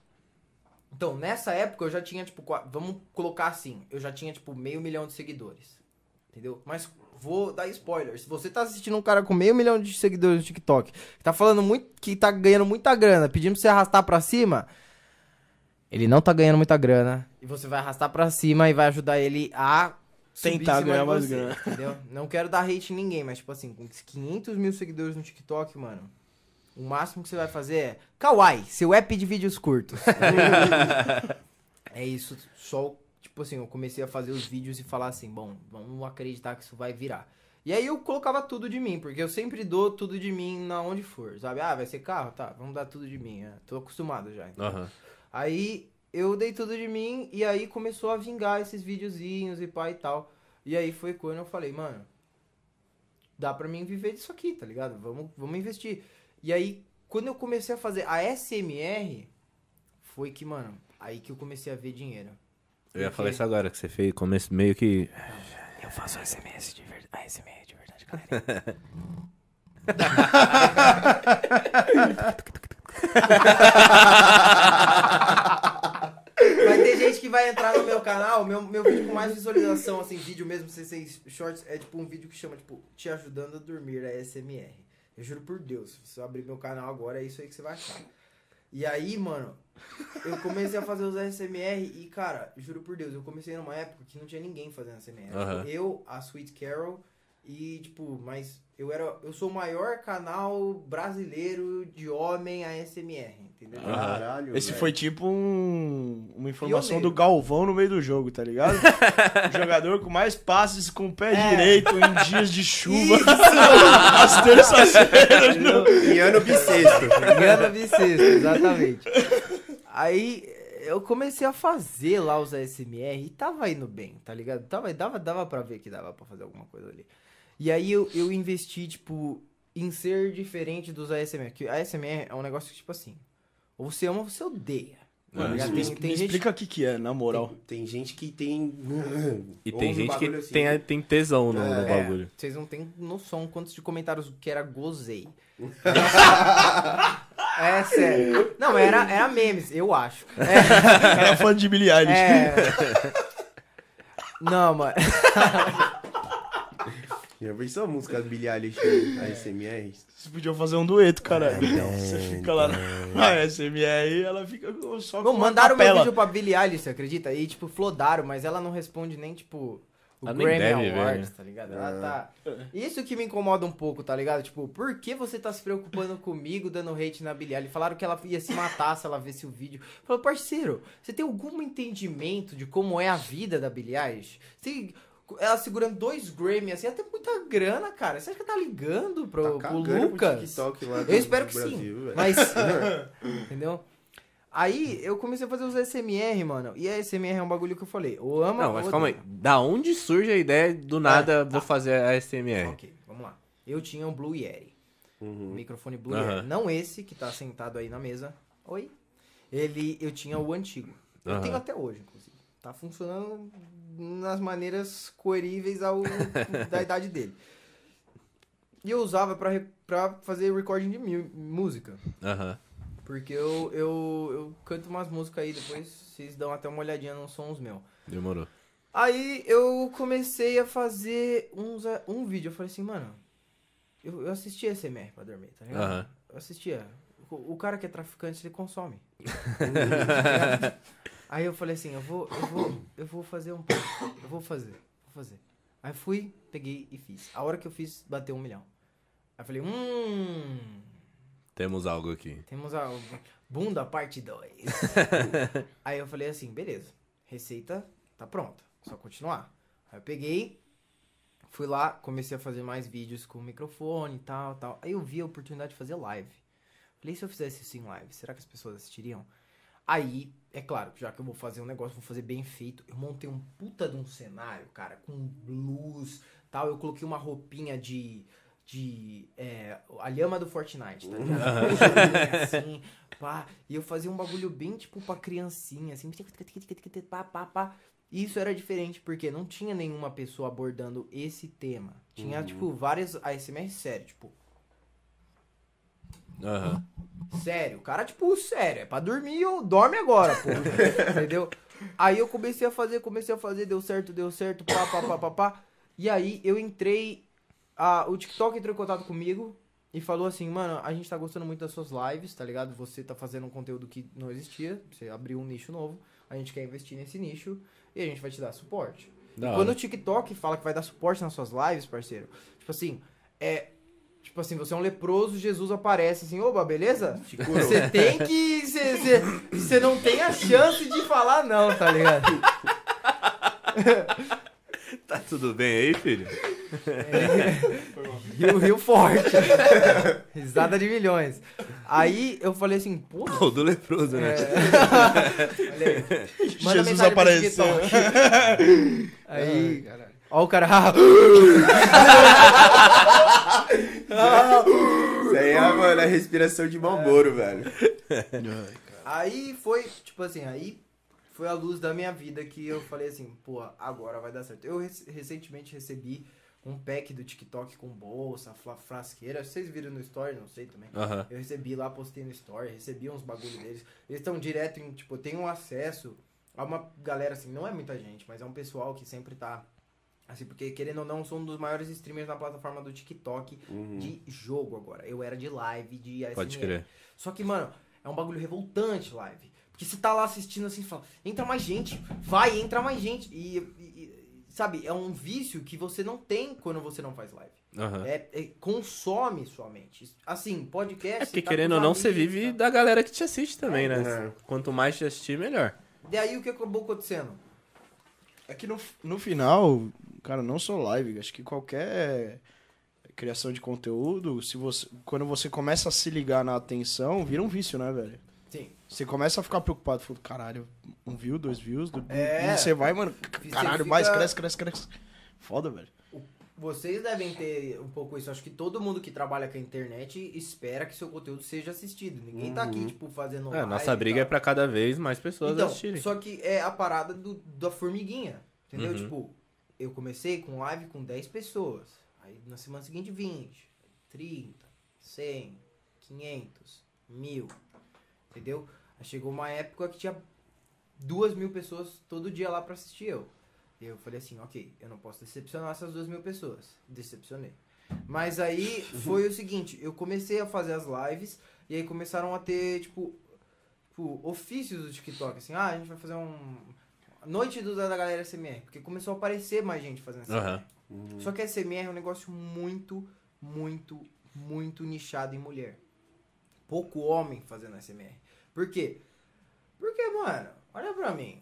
Então, nessa época eu já tinha, tipo, vamos colocar assim, eu já tinha, tipo, meio milhão de seguidores. Entendeu? Mas vou dar spoiler. Se você tá assistindo um cara com meio milhão de seguidores no TikTok, que tá falando muito, que tá ganhando muita grana, pedindo pra você arrastar pra cima, ele não tá ganhando muita grana. E você vai arrastar pra cima e vai ajudar ele a Tentar ganhar mais você, grana. Entendeu? Não quero dar hate em ninguém, mas, tipo assim, com 500 mil seguidores no TikTok, mano. O máximo que você vai fazer é Kawaii, seu app de vídeos curtos. <laughs> é isso, só, tipo assim, eu comecei a fazer os vídeos e falar assim, bom, vamos acreditar que isso vai virar. E aí eu colocava tudo de mim, porque eu sempre dou tudo de mim na onde for, sabe? Ah, vai ser carro? Tá, vamos dar tudo de mim, é, tô acostumado já. então. Aham. Aí eu dei tudo de mim e aí começou a vingar esses videozinhos e pá e tal. E aí foi quando eu falei, mano, dá pra mim viver disso aqui, tá ligado? Vamos, vamos investir. E aí, quando eu comecei a fazer a SMR, foi que, mano, aí que eu comecei a ver dinheiro. Eu ia Porque- falar isso agora, que você fez começo meio que. Eu faço SMS de verdade. ASMR de verdade, galera. Gente que vai entrar no meu canal, meu, meu vídeo com mais visualização, assim, vídeo mesmo, sem ser shorts, é tipo um vídeo que chama, tipo, Te Ajudando a Dormir, a SMR. Eu juro por Deus, se eu abrir meu canal agora, é isso aí que você vai achar. E aí, mano, eu comecei a fazer os ASMR e, cara, juro por Deus, eu comecei numa época que não tinha ninguém fazendo. Aham. Tipo, eu, a Sweet Carol e, tipo, mas eu era, eu sou o maior canal brasileiro de homem ASMR, entendeu? Aham. Caralho. Esse velho. foi tipo um- uma informação do Galvão no meio do jogo, tá ligado? <laughs> o jogador com mais passes com o pé É. direito em dias de chuva. <laughs> As terças-feiras. no- <laughs> Em ano bissexto. Engano bissexto, exatamente. Aí eu comecei a fazer lá os ASMR e tava indo bem, tá ligado? Tava, dava, dava pra ver que dava pra fazer alguma coisa ali. E aí eu, eu investi, tipo, em ser diferente dos ASMR. Que ASMR é um negócio que, tipo assim, ou você ama ou você odeia. Tá É. ligado? Me, Tem, tem me gente explica o que que é, na moral. Tem, tem gente que tem. E tem Ouve gente que assim. tem, tem tesão no, no É, bagulho. Vocês não têm noção quantos de comentários que era gozei. <laughs> é sério. Não, era, era memes, eu acho. É, <laughs> Era fã de Billie Eilish. é. Não, mano. <laughs> Já pensou a música do Billie Eilish ASMR? Vocês podiam fazer um dueto, caralho. <laughs> Você fica lá na <laughs> na SMR e ela fica só com Não, uma mandaram meu vídeo pra Billie Eilish, você acredita? E, tipo, flodaram, mas ela não responde nem, tipo, o Ela Grammy deve Awards, né? tá ligado? Ela tá... Isso que me incomoda um pouco, tá ligado? Tipo, por que você tá se preocupando comigo dando hate na Billie Eilish? Falaram que ela ia se matar se ela visse o vídeo. Falou, parceiro, você tem algum entendimento de como é a vida da Billie Eilish? Você... Ela segurando dois Grammy, assim, ela tem muita grana, cara. Você acha que tá ligando pro, Tá pro Lucas? TikTok lá do- Eu espero que Brasil, sim. velho. Mas. <laughs> entendeu? Aí eu comecei a fazer os SMR, mano. E a SMR é um bagulho que eu falei. Ou ama Não, ou mas calma aí. Da onde surge a ideia do nada vou fazer a SMR? Ok, vamos lá. Eu tinha um Blue Yeti. Um Uhum. microfone Blue Aham. Yeti. Não esse que tá sentado aí na mesa. Oi. Ele, eu tinha o antigo. Eu Aham. tenho até hoje, inclusive. Tá funcionando nas maneiras coeríveis ao, <laughs> da idade dele. E eu usava pra, pra fazer recording de música. Aham. Porque eu, eu, eu canto umas músicas aí, depois vocês dão até uma olhadinha nos sons meus. Demorou. Aí eu comecei a fazer uns, um vídeo. Eu falei assim, mano, eu, eu assistia SMR pra dormir, tá ligado? Aham. Eu assistia. O, o cara que é traficante, ele consome. <laughs> Aí eu falei assim, eu vou, eu vou, <coughs> eu vou fazer um pouco. Eu vou fazer, vou fazer. Aí fui, peguei e fiz. A hora que eu fiz, bateu um milhão. Aí falei, hum, Temos algo aqui. temos a bunda parte 2. <laughs> Aí eu falei assim, beleza, receita tá pronta, só continuar. Aí eu peguei, fui lá, comecei a fazer mais vídeos com microfone e tal, tal. Aí eu vi a oportunidade de fazer live. Falei, se eu fizesse isso em live, será que as pessoas assistiriam? Aí, é claro, já que eu vou fazer um negócio, vou fazer bem feito. Eu montei um puta de um cenário, cara, com luz, tal. Eu coloquei uma roupinha de. de. É, a lhama do Fortnite, tá ligado? <laughs> assim, pá. E eu fazia um bagulho bem, tipo, pra criancinha, assim. Pá, pá, pá. Isso era diferente, porque não tinha nenhuma pessoa abordando esse tema. Tinha, tipo, várias ASMR sério, tipo, Aham. Sério, o cara, tipo, sério, é pra dormir eu dorme agora, pô. <laughs> Entendeu? Aí eu comecei a fazer, comecei a fazer, deu certo, deu certo, pá, pá, pá, pá, pá. E aí eu entrei, a, o TikTok entrou em contato comigo e falou assim, mano, a gente tá gostando muito das suas lives, tá ligado? Você tá fazendo um conteúdo que não existia, você abriu um nicho novo, a gente quer investir nesse nicho e a gente vai te dar suporte. Quando o TikTok fala que vai dar suporte nas suas lives, parceiro, tipo assim, é. Tipo assim, você é um leproso, Jesus aparece assim, oba, beleza? Você tem que. Você- não tem a chance de falar, não, tá ligado? <laughs> Tá tudo bem aí, filho? Rio, rio forte. Risada de milhões. Aí eu falei assim, pô. O do leproso, né? <laughs> Olha aí. Manda Jesus apareceu. <laughs> Aí. Ó o cara. Isso aí é, mano, a respiração de Malboro, velho. Aí foi, tipo assim, aí foi a luz da minha vida que eu falei assim, pô, agora vai dar certo. Eu rec- recentemente recebi um pack do TikTok com bolsa, frasqueira. Vocês viram no story, não sei também. Aham. Eu recebi lá, postei no story, recebi uns bagulho deles. Eles estão direto em, tipo, eu tenho acesso a uma galera assim, não é muita gente, mas é um pessoal que sempre tá assim, porque querendo ou não, sou um dos maiores streamers na plataforma do TikTok de jogo agora. Eu era de live, de ASMR. Pode crer. Só que, mano, é um bagulho revoltante live. Porque você tá lá assistindo assim e fala, entra mais gente, vai, entra mais gente. E, e- sabe, é um vício que você não tem quando você não faz live. Aham. É, é- consome sua mente. Assim, podcast. É porque tá querendo ou não, você vive tá? da galera que te assiste também, né? É. Quanto mais te assistir, melhor. Daí o que acabou acontecendo? É que no, no final, cara, não só live, acho que qualquer criação de conteúdo, se você, quando você começa a se ligar na atenção, vira um vício, né, velho? Sim. Você começa a ficar preocupado, falando, caralho, um view, dois views, do, É. e você vai, mano, caralho, fica- mais cresce, cresce, cresce. Foda, velho. Vocês devem ter um pouco isso. Acho que todo mundo que trabalha com a internet espera que seu conteúdo seja assistido. Ninguém tá aqui, tipo, fazendo. É, nossa briga é tal. pra cada vez mais pessoas Então, assistirem. só que é a parada do, da formiguinha. Entendeu? Uhum. Tipo, eu comecei com live com 10 pessoas. Aí na semana seguinte 20, 30, 100, 500, 1000. Entendeu? Aí chegou uma época que tinha duas mil pessoas todo dia lá pra assistir eu. E eu falei assim, ok, eu não posso decepcionar essas duas mil pessoas. Decepcionei. Mas aí foi o seguinte, eu comecei a fazer as lives e aí começaram a ter, tipo, tipo, ofícios do TikTok, assim, ah, a gente vai fazer um. Noite do, da galera SMR, porque começou a aparecer mais gente fazendo SMR. Aham. Só que a SMR é um negócio muito, muito, muito nichado em mulher. Pouco homem fazendo SMR. Por quê? Porque, mano, olha pra mim.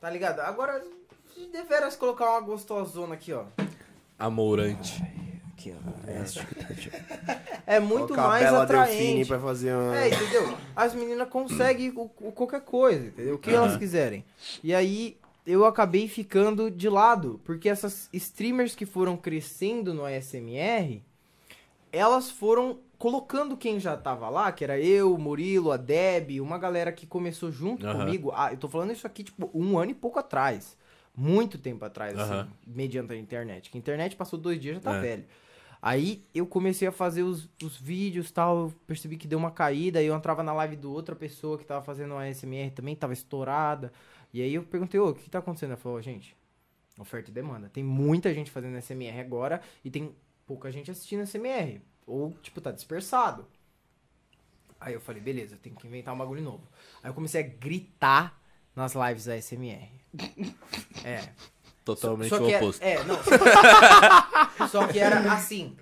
Tá ligado? Agora, se deveras colocar uma gostosona aqui, ó. Amorante. Aqui, ó. É, É muito Colocar mais Bela Delfine atraente. pra fazer uma... É, entendeu? As meninas conseguem o, o- qualquer coisa, entendeu? O que elas quiserem. E aí eu acabei ficando de lado, porque essas streamers que foram crescendo no ASMR, elas foram colocando quem já tava lá, que era eu, o Murilo, a Deb, uma galera que começou junto Aham. comigo. Ah, eu tô falando isso aqui, tipo, um ano e pouco atrás. Muito tempo atrás, Aham. assim, mediante a internet. Que a internet passou dois dias já tá É. velho. Aí eu comecei a fazer os, os vídeos tal, eu percebi que deu uma caída, aí eu entrava na live do outra pessoa que tava fazendo uma ASMR também, tava estourada. E aí eu perguntei, ô, o que, que tá acontecendo? Ela falou, gente, oferta e demanda. Tem muita gente fazendo SMR agora e tem pouca gente assistindo SMR. Ou, tipo, tá dispersado. Aí eu falei, beleza, eu tenho que inventar um bagulho novo. Aí eu comecei a gritar nas lives da SMR. É. totalmente Só o que era- oposto. É, não. <laughs> Só que era assim.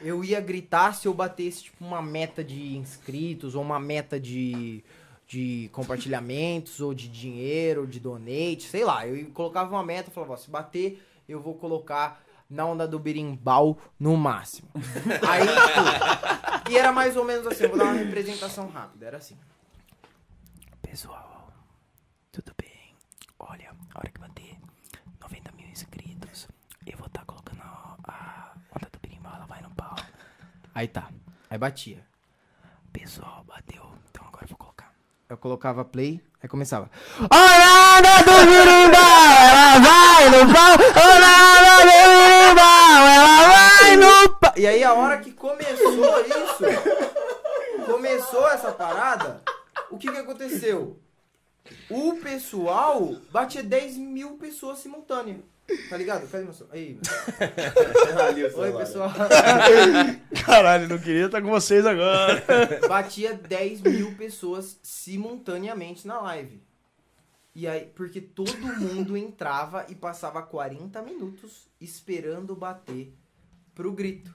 Eu ia gritar se eu batesse, tipo, uma meta de inscritos, ou uma meta de, de compartilhamentos, ou de dinheiro, ou de donate, sei lá. Eu colocava uma meta e falava, ó, se bater, eu vou colocar na onda do berimbau no máximo. <laughs> Aí, tipo, e era mais ou menos assim, eu vou dar uma representação rápida, era assim. Pessoal, tudo bem? Olha, a hora que bater 90 mil inscritos, eu vou estar colocando a, a onda do berimbau, ela vai no pau. Aí tá, aí batia. Pessoal, bateu. Então agora eu vou colocar. Eu colocava play, aí começava. Olha do berimbau, ela vai no pau. Olha do berimbau, ela vai no pau. E aí a hora que começou isso, começou essa parada, o que que aconteceu? O pessoal batia 10 mil pessoas simultâneas. Tá ligado? Cadê meu celular? Aí, meu. Oi, pessoal. Caralho, não queria estar com vocês agora. batia 10 mil pessoas simultaneamente na live. E aí, porque todo mundo entrava e passava 40 minutos esperando bater pro grito.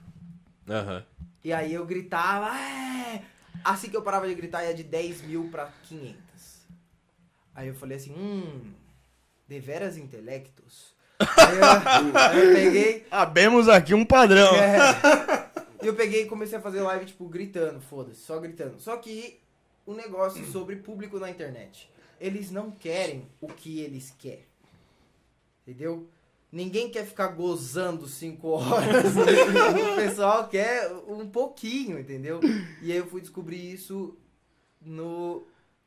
Aham. E aí eu gritava, é! Assim que eu parava de gritar, ia de 10 mil pra 500. Aí eu falei assim, hum, deveras intelectos. Aí eu, aí eu peguei, Abemos aqui um padrão. é. E eu peguei e comecei a fazer live, tipo, gritando, foda-se, só gritando. Só que o negócio sobre público na internet. Eles não querem o que eles querem. Entendeu? Ninguém quer ficar gozando cinco horas. o pessoal quer um pouquinho, entendeu? E aí eu fui descobrir isso no,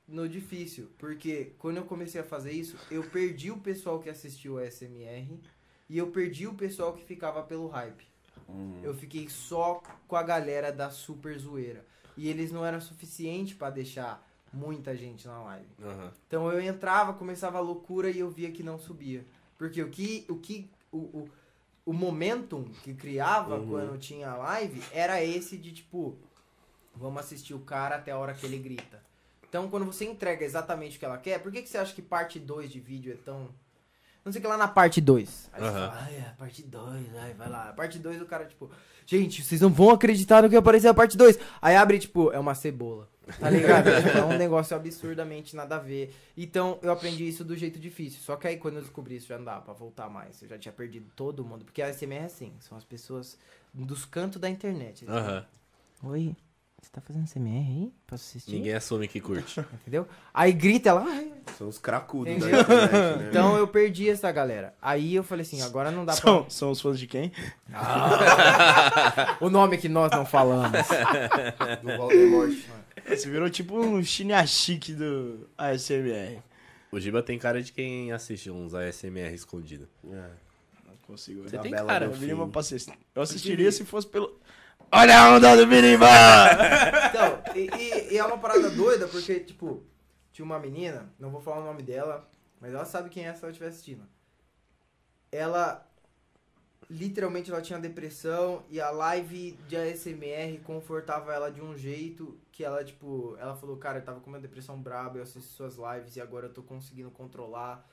no difícil. Porque quando eu comecei a fazer isso, eu perdi o pessoal que assistiu o SMR e eu perdi o pessoal que ficava pelo hype. Eu fiquei só com a galera da super zoeira. E eles não eram suficiente pra deixar muita gente na live. Aham. Então eu entrava, começava a loucura e eu via que não subia. Porque o que o que o, o, o momentum que criava quando tinha live era esse de tipo, vamos assistir o cara até a hora que ele grita. Então quando você entrega exatamente o que ela quer, por que, que você acha que parte 2 de vídeo é tão não sei o que lá na parte 2. Aí você Aham. fala, ai, a parte 2, ai, vai lá. A parte 2 o cara, tipo, gente, vocês não vão acreditar no que apareceu a parte 2. Aí abre, tipo, é uma cebola. Tá ligado? <laughs> Tipo, é um negócio absurdamente nada a ver. Então, eu aprendi isso do jeito difícil. Só que aí, quando eu descobri isso, já não dava pra voltar mais. Eu já tinha perdido todo mundo. Porque a SMR é assim, são as pessoas dos cantos da internet. Aham. Oi, você tá fazendo CMR aí? Posso assistir? Ninguém assume que curte. <laughs> Entendeu? Aí grita ela, ai. São os cracudos da internet, né? <laughs> Então eu perdi essa galera. Aí eu falei assim, agora não dá São, são os fãs de quem? pra. <laughs> O nome que nós não falamos. Do Voldemort. Você virou tipo um chique do ASMR. O Giba tem cara de quem assiste uns ASMR escondido. É. Não consigo. Você tem Bela cara. Eu, uma eu assistiria se fosse pelo. Olha a onda do Birimbá! <laughs> Então, e, e- e é uma parada doida, porque, tipo, tinha uma menina, não vou falar o nome dela, mas ela sabe quem é se ela estiver assistindo. Ela, literalmente, ela tinha depressão e a live de ASMR confortava ela de um jeito que ela, tipo, ela falou, cara, eu tava com uma depressão braba, eu assisto suas lives e agora eu tô conseguindo controlar.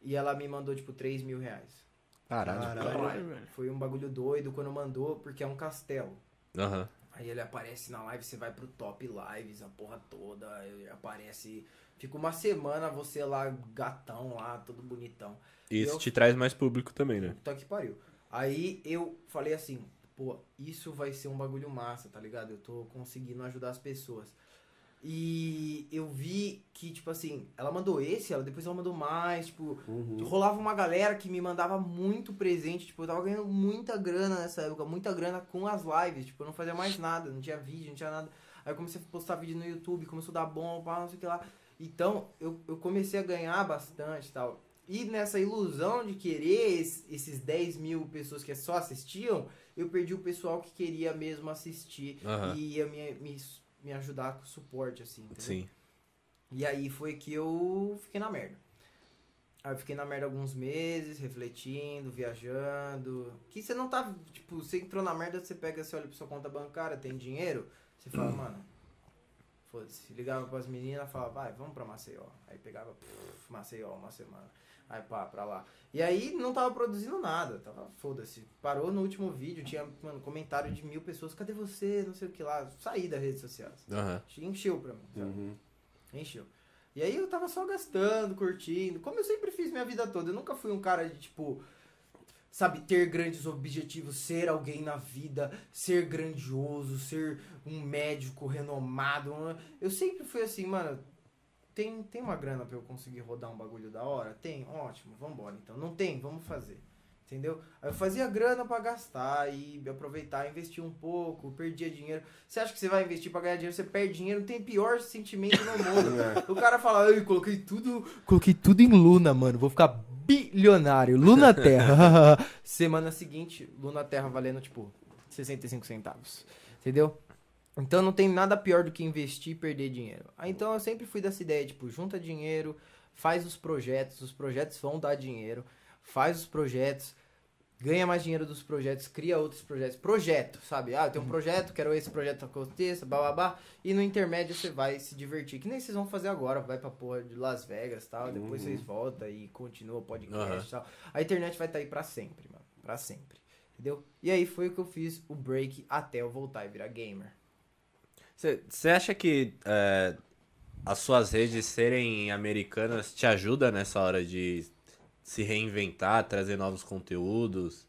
E ela me mandou, tipo, 3 mil reais. Caralho. Caralho. Foi um bagulho doido quando mandou, porque é um castelo. Aham. Aí ele aparece na live, você vai pro top lives, a porra toda, ele aparece. Fica uma semana você lá, gatão lá, todo bonitão. E isso Eu- te traz mais público também, né? Puta que pariu. Aí eu falei assim, pô, isso vai ser um bagulho massa, tá ligado? Eu tô conseguindo ajudar as pessoas. E eu vi que, tipo assim, ela mandou esse, ela depois ela mandou mais, tipo, Uhum. rolava uma galera que me mandava muito presente, tipo, eu tava ganhando muita grana nessa época, muita grana com as lives, tipo, eu não fazia mais nada, não tinha vídeo, não tinha nada. Aí eu comecei a postar vídeo no YouTube, começou a dar bom, pá, não sei o que lá. Então, eu, eu comecei a ganhar bastante e tal. E nessa ilusão de querer es- esses 10 mil pessoas que só assistiam, eu perdi o pessoal que queria mesmo assistir Aham. e ia me, me, me ajudar com suporte, assim, entendeu? Sim. E aí foi que eu fiquei na merda. Aí eu fiquei na merda alguns meses, refletindo, viajando. Que você não tá. Tipo, você entrou na merda, você pega, você olha pra sua conta bancária, tem dinheiro, você fala, mano, foda-se. Ligava pras meninas, falava, vai, vamos pra Maceió. Aí pegava, pff, Maceió, uma semana. Aí pá, pra lá. E aí não tava produzindo nada, tava, foda-se. Parou no último vídeo, tinha, mano, comentário de mil pessoas, cadê você? Não sei o que lá. Saí das redes sociais. Aham. Encheu pra mim? Uhum. Encheu. E aí eu tava só gastando, curtindo, como eu sempre fiz minha vida toda. Eu nunca fui um cara de, tipo, sabe, ter grandes objetivos, ser alguém na vida, ser grandioso, ser um médico renomado. Eu sempre fui assim, mano. Tem, tem uma grana pra eu conseguir rodar um bagulho da hora? Tem? Ótimo, vambora então. Não tem? Vamos fazer. Entendeu? Aí eu fazia grana pra gastar e aproveitar, investir um pouco, perdia dinheiro. Você acha que você vai investir pra ganhar dinheiro, você perde dinheiro, não tem pior sentimento no mundo. <laughs> o cara fala, ai, coloquei tudo, coloquei tudo em Luna, mano, vou ficar bilionário, Luna Terra. <laughs> Semana seguinte, Luna Terra valendo, tipo, 65 centavos. Entendeu? Então não tem nada pior do que investir e perder dinheiro. Então eu sempre fui dessa ideia, tipo, junta dinheiro, faz os projetos, os projetos vão dar dinheiro, faz os projetos, ganha mais dinheiro dos projetos, cria outros projetos. Projeto, sabe? Ah, eu tenho um projeto, quero esse projeto aconteça, babá. E no intermédio você vai se divertir. Que nem vocês vão fazer agora. Vai pra porra de Las Vegas e tal. Depois vocês voltam e continua o podcast e tal. A internet vai estar aí pra sempre, mano. Pra sempre. Entendeu? E aí foi o que eu fiz o break até eu voltar e virar gamer. Você acha que é, as suas redes serem americanas te ajuda nessa hora de se reinventar, trazer novos conteúdos?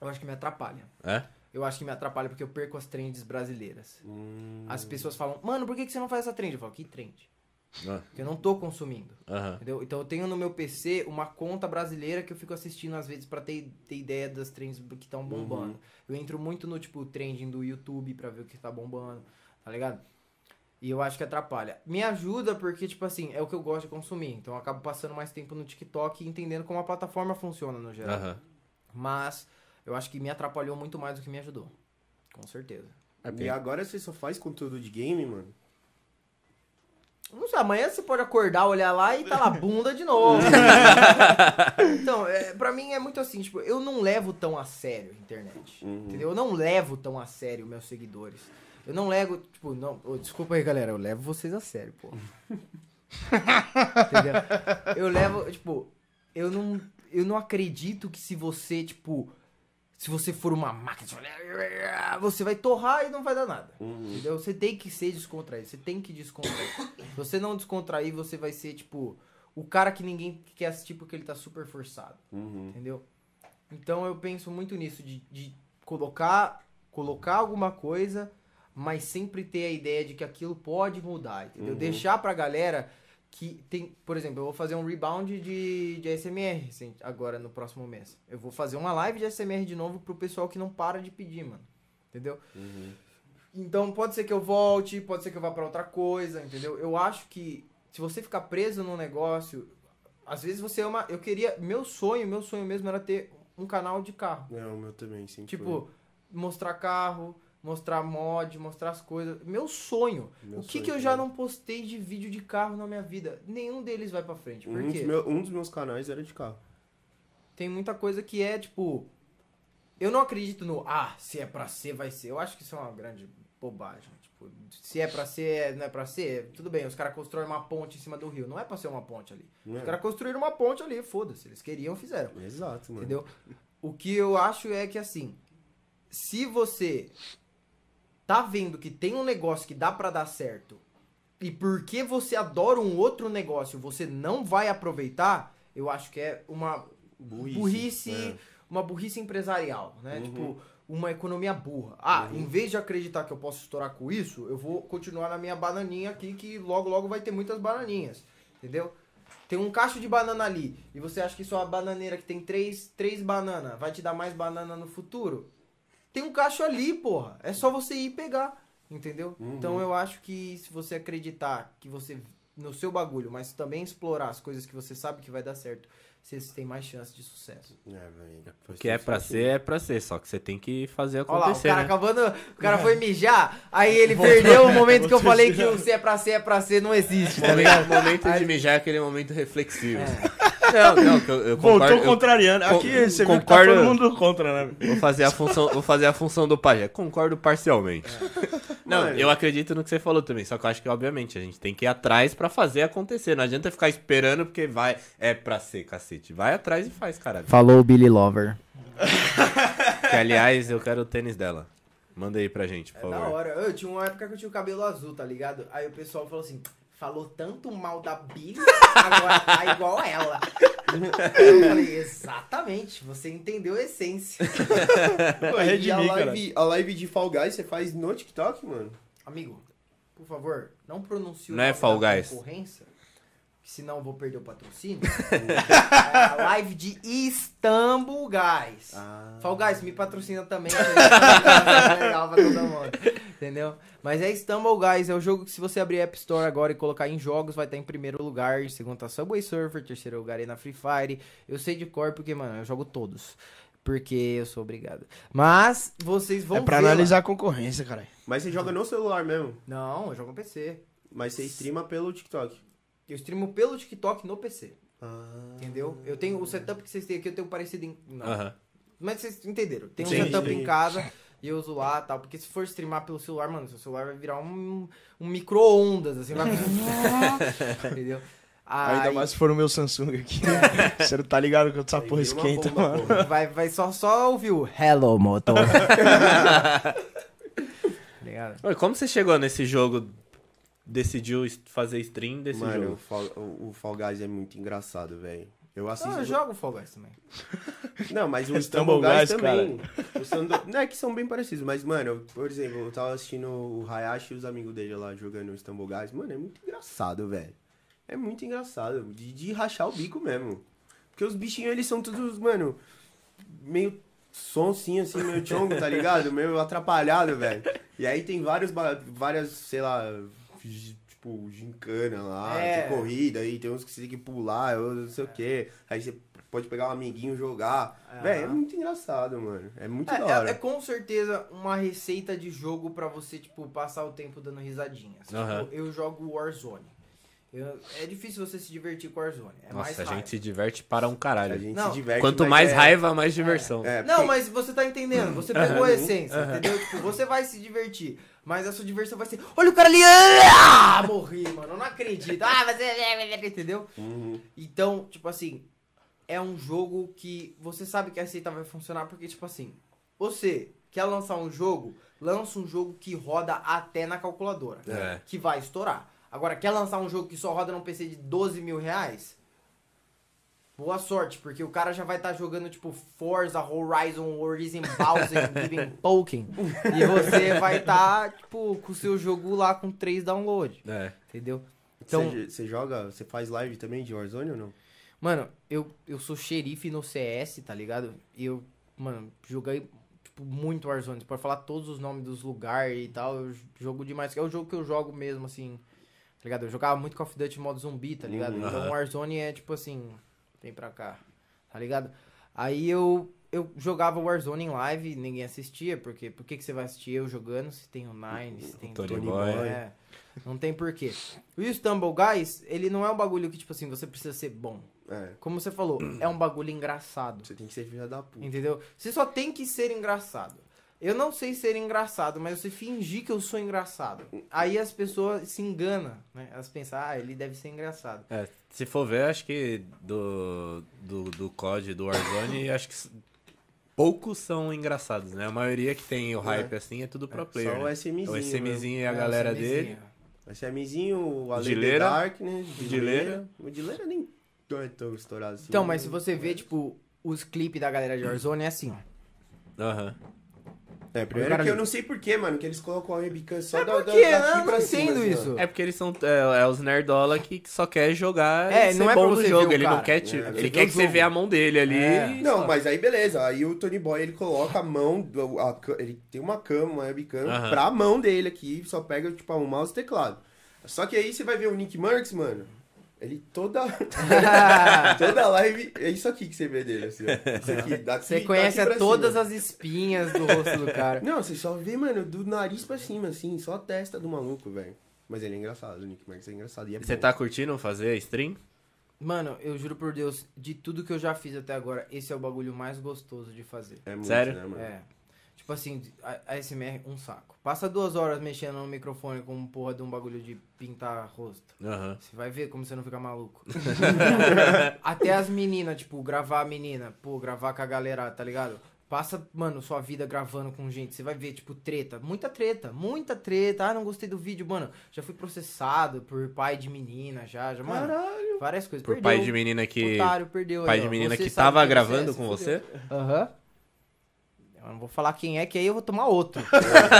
Eu acho que me atrapalha. É? Eu acho que me atrapalha porque eu perco as trends brasileiras. Hum. As pessoas falam, mano, por que que você não faz essa trend? Eu falo, que trend? Ah, Porque eu não tô consumindo. Entendeu? Então eu tenho no meu PC uma conta brasileira que eu fico assistindo às vezes pra ter, ter ideia das trends que estão bombando. Eu entro muito no tipo trending do YouTube pra ver o que tá bombando, tá ligado? E eu acho que atrapalha. Me ajuda porque, tipo assim, é o que eu gosto de consumir. Então eu acabo passando mais tempo no TikTok e entendendo como a plataforma funciona no geral. Aham. Mas eu acho que me atrapalhou muito mais do que me ajudou. Com certeza. E agora você só faz conteúdo de game, mano? Não sei, amanhã você pode acordar, olhar lá e tá lá <laughs> bunda de novo. <laughs> então, é, pra mim é muito assim, tipo, eu não levo tão a sério a internet. Uhum. Entendeu? Eu não levo tão a sério meus seguidores. Eu não levo, tipo, não. ô, desculpa aí, galera, eu levo vocês a sério, pô. Entendeu? Eu levo, tipo, eu não. Eu não acredito que se você, tipo. Se você for uma máquina, você vai- você vai torrar e não vai dar nada. Uhum. Entendeu? Você tem que ser descontraído, você tem que descontrair. Se você não descontrair, você vai ser, tipo, o cara que ninguém quer assistir porque ele tá super forçado. Uhum. Entendeu? Então eu penso muito nisso, de, de colocar, colocar alguma coisa, mas sempre ter a ideia de que aquilo pode mudar, entendeu? Uhum. Deixar pra galera que tem, por exemplo, eu vou fazer um rebound de, de ASMR agora no próximo mês. Eu vou fazer uma live de ASMR de novo pro pessoal que não para de pedir, mano. Entendeu? Uhum. Então pode ser que eu volte, pode ser que eu vá pra outra coisa, entendeu? Eu acho que se você ficar preso num negócio, às vezes você é uma. Eu queria. Meu sonho, meu sonho mesmo era ter um canal de carro. É, o meu também, sempre Tipo, mostrar carro, mostrar mod, mostrar as coisas. Meu sonho. Meu o que sonho que eu já não postei de vídeo de carro na minha vida? Nenhum deles vai pra frente. Por Um quê? dos, meu- um dos meus canais era de carro. Tem muita coisa que é, tipo. Eu não acredito no. Ah, se é pra ser, vai ser. Eu acho que isso é uma grande bobagem. Tipo, se é pra ser, não é pra ser, tudo bem. Os caras constroem uma ponte em cima do rio. Não é pra ser uma ponte ali. Os é? caras construíram uma ponte ali, foda-se. Eles queriam, fizeram. Exato, mano. Entendeu? O que eu acho é que assim, se você tá vendo que tem um negócio que dá pra dar certo e porque você adora um outro negócio, você não vai aproveitar, eu acho que é uma Burrice. burrice, é. uma burrice empresarial, né? Uhum. Tipo, uma economia burra. Ah, em vez de acreditar que eu posso estourar com isso, eu vou continuar na minha bananinha aqui, que logo, logo vai ter muitas bananinhas. Entendeu? Tem um cacho de banana ali, e você acha que sua bananeira que tem três, três bananas vai te dar mais banana no futuro? Tem um cacho ali, porra. É só você ir pegar. Entendeu? Uhum. Então eu acho que se você acreditar que você no seu bagulho, mas também explorar as coisas que você sabe que vai dar certo, você tem mais chance de sucesso. É, velho. O que é pra ser, é pra ser. Só que você tem que fazer Olha lá, o acontecer, cara né? acabando. O cara foi <laughs> mijar, aí ele perdeu o momento que eu falei que <laughs> o se é pra ser, é pra ser, não existe, tá ligado? Momento, momento de mijar é aquele momento reflexivo. Não, não, que eu, eu concordo. eu contrariando. con- Aqui você viu que tá concordo- todo mundo contra, né? vou fazer a função, vou fazer a função do pajé. Concordo parcialmente. Não, Mano. eu acredito no que você falou também. Só que eu acho que, obviamente, a gente tem que ir atrás pra fazer acontecer. Não adianta ficar esperando porque vai. É pra ser, cacete. Vai atrás e faz, caralho. Falou o Billy Lover. <laughs> Que, aliás, eu quero o tênis dela. Manda aí pra gente, por É da favor. hora. Eu tinha uma época que eu tinha o cabelo azul, tá ligado? Aí o pessoal falou assim: falou tanto mal da Billy, agora tá igual ela. eu falei, exatamente, você entendeu a essência. Pô, Vai e a live, a live de Fall Guys você faz no TikTok, mano? Amigo, por favor, não pronuncie o Não é nome Fall da Guys. concorrência, senão eu vou perder o patrocínio. <laughs> é a live de Istanbul Guys. Ah. Fall Guys, me patrocina também. legal pra todo mundo. Entendeu? Mas é Istanbul Guys, é o jogo que se você abrir App Store agora e colocar em jogos, vai estar em primeiro lugar. Em segundo tá Subway Surfer, terceiro lugar é na Free Fire. Eu sei de cor porque, mano, eu jogo todos. Porque eu sou obrigado. Mas vocês vão É pra ver lá. analisar a concorrência, cara. Mas você joga no celular mesmo. Não, eu jogo no PC. Mas você streama pelo TikTok. Eu streamo pelo TikTok no PC. Ah. Entendeu? Eu tenho o setup que vocês têm aqui, eu tenho parecido em. Não. Aham. Mas vocês entenderam. Tem um Sim, setup sim. em casa e eu uso lá e tal. Porque se for streamar pelo celular, mano, seu celular vai virar um, um micro-ondas, assim, vai. <laughs> <laughs> Entendeu? Ainda Aí mais se for o meu Samsung aqui. <laughs> Você não tá ligado que essa porra esquenta, bomba, mano. porra. Vai, vai só, só ouvir o Hello Motor. Ligado? Oi, Como você chegou nesse jogo? Decidiu fazer stream desse Mano, o jogo? Fall, o, o Fall Guys é muito engraçado, velho. Eu assisto. Não, eu jogo Fall Guys também. <laughs> Não, mas o <laughs> Stumble Guys também. O Não é que são bem parecidos, mas, mano, por exemplo, eu tava assistindo o Hayashi e os amigos dele lá jogando o Stumble Guys. Mano, é muito engraçado, velho. É muito engraçado. De, de rachar o bico mesmo. Porque os bichinhos, eles são todos, mano, meio sonsinho, assim, meio chongo, tá ligado? <laughs> Meio atrapalhado, velho. E aí tem vários, várias, sei lá, tipo, gincana lá, É. de corrida, aí tem uns que você tem que pular, eu não sei o quê. Aí você pode pegar um amiguinho e jogar. Aham. Velho, é muito engraçado, mano. É muito É, da hora. é- é com certeza uma receita de jogo pra você, tipo, passar o tempo dando risadinhas. Aham. Tipo, eu jogo Warzone. Eu- é difícil você se divertir com Warzone. É mais Nossa, a gente se diverte para um caralho. A gente Não, se diverte. Quanto mais é- raiva, mais diversão. É, Não, porque- mas você tá entendendo. Você pegou a essência, entendeu? Tipo, você vai se divertir. Mas a sua diversão vai ser. Olha o cara ali! Ah, morri, mano. Eu não acredito. Ah, mas é. Entendeu? Uhum. Então, tipo assim, é um jogo que você sabe que a receita vai funcionar porque, tipo assim, você quer lançar um jogo, lança um jogo que roda até na calculadora. É. Que vai estourar. Agora, quer lançar um jogo que só roda num PC de 12 mil reais? Boa sorte, porque o cara já vai estar jogando, tipo, Forza, Horizon, Horizon Bowser, <laughs> Given Pokémon. E você vai estar, tipo, com o seu jogo lá com 3 downloads. É. Entendeu? Então, Você, joga, você faz live também de Warzone ou não? Mano, eu, eu sou xerife no CS, tá ligado? E eu, mano, joguei, tipo, muito Warzone. Você pode falar todos os nomes dos lugares e tal. Eu jogo demais. É o jogo que eu jogo mesmo, assim, tá ligado? Eu jogava muito Call of Duty modo zumbi, tá ligado? Uhum. Então. Warzone é, tipo assim, vem pra cá, tá ligado? Aí eu, eu jogava Warzone em live, ninguém assistia, porque por que, que você vai assistir eu jogando se tem o Nine, se tem Tony Tony Boy. Boy? É, não tem porquê. E o Stumble Guys, ele não é um bagulho que, tipo assim, você precisa ser bom. É. Como você falou, é um bagulho engraçado. Você tem que ser filha da puta. Entendeu? Você só tem que ser engraçado. Eu não sei ser engraçado, mas você fingir que eu sou engraçado. Aí as pessoas se enganam, né? Elas pensam, ah, ele deve ser engraçado. É, se for ver, acho que do, do, do COD, do Warzone, <coughs> acho que poucos são engraçados, né? A maioria que tem o hype assim é tudo pro player. Só o né? SMzinho. o SMzinho e a É, galera você dele. O SMzinho, o Ale Dileira. The Darkness, Dileira. Dileira. O Dileira nem não é tão estourado assim. Então, mas se você vê, tipo, os clipes da galera de Warzone, é assim, ó. Aham. É, primeiro cara que eu não sei porquê, mano, que eles colocam a webcam só É da, porque, da, daqui Eu pra não cima, entendo assim, isso. É porque eles são é, é os nerdola que só quer jogar É, e não ser é bom no jogo. o Ele não cara. quer te, É, ele quer que o você vê a mão dele ali. É. Não, mas aí beleza. Aí o Tony Boy ele coloca a mão, do- a ele tem uma cama, uma webcam Aham. pra mão dele aqui, só pega tipo um mouse e teclado. Só que aí você vai ver o Nick Marks, mano. Ele toda <laughs> toda live é isso aqui que você vê dele assim, ó. Isso aqui, daqui, Você conhece daqui pra todas cima. as espinhas do rosto do cara. Não, você só vê, mano, do nariz pra cima assim, só a testa do maluco, velho. Mas ele é engraçado, o Nick Marks é engraçado e é Você bom. tá curtindo fazer stream? Mano, eu juro por Deus, de tudo que eu já fiz até agora, esse é o bagulho mais gostoso de fazer. É muito, Sério? né, mano? É. Tipo assim, a, a SMR, um saco. Passa duas horas mexendo no microfone com um porra de um bagulho de pintar rosto. Aham. Você vai ver como você não fica maluco. <laughs> Até as meninas, tipo, gravar a menina, pô, gravar com a galera, tá ligado? Passa, mano, sua vida gravando com gente. Você vai ver, tipo, treta. Muita treta, muita treta. Ah, não gostei do vídeo, mano. Já fui processado por pai de menina, já, já, mano. Caralho. Várias coisas. Por Perdeu. pai de menina que. Otário, perdeu Pai aí, de menina que tava quem gravando com você? Aham. Eu não vou falar quem é, que aí eu vou tomar outro. <laughs>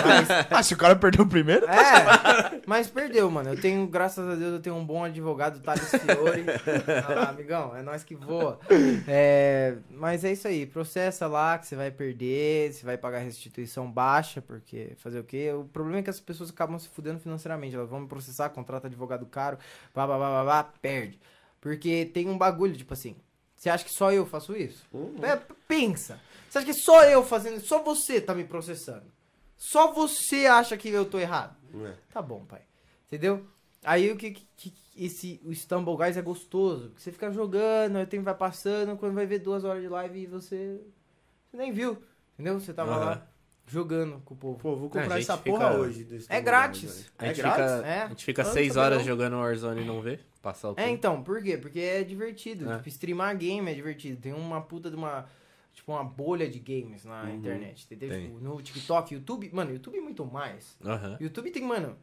Mas, Ah, se o cara perdeu o primeiro? é, mas perdeu, mano. Eu tenho, graças a Deus, eu tenho um bom advogado, Thales Fiore. <laughs> Ah lá, amigão, é nós que voa. É, mas é isso aí, processa lá que você vai perder, você vai pagar restituição baixa, porque fazer o quê? O problema é que as pessoas acabam se fudendo financeiramente. Elas vão me processar, contrata advogado caro, blá, blá, blá, blá, blá, perde. Porque tem um bagulho, tipo assim, você acha que só eu faço isso? É, pensa. Você acha que só eu fazendo, só você tá me processando? Só você acha que eu tô errado? É. Tá bom, pai. Entendeu? Aí o que, que- que esse o Stumble Guys é gostoso, porque você fica jogando, aí o tempo vai passando, quando vai ver duas horas de live e você, você nem viu, entendeu? Você tava Aham. lá jogando com o povo. Pô, vou A comprar essa fica- porra hoje. do É grátis. É gente grátis? fica, É. a gente fica seis horas não. jogando Warzone e não vê? Passar o tempo. É, então, por quê? Porque é divertido. É. Tipo, streamar game é divertido. Tem uma puta de uma. Tipo, uma bolha de games na Uhum. internet. Entendeu? Tem. Tipo, no TikTok, YouTube. Mano, YouTube é muito mais. Aham. YouTube tem, mano.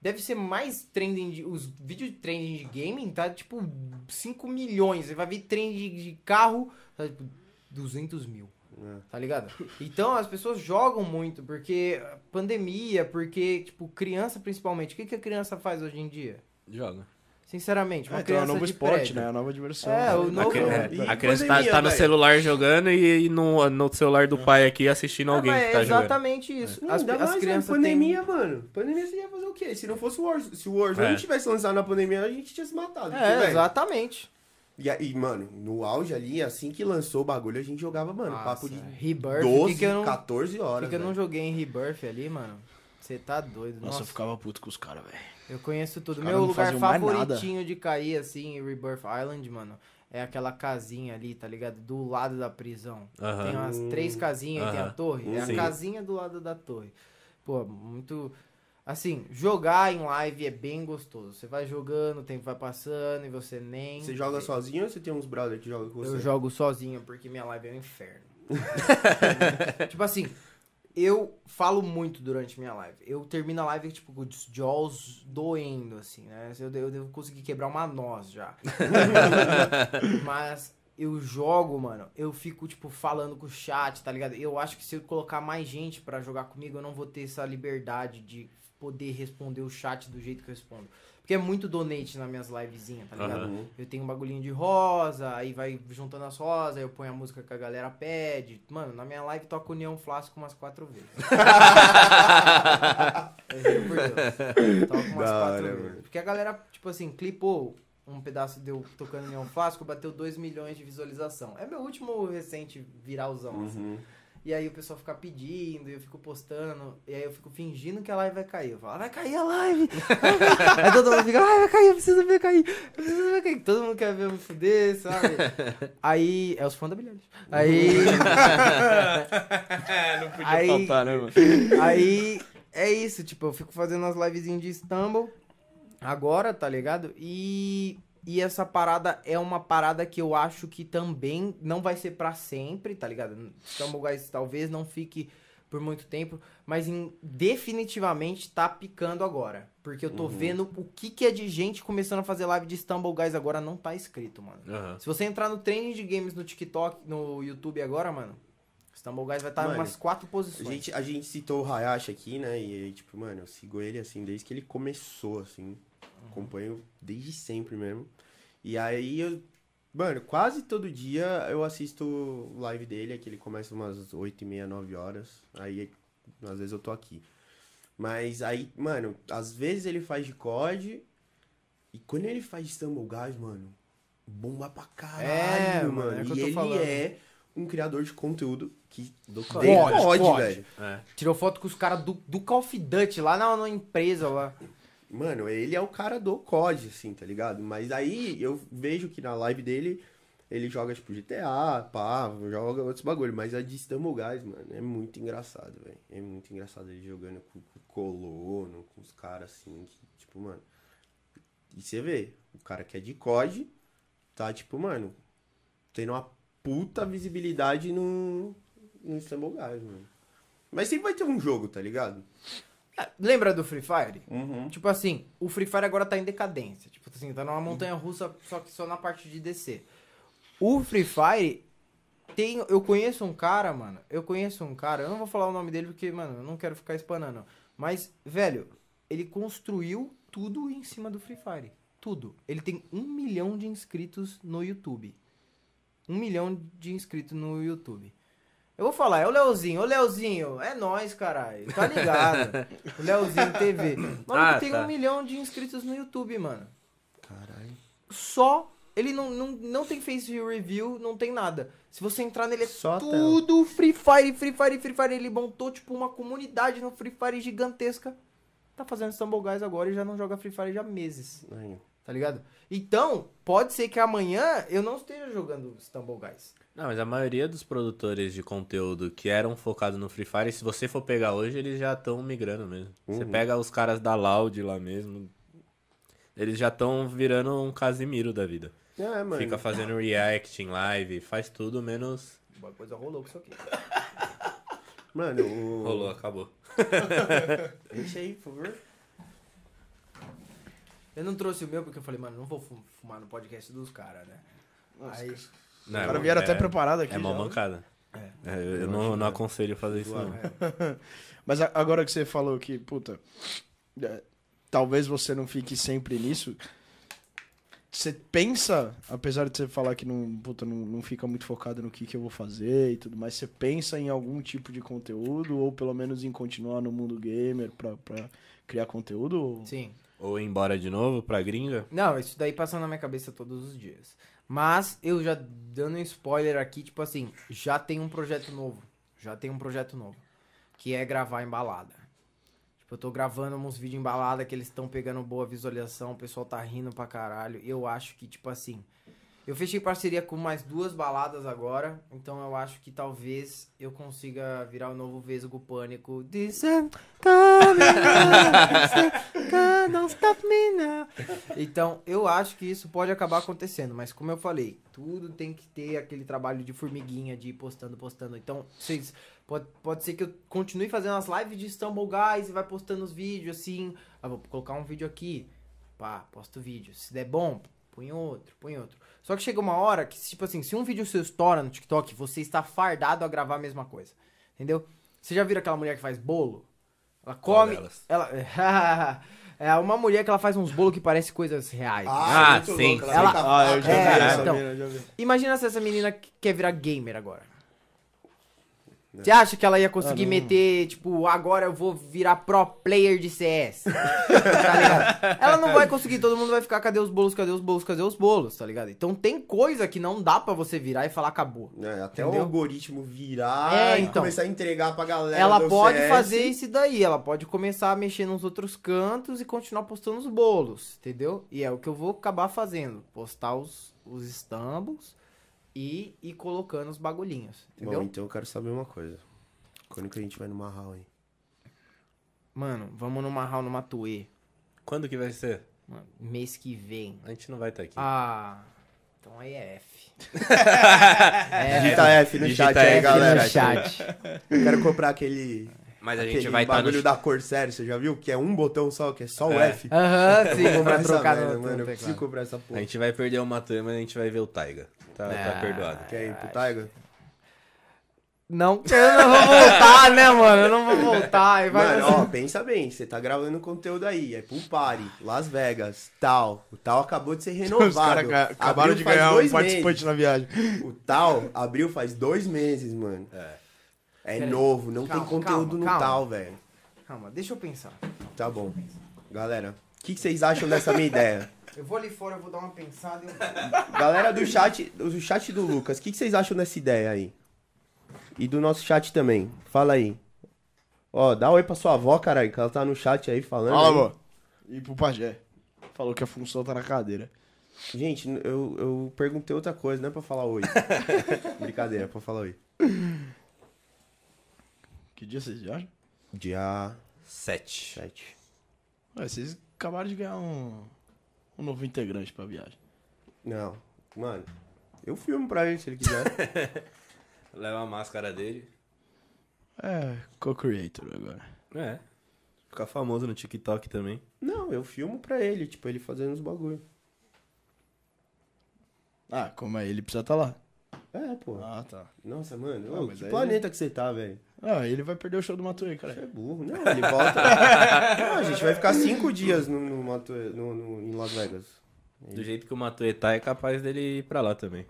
Deve ser mais trending de. Os vídeos de trending de gaming tá tipo 5 milhões. Você vai ver trend de, de carro, tá tipo 200 mil. É. Tá ligado? Então as pessoas jogam muito porque pandemia, porque, tipo, criança principalmente. O que, que a criança faz hoje em dia? Joga. Sinceramente, uma Ah, então é criança um novo de esporte, prédio. né? A nova diversão. É, o né? novo- A, cri- é, E a criança tá, pandemia, tá no velho? celular jogando e, e no, no celular do pai aqui assistindo alguém mas que tá é jogando. exatamente isso. Não, As, ainda as crianças pandemia, mano. Pandemia você ia fazer o quê? Se não fosse o Warzone, se o Warzone É. não tivesse lançado na pandemia, a gente tinha se matado. porque, É, exatamente. E, aí, mano, no auge ali, assim que lançou o bagulho, a gente jogava, mano, Nossa, papo de Rebirth. 12, por que não, 14 por horas. que que eu não joguei em Rebirth ali, mano? Você tá doido. Nossa, Nossa, eu ficava puto com os caras, velho. Eu conheço tudo. Meu lugar favoritinho de cair, assim, em Rebirth Island, mano, é aquela casinha ali, tá ligado? Do lado da prisão. Tem umas três casinhas e tem a torre. É Sim. a casinha do lado da torre. Pô, muito. Assim, jogar em live é bem gostoso. Você vai jogando, o tempo vai passando e você nem. Você joga sozinho ou você tem uns brother que jogam com você? Eu jogo sozinho porque minha live é um inferno. <laughs> tipo assim, eu falo muito durante minha live. Eu termino a live, tipo, com os jaws doendo, assim, né? Eu, eu devo conseguir quebrar uma noz já. <laughs> Mas eu jogo, mano, eu fico, tipo, falando com o chat, tá ligado? Eu acho que se eu colocar mais gente pra jogar comigo, eu não vou ter essa liberdade de poder responder o chat do jeito que eu respondo. Porque é muito donate nas minhas livezinhas, tá ligado? Aham. Eu tenho um bagulhinho de rosa, aí vai juntando as rosas, aí eu ponho a música que a galera pede. Mano, na minha live toca o Neon Flasco umas quatro vezes. <laughs> eu. <laughs> Toca umas Da quatro hora, vezes. mano. Porque a galera, tipo assim, clipou um pedaço de eu tocando Neon Flasco, bateu 2 milhões de visualização. É meu último recente viralzão, assim. Uhum. E aí o pessoal fica pedindo, e eu fico postando, e aí eu fico fingindo que a live vai cair. Eu falo, "Ah, vai cair a live! <laughs> aí todo mundo fica, ai, vai cair, eu preciso ver cair, eu preciso ver cair. Todo mundo quer ver eu me fuder, sabe? <laughs> aí, é os fãs da Bilhões. Aí, <laughs> Não podia Aí- faltar, né, mano? aí, é isso, tipo, eu fico fazendo as livezinhas de Istanbul, agora, tá ligado? E... E essa parada é uma parada que eu acho que também não vai ser pra sempre, tá ligado? Istanbul Guys talvez não fique por muito tempo, mas em- definitivamente tá picando agora. Porque eu tô vendo o que, que é de gente começando a fazer live de Istanbul Guys agora, não tá escrito, mano. Aham. Se você entrar no trending de games no TikTok, no YouTube agora, mano, Istanbul Guys vai estar em Mano, umas quatro A posições. gente, a gente citou o Hayashi aqui, né? E, tipo, mano, eu sigo ele, assim, desde que ele começou, assim. Acompanho desde sempre mesmo. E aí, eu... Mano, quase todo dia eu assisto live dele, é que ele começa umas 8 e meia, 9 horas. Aí, às vezes eu tô aqui. Mas aí, mano, às vezes ele faz de COD. E quando ele faz de Stumble Guys, mano, bomba pra caralho, É, mano, é o que eu e ele falando. é um criador de conteúdo que Do COD, COD, COD. velho. É. Tirou foto com os caras do, do Call of Duty lá na, na empresa lá. Mano, ele é o cara do COD, assim, tá ligado? Mas aí eu vejo que na live dele ele joga, tipo, GTA, pá, joga outros bagulho. Mas a de Stumble Guys, mano, é muito engraçado, velho. É muito engraçado ele jogando com, o Colono, com os caras assim, que, tipo, mano. E você vê, o cara que é de COD, tá, tipo, mano, tendo uma puta visibilidade no, no Stumble Guys, mano. Mas sempre vai ter um jogo, tá ligado? É, Lembra do Free Fire? Uhum. Tipo assim, o Free Fire agora tá em decadência. Tipo assim, tá numa montanha russa, só que só na parte de descer. O Free Fire tem. Eu conheço um cara, mano. Eu conheço um cara. Eu não vou falar o nome dele porque, mano, eu não quero ficar espanando. Mas, velho, ele construiu tudo em cima do Free Fire. Tudo. Ele tem um milhão de inscritos no YouTube. Um milhão de inscritos no YouTube. Eu vou falar, é o Leozinho, ô Leozinho, é nóis, caralho, tá ligado? <laughs> o Leozinho TV. Mano, Ah, tem tá. um milhão de inscritos no YouTube, mano. Caralho. Só. Ele não, não, não tem face review, não tem nada. Se você entrar nele, é Só a tela. tudo Free Fire, Free Fire, Free Fire. Ele montou, tipo, uma comunidade no Free Fire gigantesca. Tá fazendo Stumble Guys agora e já não joga Free Fire já há meses, Aí. tá ligado? Então, pode ser que amanhã eu não esteja jogando Stumble Guys. Não, mas a maioria dos produtores de conteúdo que eram focados no Free Fire, se você for pegar hoje, eles já estão migrando mesmo. Você Uhum. pega os caras da Loud lá mesmo, eles já estão virando um Casimiro da vida. É, mano. Fica fazendo react em live, faz tudo menos... Uma coisa rolou com isso aqui. <laughs> Mano, o. Rolou, acabou. <laughs> Deixa aí, por favor. Eu não trouxe o meu porque eu falei, mano, não vou fu- fumar no podcast dos caras, né? Aí, Os Não, caras é- vieram até é- preparado aqui. É já. mancada. É. É, eu eu não, não aconselho fazer isso não. <laughs> Mas agora que você falou que, puta, é, talvez você não fique sempre nisso. Você pensa, apesar de você falar que não, puta, não, não fica muito focado no que, que eu vou fazer e tudo mais, você pensa em algum tipo de conteúdo ou pelo menos em continuar no mundo gamer pra, pra criar conteúdo? ou- sim. Ou ir embora de novo pra gringa. Não, isso daí passa na minha cabeça todos os dias. Mas eu já dando um spoiler aqui, tipo assim, já tem um projeto novo. Já tem um projeto novo. Que é gravar em balada. Tipo, eu tô gravando uns vídeos em balada que eles estão pegando boa visualização, o pessoal tá rindo pra caralho. Eu acho que, tipo assim. Eu fechei parceria com mais duas baladas agora, então eu acho que talvez eu consiga virar o novo Vesgo Pânico. Don't stop me now. Então, eu acho que isso pode acabar acontecendo, mas como eu falei, tudo tem que ter aquele trabalho de formiguinha, de ir postando, postando. Então, vocês. Pode, pode ser que eu continue fazendo as lives de Stumble Guys e vai postando os vídeos assim. Ah, vou colocar um vídeo aqui. Pá, posto vídeo. Se der bom, põe outro, põe outro. Só que chega uma hora que, tipo assim, se um vídeo seu estoura no TikTok, você está fardado a gravar a mesma coisa. Entendeu? Você já viu aquela mulher que faz bolo? Ela come. Ela. <laughs> é uma mulher que ela faz uns bolos que parecem coisas reais. Ah, muito sim, louco, Ah, eu já É, vi essa então. eu já vi. Imagina se essa menina que quer virar gamer agora. Você acha que ela ia conseguir Ah, meter, tipo, agora eu vou virar pro player de CS? <laughs> tá ligado? Ela não vai conseguir, todo mundo vai ficar, cadê os bolos, cadê os bolos, cadê os bolos, tá ligado? Então tem coisa que não dá pra você virar e falar acabou. É, até Entendeu? o algoritmo virar É, e então. começar a entregar pra galera. ela pode CS. fazer isso daí, ela pode começar a mexer nos outros cantos e continuar postando os bolos, entendeu? E é o que eu vou acabar fazendo, postar os, os estambos e ir colocando os bagulhinhos, entendeu? Bom, então eu quero saber uma coisa. Quando que a gente vai no Marral, hein? Mano, vamos no Marral no Matuê. Quando que vai ser? Mano, mês que vem. A gente não vai estar aqui. Ah, então aí é F. <laughs> Digita F no Digita chat aí, F no galera. no chat. Eu quero comprar aquele. Mas a gente vai estar bagulho no... da Corsair, você já viu? Que é um botão só, que é só o É. F. Aham, sim, Vou pra essa trocar merda, no, mano. no Eu preciso comprar essa A porra. gente vai perder o Matuê, mas a gente vai ver o Taiga. Tá, tá Ah, perdoado. Quer ir pro Taiga? Não, <laughs> eu não vou voltar, né, mano? Eu não vou <laughs> voltar. E vai Mano, ó, pensa bem, você tá gravando conteúdo aí, é pro party, Las Vegas, tal. O tal acabou de ser <laughs> renovado. Os caras ca- acabaram de ganhar um participante meses. na viagem. O tal abriu faz dois meses, mano. É. É novo, não Calma, tem conteúdo calma, no calma. tal, velho. Calma, deixa eu pensar. Tá bom. Galera, o que, que vocês acham dessa minha ideia? Eu vou ali fora, eu vou dar uma pensada eu... Galera do chat, do chat do Lucas, o que, que vocês acham dessa ideia aí? E do nosso chat também. Fala aí. Ó, dá oi pra sua avó, caralho, que ela tá no chat aí falando. Fala, aí. amor. E pro pajé. Falou que a função tá na cadeira. Gente, eu, eu perguntei outra coisa, não é pra falar oi. <laughs> Brincadeira, é pra falar oi. Que dia vocês viajam? Dia Sete. 7. Ué, vocês acabaram de ganhar um, um novo integrante pra viagem. Não, mano, eu filmo pra ele se ele quiser. <laughs> Leva a máscara dele. É, co-creator agora. É. Ficar famoso no TikTok também. não, eu filmo pra ele, tipo, ele fazendo os bagulho. Ah, como é ele precisa estar lá. É, pô. Ah, tá. Nossa, mano, Ah, ô, que planeta que você tá, velho? Ah, ele vai perder o show do Matuê, Você é cara. burro. Não, ele volta. <laughs> não, a gente vai ficar cinco dias no, no, Mato- no- no- em Las Vegas. Do jeito que o Matuê tá, é capaz dele ir pra lá também.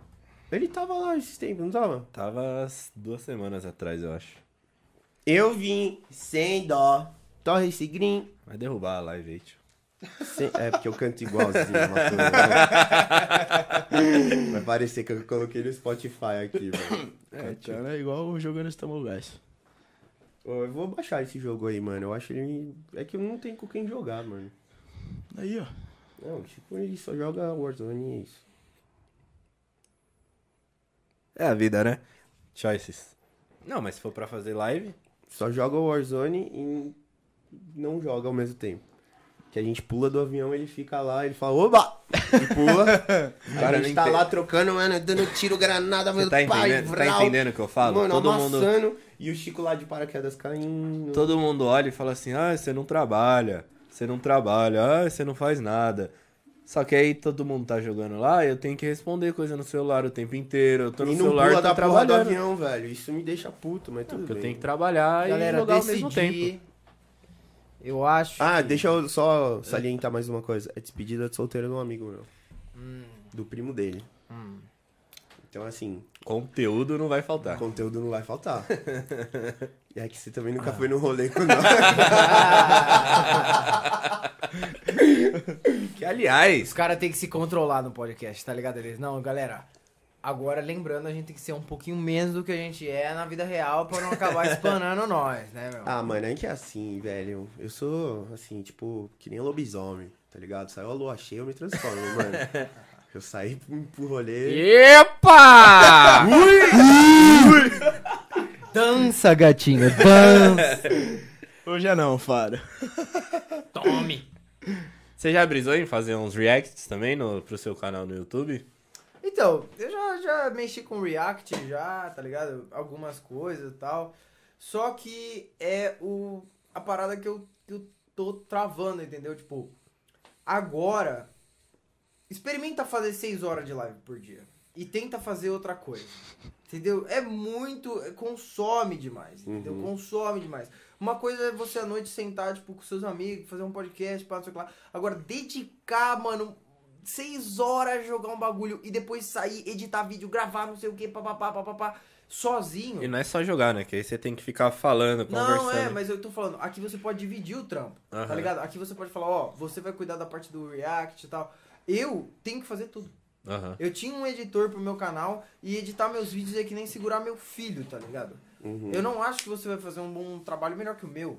Ele tava lá esses tempos, não tava? Tava as duas semanas atrás, eu acho. Eu vim sem dó. Torre esse green. Vai derrubar a live aí, tio. Sem- É porque eu canto igualzinho, Matheus. <laughs> Vai parecer que eu coloquei no Spotify aqui, velho. É, cara, é igual jogando Stumble Guys. Eu vou baixar esse jogo aí, mano. Eu acho ele. É que eu não tenho com quem jogar, mano. Aí, ó. Não, tipo, ele só joga Warzone e é isso. É a vida, né? Choices. Não, mas se for pra fazer live, Só joga Warzone e não joga ao mesmo tempo. Que a gente pula do avião, ele fica lá, ele fala, oba! E pula. Cara, <laughs> a gente nem tá tem- lá trocando, mano, dando tiro, granada, você meu tá pai, entendendo, tá entendendo o que eu falo? Mano, todo mundo, amassando. E o Chico lá de paraquedas caindo. todo mundo olha e fala assim: "Ah, você não trabalha. Você não trabalha. Ah, você não faz nada". Só que aí todo mundo tá jogando lá, eu tenho que responder coisa no celular o tempo inteiro. Eu tô no e não celular, pula tô da porra do trabalhando. avião, velho. Isso me deixa puto, mas tudo Porque eu bem. tenho que trabalhar Galera, e jogar ao mesmo decidi. tempo. Eu acho. Ah, que- deixa eu só salientar mais uma coisa. É despedida de solteiro de um amigo meu. Hum. Do primo dele. Então, assim, Conteúdo não vai faltar. conteúdo não vai faltar. <laughs> e é que você também Ah. nunca foi no rolê com nós. <laughs> Que aliás, Os caras têm que se controlar no podcast, tá ligado? Eles, não, galera. Agora, lembrando, a gente tem que ser um pouquinho menos do que a gente é na vida real pra não acabar espanando <laughs> nós, né, meu? ah, mano, é que é assim, velho. Eu sou, assim, tipo, que nem lobisomem, tá ligado? Saiu a lua cheia, eu me transformo, mano. Eu saí pro, rolê. Epa! <laughs> Dança, gatinho, dança. <laughs> Hoje é não, Fara. Tome. você já brisou em fazer uns reacts também no, pro seu canal no YouTube? Então, eu já, já mexi com React já, tá ligado? Algumas coisas e tal. Só que é o, a parada que eu, eu tô travando, entendeu? Tipo, agora, experimenta fazer 6 horas de live por dia. E tenta fazer outra coisa. Entendeu? É muito. Consome demais. Entendeu? Uhum. Consome demais. Uma coisa é você à noite sentar, tipo, com seus amigos, fazer um podcast, pá, não sei o que lá. Agora, dedicar, mano, seis horas a jogar um bagulho e depois sair, editar vídeo, gravar, não sei o que, papapá, papapá, sozinho. E não é só jogar, né? Que aí você tem que ficar falando, conversando. Não, é, mas eu tô falando, aqui você pode dividir o trampo, tá Aham. ligado? Aqui você pode falar, ó, você vai cuidar da parte do React e tal. Eu tenho que fazer tudo. Aham. Eu tinha um editor pro meu canal e editar meus vídeos é que nem segurar meu filho, tá ligado? Uhum. Eu não acho que você vai fazer um bom trabalho melhor que o meu.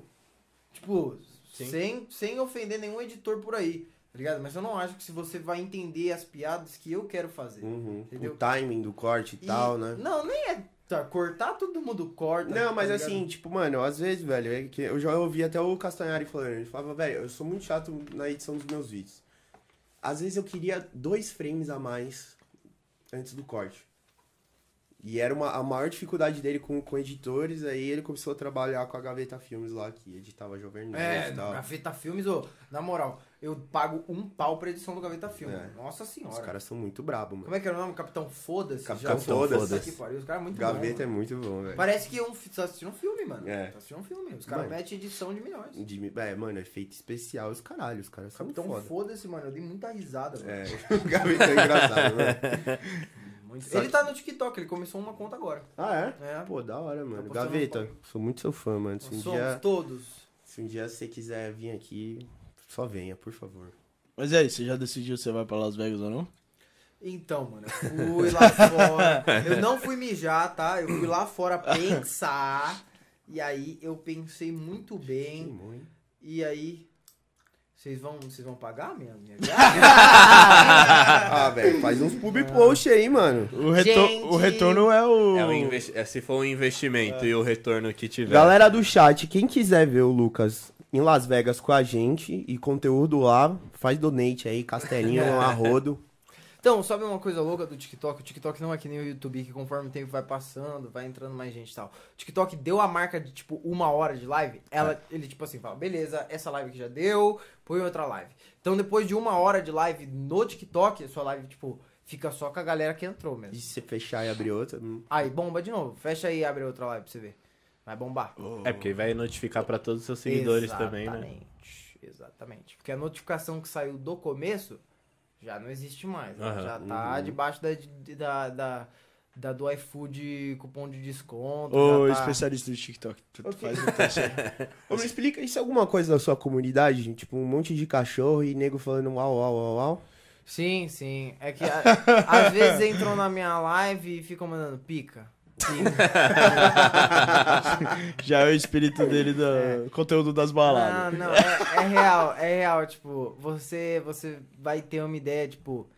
Tipo, Sim. sem, sem ofender nenhum editor por aí, tá ligado? Mas eu não acho que se você vai entender as piadas que eu quero fazer. Uhum. Entendeu? O timing do corte e, E- tal, né? Não, nem é tá, cortar, todo mundo corta. Não, mas tá ligado? assim, tipo, mano, às vezes, velho, é que eu já ouvi até o Castanhari falando, ele falava, velho, eu sou muito chato na edição dos meus vídeos. Às vezes eu queria dois frames a mais antes do corte. E era uma, a maior dificuldade dele com, com editores, aí ele começou a trabalhar com a Gaveta Filmes lá, que editava Jovem Nerd É, e tal. Gaveta Filmes, ô, na moral, eu pago um pau pra edição do Gaveta Filmes. É. Nossa Os senhora. caras são muito brabos, mano. Como é que era o nome? Capitão Foda-se? Capitão Foda-se. Pariu, Os caras é muito Gaveta bom, é mano. muito bom, velho. Parece que é um, tá assistindo um filme, mano. É. Tá assistindo um filme. Os caras Mano. metem edição de milhões. De, é, mano, efeito especial, os caralho, os caras são Capitão foda. Foda-se, mano. Eu dei muita risada, mano. É, <laughs> o Gaveta é engraçado, mano. <laughs> Muito- Ele tá no TikTok, ele começou uma conta agora. Ah, é? É. Pô, da hora, mano. postando Gaveta, sou muito seu fã, mano. Se um, somos dia, todos. se um dia você quiser vir aqui, só venha, por favor. Mas e aí, você já decidiu se você vai pra Las Vegas ou não? Então, mano, eu fui lá fora. <laughs> Eu não fui mijar, tá? Eu fui lá fora pensar. E aí eu pensei muito bem. Hein? E aí. Vocês vão, vocês vão pagar minha, minha viagem? <laughs> Ah, velho, faz uns pub post aí, mano. O, retor Gente. o retorno é o. É um investi- é, se for um investimento e o retorno que tiver. Galera do chat, quem quiser ver o Lucas em Las Vegas com a gente e conteúdo lá, faz donate aí, castelinho, <laughs> arrodo. Então, sabe uma coisa louca do TikTok? O TikTok não é que nem o YouTube, que conforme o tempo vai passando, vai entrando mais gente e tal. O TikTok deu a marca de, tipo, uma hora de live, ela, ele, tipo assim, fala, beleza, essa live que já deu, põe outra live. Então, depois de uma hora de live no TikTok, a sua live, tipo, fica só com a galera que entrou mesmo. E se você fechar e abrir outra, hum, Aí, bomba de novo. Fecha aí e abre outra live pra você ver. Vai bombar. É, porque vai notificar pra todos os seus seguidores também, né? Exatamente, Exatamente. Porque a notificação que saiu do começo já não existe mais. né? Já tá Uhum. debaixo da, da, da, da do iFood cupom de desconto. Ô, tá... especialista do TikTok. Tu tu Ok. faz o teste aí. <laughs> Ô, me explica isso é alguma coisa da sua comunidade, gente? Tipo, um monte de cachorro e nego falando uau, uau, uau, uau. Sim, sim. É que a- <laughs> às vezes entram na minha live e ficam mandando pica. <laughs> Já é o espírito dele do conteúdo das baladas. Não, não, é, é real, é real, tipo, você, você vai ter uma ideia, tipo,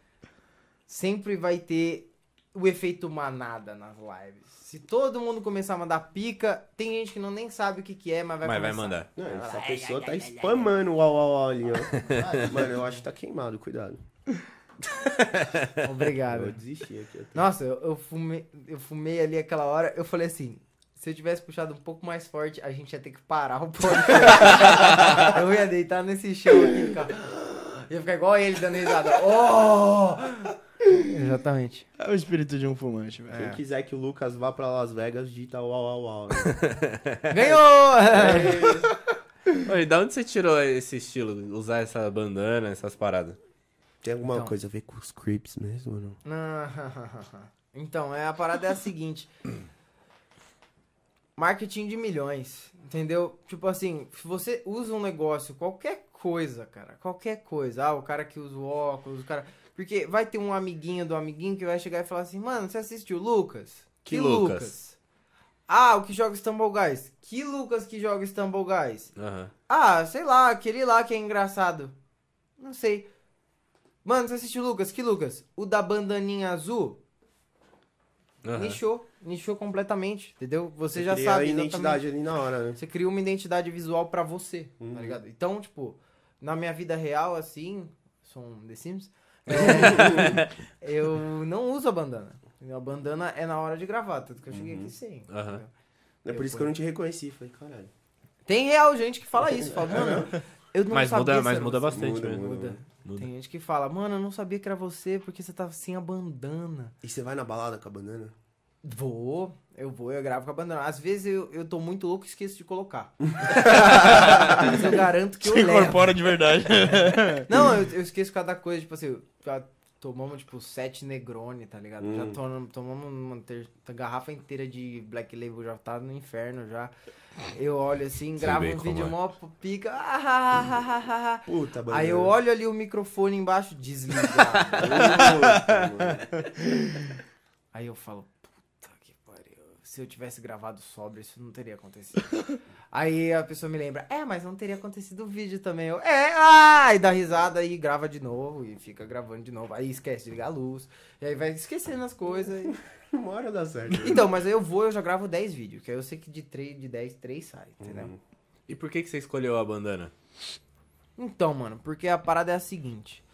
sempre vai ter o efeito manada nas lives. Se todo mundo começar a mandar pica, tem gente que não nem sabe o que que é, mas vai Mas vai começar. mandar. Não, Vai essa pessoa ai, tá ai, ai, spamando uau, uau, uau ali, ó. <laughs> Mano, eu acho que tá queimado, cuidado. <laughs> Obrigado. Eu desisti aqui. até. Nossa, eu, eu fumei, eu fumei ali aquela hora, eu falei assim, se eu tivesse puxado um pouco mais forte, a gente ia ter que parar o podcast. <laughs> eu ia deitar nesse chão aqui ficar... Ia ficar igual ele dando risada. <laughs> Oh! Exatamente. É o espírito de um fumante, velho. Quem quiser que o Lucas vá pra Las Vegas, digita uau, uau, uau. Ganhou! Oi, da onde você tirou esse estilo? Usar essa bandana, essas paradas? Tem alguma Então. coisa a ver com os creeps mesmo ou não? <laughs> Então, é, a parada é a seguinte. Marketing de milhões, entendeu? Tipo assim, se você usa um negócio, qualquer coisa, cara, qualquer coisa. Ah, o cara que usa o óculos, o cara... Porque vai ter um amiguinho do amiguinho que vai chegar e falar assim, mano, você assistiu o Lucas? Que Lucas? Ah, o que joga Stumble Guys? Que Lucas que joga Stumble Guys? Aham. Ah, sei lá, aquele lá que é engraçado. Não sei. Mano, você assistiu o Lucas? Que Lucas? O da bandaninha azul? Aham. Nichou. Nichou completamente, entendeu? Você, Você já sabe. a identidade ali na hora, né? Você cria uma identidade visual pra você, Uhum. tá ligado? Então, tipo, na minha vida real, assim, sou um The Sims, <laughs> é, eu não uso a bandana. A bandana é na hora de gravar, tanto que eu cheguei aqui sem. Entendeu? É por isso que eu não te reconheci. Falei, caralho. Tem real gente que fala isso, fala, <laughs> mano, eu não Mas sabia muda, mas muda bastante Muda, mesmo. Muda. Muda. Tem gente que fala, mano, eu não sabia que era você porque você tava sem a bandana. E você vai na balada com a banana? Vou, eu vou, eu gravo com a bandana. Às vezes eu, eu tô muito louco e esqueço de colocar. <laughs> Mas eu garanto que eu Se levo. incorpora de verdade. <laughs> Não, eu, eu esqueço cada coisa, tipo assim, tomamos tipo sete Negroni, tá ligado? Já Hum. tomamos, tomamos uma garrafa inteira de Black Label, já tá no inferno já. Eu olho assim, gravo um vídeo é. mó pica. ah. Puta, banana. Aí eu olho ali o microfone embaixo, desligado. <laughs> Aí eu falo. Se eu tivesse gravado sobre, isso não teria acontecido. <laughs> Aí a pessoa me lembra, é, mas não teria acontecido o vídeo também. Eu, é, ah! E dá risada e grava de novo e fica gravando de novo. Aí esquece de ligar a luz. E aí vai esquecendo as coisas. e- <laughs> Uma hora dá certo. né? Então, mas aí eu vou, eu já gravo 10 vídeos. Que aí eu sei que de 3, de 10, 3 sai, entendeu? Uhum. E por que, que você escolheu a bandana? Então, mano, porque a parada é a seguinte.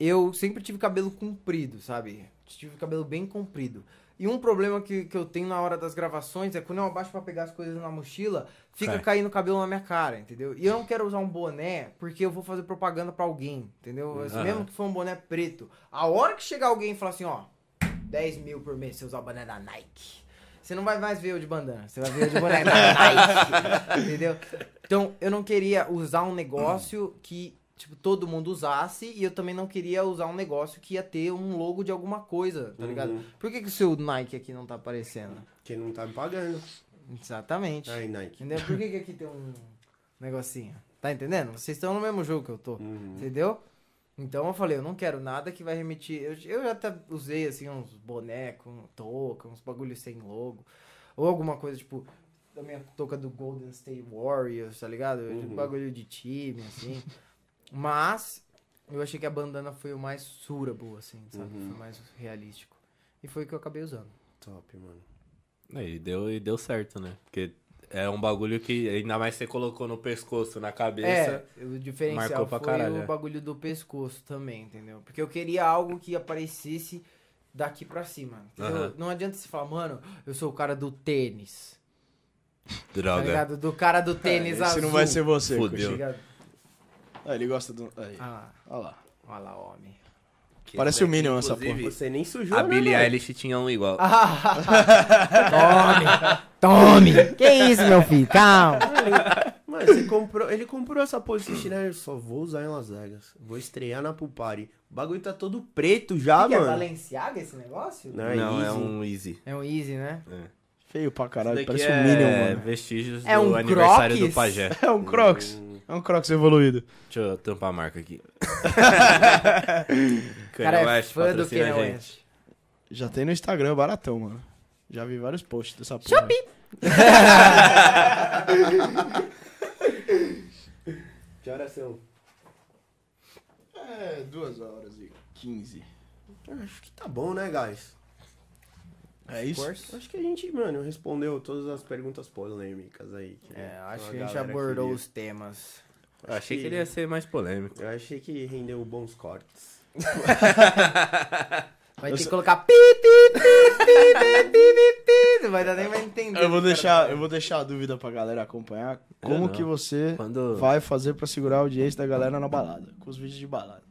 Eu sempre tive cabelo comprido, sabe? Tive cabelo bem comprido. E um problema que, que eu tenho na hora das gravações é quando eu abaixo pra pegar as coisas na mochila, fica Cai. caindo cabelo na minha cara, entendeu? E eu não quero usar um boné porque eu vou fazer propaganda pra alguém, entendeu? Aham. Mesmo que for um boné preto. A hora que chegar alguém e falar assim, ó, 10 mil por mês se usar o boné da Nike. Você não vai mais ver eu de bandana, você vai ver eu de boné da <laughs> Nike, entendeu? Então, eu não queria usar um negócio que, tipo, todo mundo usasse e eu também não queria usar um negócio que ia ter um logo de alguma coisa, tá ligado? Uhum. Por que, que o seu Nike aqui não tá aparecendo? Quem não tá me pagando. Exatamente. Aí, Nike. Entendeu? Por que, que aqui tem um negocinho? Tá entendendo? Vocês estão no mesmo jogo que eu tô. Uhum. Entendeu? Então eu falei, eu não quero nada que vai remitir. Eu, eu já até usei assim uns bonecos, um touca, uns bagulhos sem logo. Ou alguma coisa tipo da minha touca do Golden State Warriors, tá ligado? Uhum. Bagulho de time, assim. Mas eu achei que a bandana foi o mais surable, assim, sabe? Uhum. Foi mais realístico. E foi o que eu acabei usando. Top, mano. É, E deu, e deu certo, né? Porque é um bagulho que ainda mais você colocou no pescoço, na cabeça. É, o diferencial marcou pra foi caralho, o é. bagulho do pescoço também, entendeu? Porque eu queria algo que aparecesse daqui pra cima. Aham. Não adianta você falar, mano, eu sou o cara do tênis. Tá Droga. ligado? Do cara do tênis Esse azul. não vai ser você, Fudeu. Tá? Ah, ele gosta do. Aí. Ah lá, Olha lá. olha lá, homem. Parece o Minion essa Inclusive, porra. Você nem sujou, A né, Billie velho? Eilish tinha um igual. <laughs> Tome! que isso, meu filho? Calma. Mano, você comprou, ele comprou essa Position, né? Eu só vou usar em Las Vegas. Vou estrear na Pool Party. O bagulho tá todo preto já, que é mano. Balenciaga esse negócio? Não, é Não, é Easy. um Easy. É um Easy, né? Feio pra caralho, daqui parece é um Minion, mano. vestígios É do um aniversário Crocs? do pajé. <laughs> É um Crocs. É um Crocs evoluído. Deixa eu tampar a marca aqui. <laughs> Cara é West, fã do Kanye. West. Já tem no Instagram, baratão, mano. Já vi vários posts dessa porra. Shopee. <laughs> Que horas são? É, duas horas e 15. Acho que tá bom, né, guys? É isso? Acho que a gente, mano, respondeu todas as perguntas polêmicas aí. que É, acho a que a gente abordou queria. os temas. Eu achei que ele ia ser mais polêmico. Eu achei que rendeu bons cortes. <laughs> Vai Eu ter que só- colocar pi, pi, pi, pi, pi, pi, pi, pi. Não vai dar nem pra entender. Eu vou que deixar, eu vou deixar a dúvida pra galera acompanhar. Como que você Quando- vai fazer pra segurar a audiência da galera na balada? Com os vídeos de balada.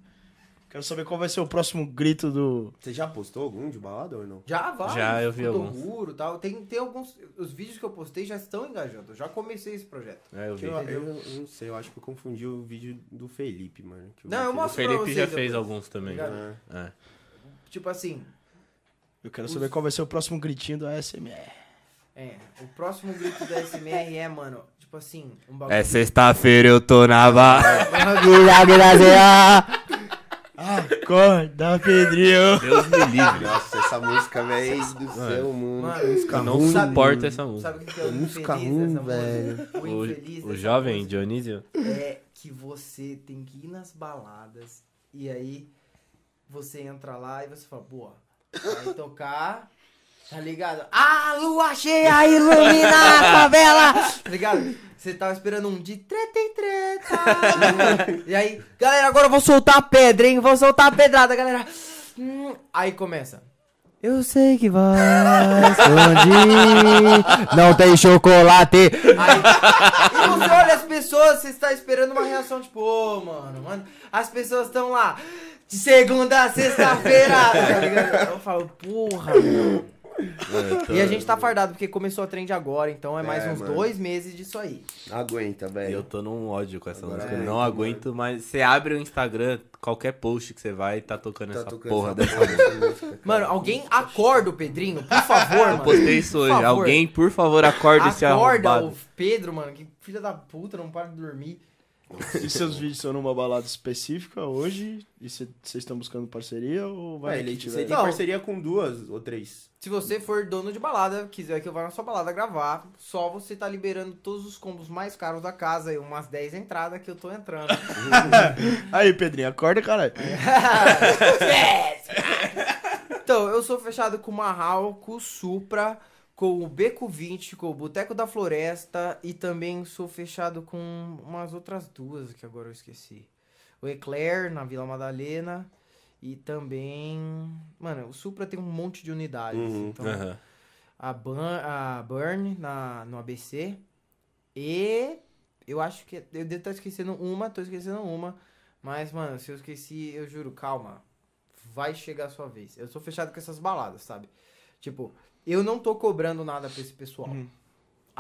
Quero saber qual vai ser o próximo grito do. Você já postou algum de balada ou não? Já vai. Já, eu vi alguns. Futuro, tal. Tem, tem alguns. Os vídeos que eu postei já estão engajando. Eu já comecei esse projeto. É, eu vi. Eu, eu, eu não sei, eu acho que eu confundi o vídeo do Felipe, mano. Não, eu O mostro pra Felipe vocês já fez depois. alguns também. Ah, É. Tipo assim, Eu quero saber qual vai ser o próximo gritinho do ASMR. é. O próximo grito da SMR é, mano, tipo assim, um bagulho. É sexta-feira, eu tô na barra. <laughs> <laughs> Acorda, Pedrinho! Deus me livre. Nossa, essa música, velho do céu, mano. Mano, música Eu não ruim. suporto essa música. Sabe o que é o Música infeliz ruim, dessa velho. música? O, O, infeliz o dessa jovem música Dionísio. é que você tem que ir nas baladas e aí você entra lá e você fala, boa, vai tocar, tá ligado? A lua cheia ilumina a favela, <laughs> tá ligado? Você tava esperando um de treta em treta. <laughs> e aí, galera, agora eu vou soltar a pedra, hein? Vou soltar a pedrada, galera. Hum, aí começa. Eu sei que vai esconde. Não tem chocolate. Aí, e você olha as pessoas, você está esperando uma reação, tipo, ô, mano, mano, as pessoas estão lá, de segunda a sexta-feira, tá? Eu falo, porra, meu. Eu tô- E a gente tá fardado, porque começou a trend agora, então é mais É, uns mano. dois meses disso aí. Aguenta, Eu velho. tô num ódio com essa Agora música. é, Eu não mano. aguento mais. Você abre o Instagram, qualquer post que você vai, tá tocando Tá essa tocando porra essa dessa música. Mano, alguém acorda o Pedrinho, por favor, Eu mano. postei isso hoje. favor. Alguém, por favor, acorde esse Acorda arrombado. o Pedro, mano, que filha da puta, não para de dormir. E seus vídeos são numa balada específica hoje? E vocês estão buscando parceria ou vai Ué, ele, tiver? você tem Não. parceria com duas ou três. Se você for dono de balada, quiser que eu vá na sua balada gravar, só você tá liberando todos os combos mais caros da casa, e umas 10 entradas que eu tô entrando. <laughs> Aí, Pedrinho, acorda, caralho. <laughs> então, eu sou fechado com o Marral, com o Supra, com o Beco 20, com o Boteco da Floresta e também sou fechado com umas outras duas que agora eu esqueci. O Eclair na Vila Madalena e também. Mano, o Supra tem um monte de unidades. Uhum. Então, Aham. a, Burn, a Burn na, no ABC. E eu acho que. Eu devo estar esquecendo uma, tô esquecendo uma. Mas, mano, se eu esqueci, eu juro, calma. Vai chegar a sua vez. Eu sou fechado com essas baladas, sabe? Tipo, eu não tô cobrando nada pra esse pessoal. Uhum.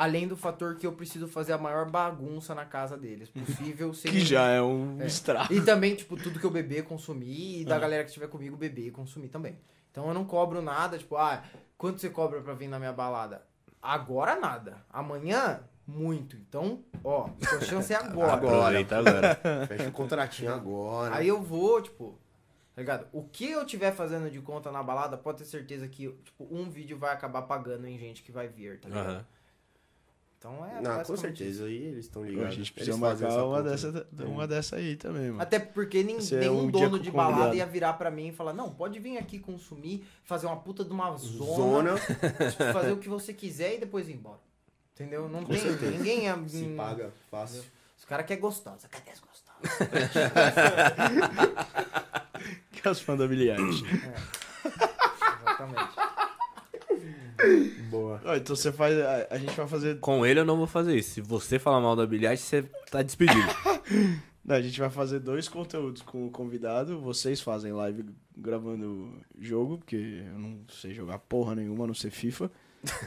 Além do fator que eu preciso fazer a maior bagunça na casa deles possível. <laughs> sem Que já é um É. estrago. e também, tipo, tudo que eu beber, consumir. E da Ah. galera que estiver comigo, beber e consumir também. Então eu não cobro nada, tipo, ah, quanto você cobra pra vir na minha balada? Agora nada. Amanhã, muito. Então, ó, sua <laughs> chance é agora. Aproveita agora. Fecha o contratinho <laughs> agora. Aí eu vou, tipo, tá ligado? O que eu tiver fazendo de conta na balada, pode ter certeza que, tipo, um vídeo vai acabar pagando em gente que vai vir, tá ligado? Aham. Então é. Não, com certeza. Aí eles estão A ligados. gente Eles precisa fazem marcar uma dessa, uma dessa aí também, mano. Até porque nem, Esse é nenhum um dono com de convidado. balada ia virar pra mim e falar: Não, pode vir aqui consumir, fazer uma puta de uma zona, Zona. tipo, fazer o que você quiser e depois ir embora. Entendeu? Não tem. certeza. Ninguém ia. Se hum, paga fácil. Os caras querem gostosa. Cadê as gostosas? <laughs> Que é os fãs da Eilish. Exatamente. Boa. Ó, então você faz. A, a gente vai fazer. Com ele eu não vou fazer isso. Se você falar mal da bilhete, você tá despedido. <laughs> Não, a gente vai fazer dois conteúdos com o convidado. Vocês fazem live gravando jogo, porque eu não sei jogar porra nenhuma, a não ser FIFA.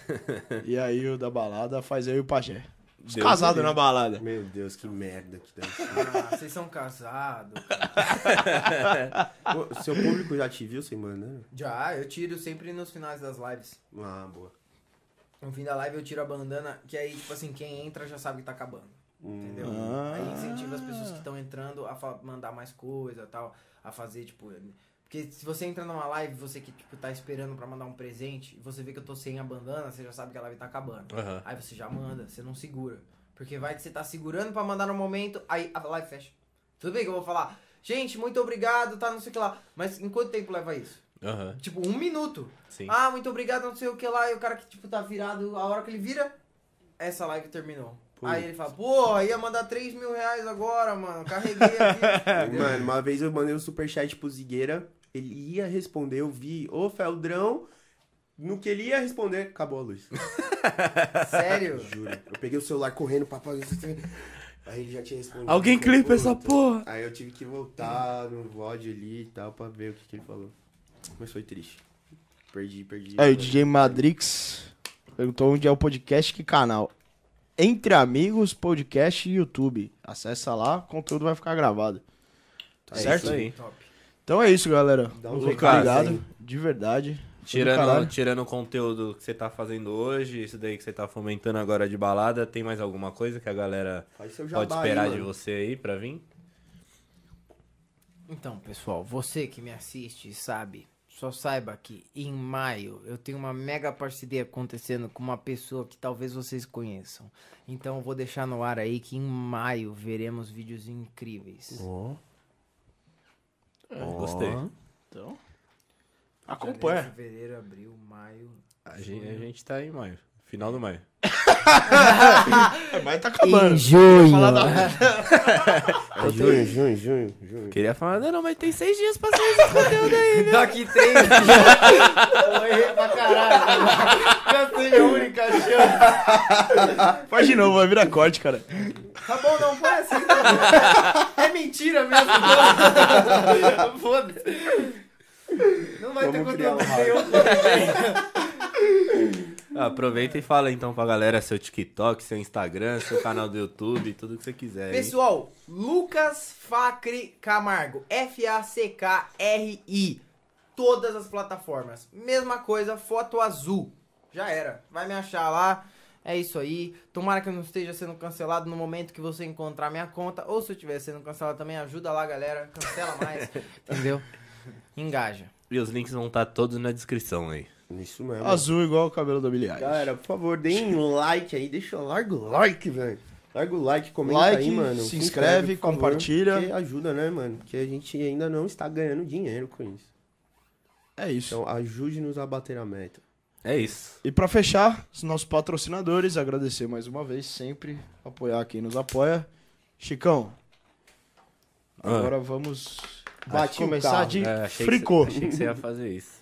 <laughs> e aí o da balada faz eu e o Pajé. Os Deus casados me na balada. Meu Deus, que merda que deve ser. Ah, vocês são casados. <laughs> Seu público já te viu sem bandana? Já, eu tiro sempre nos finais das lives. Ah, boa. No fim da live eu tiro a bandana, que aí, tipo assim, quem entra já sabe que tá acabando. Entendeu? Ah. Aí incentiva as pessoas que estão entrando a mandar mais coisa tal, a fazer, tipo. Porque se você entra numa live, você que, tipo, tá esperando pra mandar um presente, e você vê que eu tô sem a bandana, você já sabe que a live tá acabando. Aham. Aí você já manda, você não segura. Porque vai que você tá segurando pra mandar no momento, aí a live fecha. Tudo bem que eu vou falar, gente, muito obrigado, tá, não sei o que lá. Mas em quanto tempo leva isso? Aham. Tipo, um minuto. Sim. Ah, muito obrigado, não sei o que lá. E o cara que, tipo, tá virado, a hora que ele vira, essa live terminou. Aí ele fala, pô, ia mandar 3 mil reais agora, mano. Carreguei aqui. <laughs> Mano, uma vez eu mandei um superchat pro Zigueira, ele ia responder, eu vi, ô Feldrão, no que ele ia responder, acabou a luz. <laughs> Sério? Juro. Eu peguei o celular correndo pra fazer Aí ele já tinha respondido. Alguém clipa essa porra. Aí eu tive que voltar no VOD ali e tal pra ver o que, que ele falou. Mas foi triste. Perdi, perdi. Aí o DJ Madrix perguntou onde é o podcast, que canal. Entre Amigos, podcast e YouTube. Acessa lá, o conteúdo vai ficar gravado. É certo? isso aí. Top. Então é isso, galera. Dá um Muito recado obrigado, aí. de verdade. Tirando, tirando o conteúdo que você tá fazendo hoje, isso daí que você tá fomentando agora de balada, tem mais alguma coisa que a galera pode esperar aí, de você aí pra vir? Então, pessoal, você que me assiste sabe, só saiba que em maio eu tenho uma mega parceria acontecendo com uma pessoa que talvez vocês conheçam. Então eu vou deixar no ar aí que em maio veremos vídeos incríveis. Gostei. Então, Janeiro, acompanha. Fevereiro, abril, maio. A gente, a gente tá em maio. Final do maio. <laughs> Mas tá acabando. Em junho. Falar da- <laughs> É junho, junho, junho, junho. Queria falar, não, não, mas tem seis dias pra sair esse conteúdo aí. Daqui três dias. <laughs> Eu errei pra caralho. Cansei a única chance. Faz de novo, vai virar corte, cara. Tá bom, não foi assim. não. É mentira mesmo. não. Foda-se. Não vai ter Vamos criar conteúdo um nenhum. Ah, aproveita e fala então pra galera seu TikTok, seu Instagram, seu canal do YouTube, tudo que você quiser. aí. Pessoal, Lucas Facri Camargo. F-A-C-K-R-I. Todas as plataformas. Mesma coisa, foto azul. Já era. Vai me achar lá. É isso aí. Tomara que eu não esteja sendo cancelado no momento que você encontrar minha conta. Ou se eu estiver sendo cancelado também, ajuda lá, galera. Cancela mais. <laughs> entendeu? Engaja. E os links vão estar todos na descrição aí. Isso mesmo. Azul igual o cabelo da Billie Eilish. Galera, por favor, deem um like aí, deixa, larga o like, velho. Larga o like, comenta Like, aí, mano. se inscreve, favor, compartilha. Porque ajuda, né, mano? Porque a gente ainda não está ganhando dinheiro com isso. É isso. Então ajude-nos a bater a meta. É isso. E pra fechar, os nossos patrocinadores, agradecer mais uma vez, sempre apoiar quem nos apoia. Chicão, Ah. agora vamos Bate começar carro. de É, fricô. Que, achei que você ia fazer isso.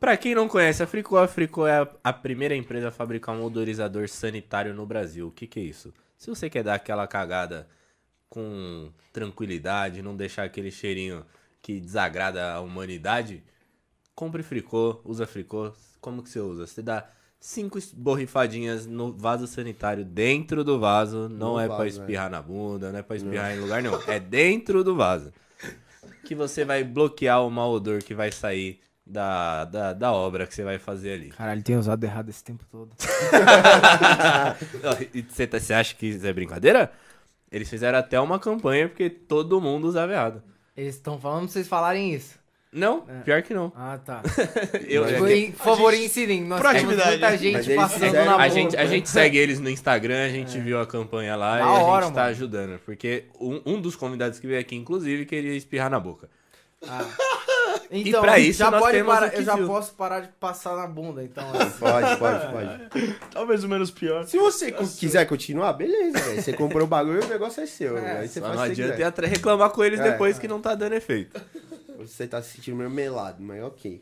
Pra quem não conhece a Fricô, a Fricô é a, primeira empresa a fabricar um odorizador sanitário no Brasil. O que, que é isso? Se você quer dar aquela cagada com tranquilidade, não deixar aquele cheirinho que desagrada a humanidade, compre Fricô, usa Fricô. Como que você usa? Você dá cinco borrifadinhas no vaso sanitário dentro do vaso. Não No é pra vaso, espirrar na bunda, não é pra espirrar em lugar nenhum. É dentro do vaso <laughs> que você vai bloquear o mau odor que vai sair da, da, da obra que você vai fazer ali. Caralho, tem usado errado esse tempo todo. <laughs> E você, tá- você acha que isso é brincadeira? Eles fizeram até uma campanha porque todo mundo usava errado. Eles estão falando pra vocês falarem isso. Não, pior que não. Ah, tá. <laughs> Eu, é Foi, que- por favor, incidem. Nós temos muita gente passando fizeram- na a, boca. gente, a gente segue eles no Instagram, a gente viu a campanha lá Da e a hora, gente tá mano. ajudando. Porque um, um dos convidados que veio aqui, inclusive, queria espirrar na boca. <laughs> Então, pra isso já nós pode temos parar, o eu já posso parar de passar na bunda, então. <laughs> assim. Pode, pode, <laughs> pode. Talvez o menos pior. Se você quiser continuar, beleza, velho. Você comprou o bagulho, o negócio é seu. É, Aí você Só faz não adianta ir atra- reclamar com eles É. depois que não tá dando efeito. Você tá se sentindo meio melado, mas ok.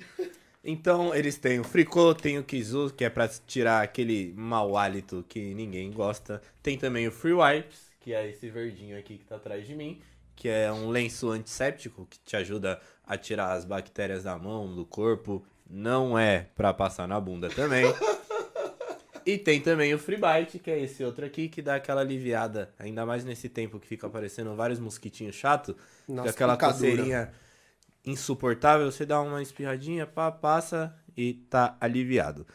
Então, eles têm o Fricô, tem o Kizu, que é pra tirar aquele mau hálito que ninguém gosta. Tem também o Free Wipes, que é esse verdinho aqui que tá atrás de mim, que é um lenço antisséptico que te ajuda a tirar as bactérias da mão, do corpo. Não é pra passar na bunda também. E tem também o Free Bite, que é esse outro aqui, que dá aquela aliviada, ainda mais nesse tempo que fica aparecendo vários mosquitinhos chato, Nossa, aquela coceirinha insuportável, você dá uma espirradinha, pá, passa e tá aliviado.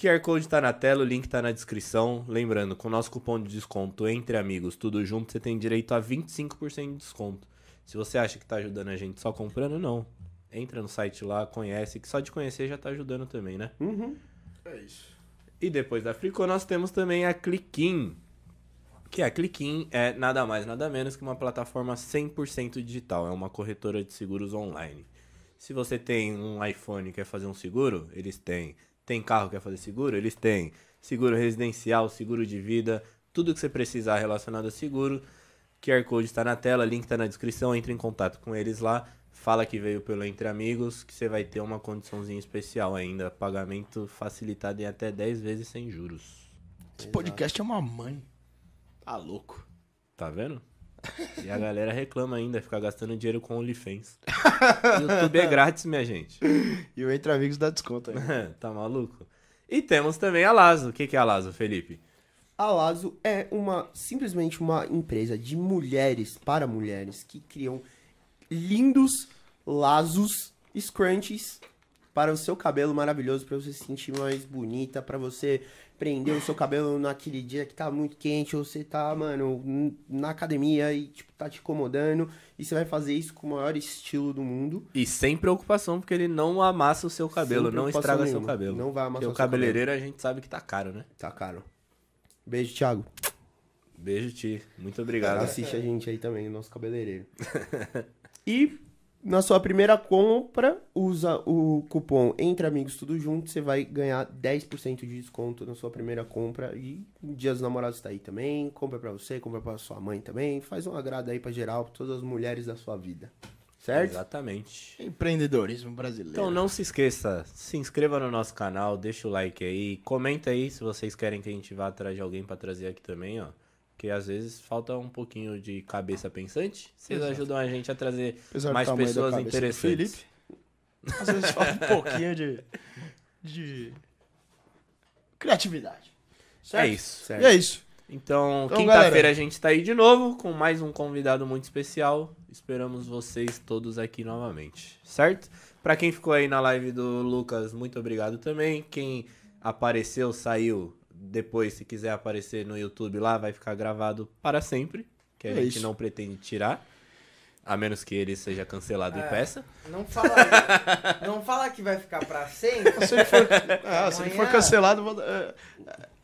QR Code tá na tela, o link tá na descrição. Lembrando, com o nosso cupom de desconto entre amigos, tudo junto, você tem direito a 25% de desconto. Se você acha que tá ajudando a gente só comprando, não. Entra no site lá, conhece, que só de conhecer já tá ajudando também, né? Uhum. É isso. E depois da Fricô, nós temos também a Cliquim. Que a Cliquim é nada mais, nada menos que uma plataforma 100% digital. É uma corretora de seguros online. Se você tem um iPhone e quer fazer um seguro, eles têm. Tem carro que quer fazer seguro? Eles têm. Seguro residencial, seguro de vida, tudo que você precisar relacionado a seguro. QR Code está na tela, link está na descrição. Entre em contato com eles lá. Fala que veio pelo Entre Amigos, que você vai ter uma condiçãozinha especial ainda. Pagamento facilitado em até 10 vezes sem juros. Esse podcast é uma mãe. Tá louco. Tá vendo? E a galera reclama ainda, ficar gastando dinheiro com OnlyFans. <laughs> YouTube é grátis, minha gente. E o Entre Amigos dá desconto aí. <laughs> tá maluco? E temos também a Lazo. O que, que é a Lazo, Felipe? A Lazo é uma simplesmente uma empresa de mulheres para mulheres que criam lindos lazos scrunchies para o seu cabelo maravilhoso, para você se sentir mais bonita, para você prender o seu cabelo naquele dia que tá muito quente, ou você tá, mano, na academia e tipo tá te incomodando, e você vai fazer isso com o maior estilo do mundo. E sem preocupação, porque ele não amassa o seu cabelo, não estraga seu nenhuma. cabelo. Não vai amassar Porque o seu cabeleireiro a gente sabe que tá caro, né? Tá caro. Beijo, Thiago. Beijo, Ti. Muito obrigado. Assiste a gente aí também, o nosso cabeleireiro. e <laughs> na sua primeira compra, usa o cupom Entre Amigos Tudo Junto, você vai ganhar 10% de desconto na sua primeira compra. E o Dia dos Namorados tá aí também. Compra pra você, compra pra sua mãe também. Faz um agrado aí pra geral, pra todas as mulheres da sua vida. Certo? Exatamente. Empreendedorismo brasileiro. Então não se esqueça, se inscreva no nosso canal, deixa o like aí, comenta aí se vocês querem que a gente vá atrás de alguém pra trazer aqui também, ó. Porque às vezes falta um pouquinho de cabeça pensante. Vocês Exato. ajudam a gente a trazer Apesar do mais pessoas do interessantes. Felipe, às vezes falta um pouquinho de, de criatividade. É isso. Certo. E é isso. Então, Então, quinta-feira a gente tá aí de novo com mais um convidado muito especial. Esperamos vocês todos aqui novamente, certo? Pra quem ficou aí na live do Lucas, muito obrigado também. Quem apareceu, saiu depois, se quiser aparecer no YouTube lá, vai ficar gravado para sempre, que a É gente isso. não pretende tirar. A menos que ele seja cancelado e É. peça. Não fala, <laughs> não fala que vai ficar pra sempre. Se ele for, ah, se ele for cancelado, eu vou, dar- é,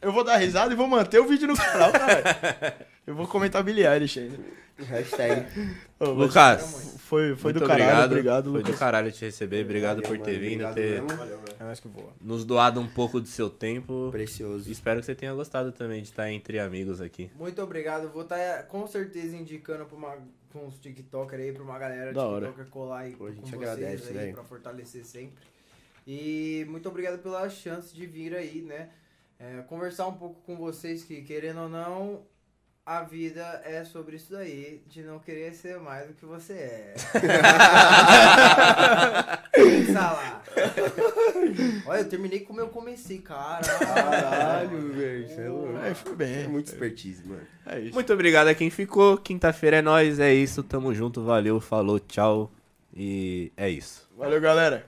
eu vou dar risada e vou manter o vídeo no canal, cara. <laughs> Eu vou comentar Billie Eilish ainda. Hashtag. Ô, mas Lucas, Foi, foi muito do caralho, obrigado. obrigado, Foi Lucas. do caralho te receber. Obrigado Valeu, por ter mano, vindo, obrigado ter mesmo. É mais que boa. nos doado um pouco do seu tempo. Precioso. Espero que você tenha gostado também de estar entre amigos aqui. Muito obrigado. Vou estar com certeza indicando pra, uma, pra uns TikToker aí, pra uma galera Da hora. TikToker colar aí Pô, a com gente vocês agradece, aí, velho. pra fortalecer sempre. E muito obrigado pela chance de vir aí, né? É, conversar um pouco com vocês que, querendo ou não, a vida é sobre isso daí, de não querer ser mais do que você é. Pensa <laughs> lá. Olha, eu terminei como eu comecei, cara. Caralho, velho. Você é louco. É, foi bem. É muito expertise, mano. É isso. Muito obrigado a quem ficou. Quinta-feira é nóis, é isso. Tamo junto, valeu, falou, tchau. E é isso. Valeu, galera.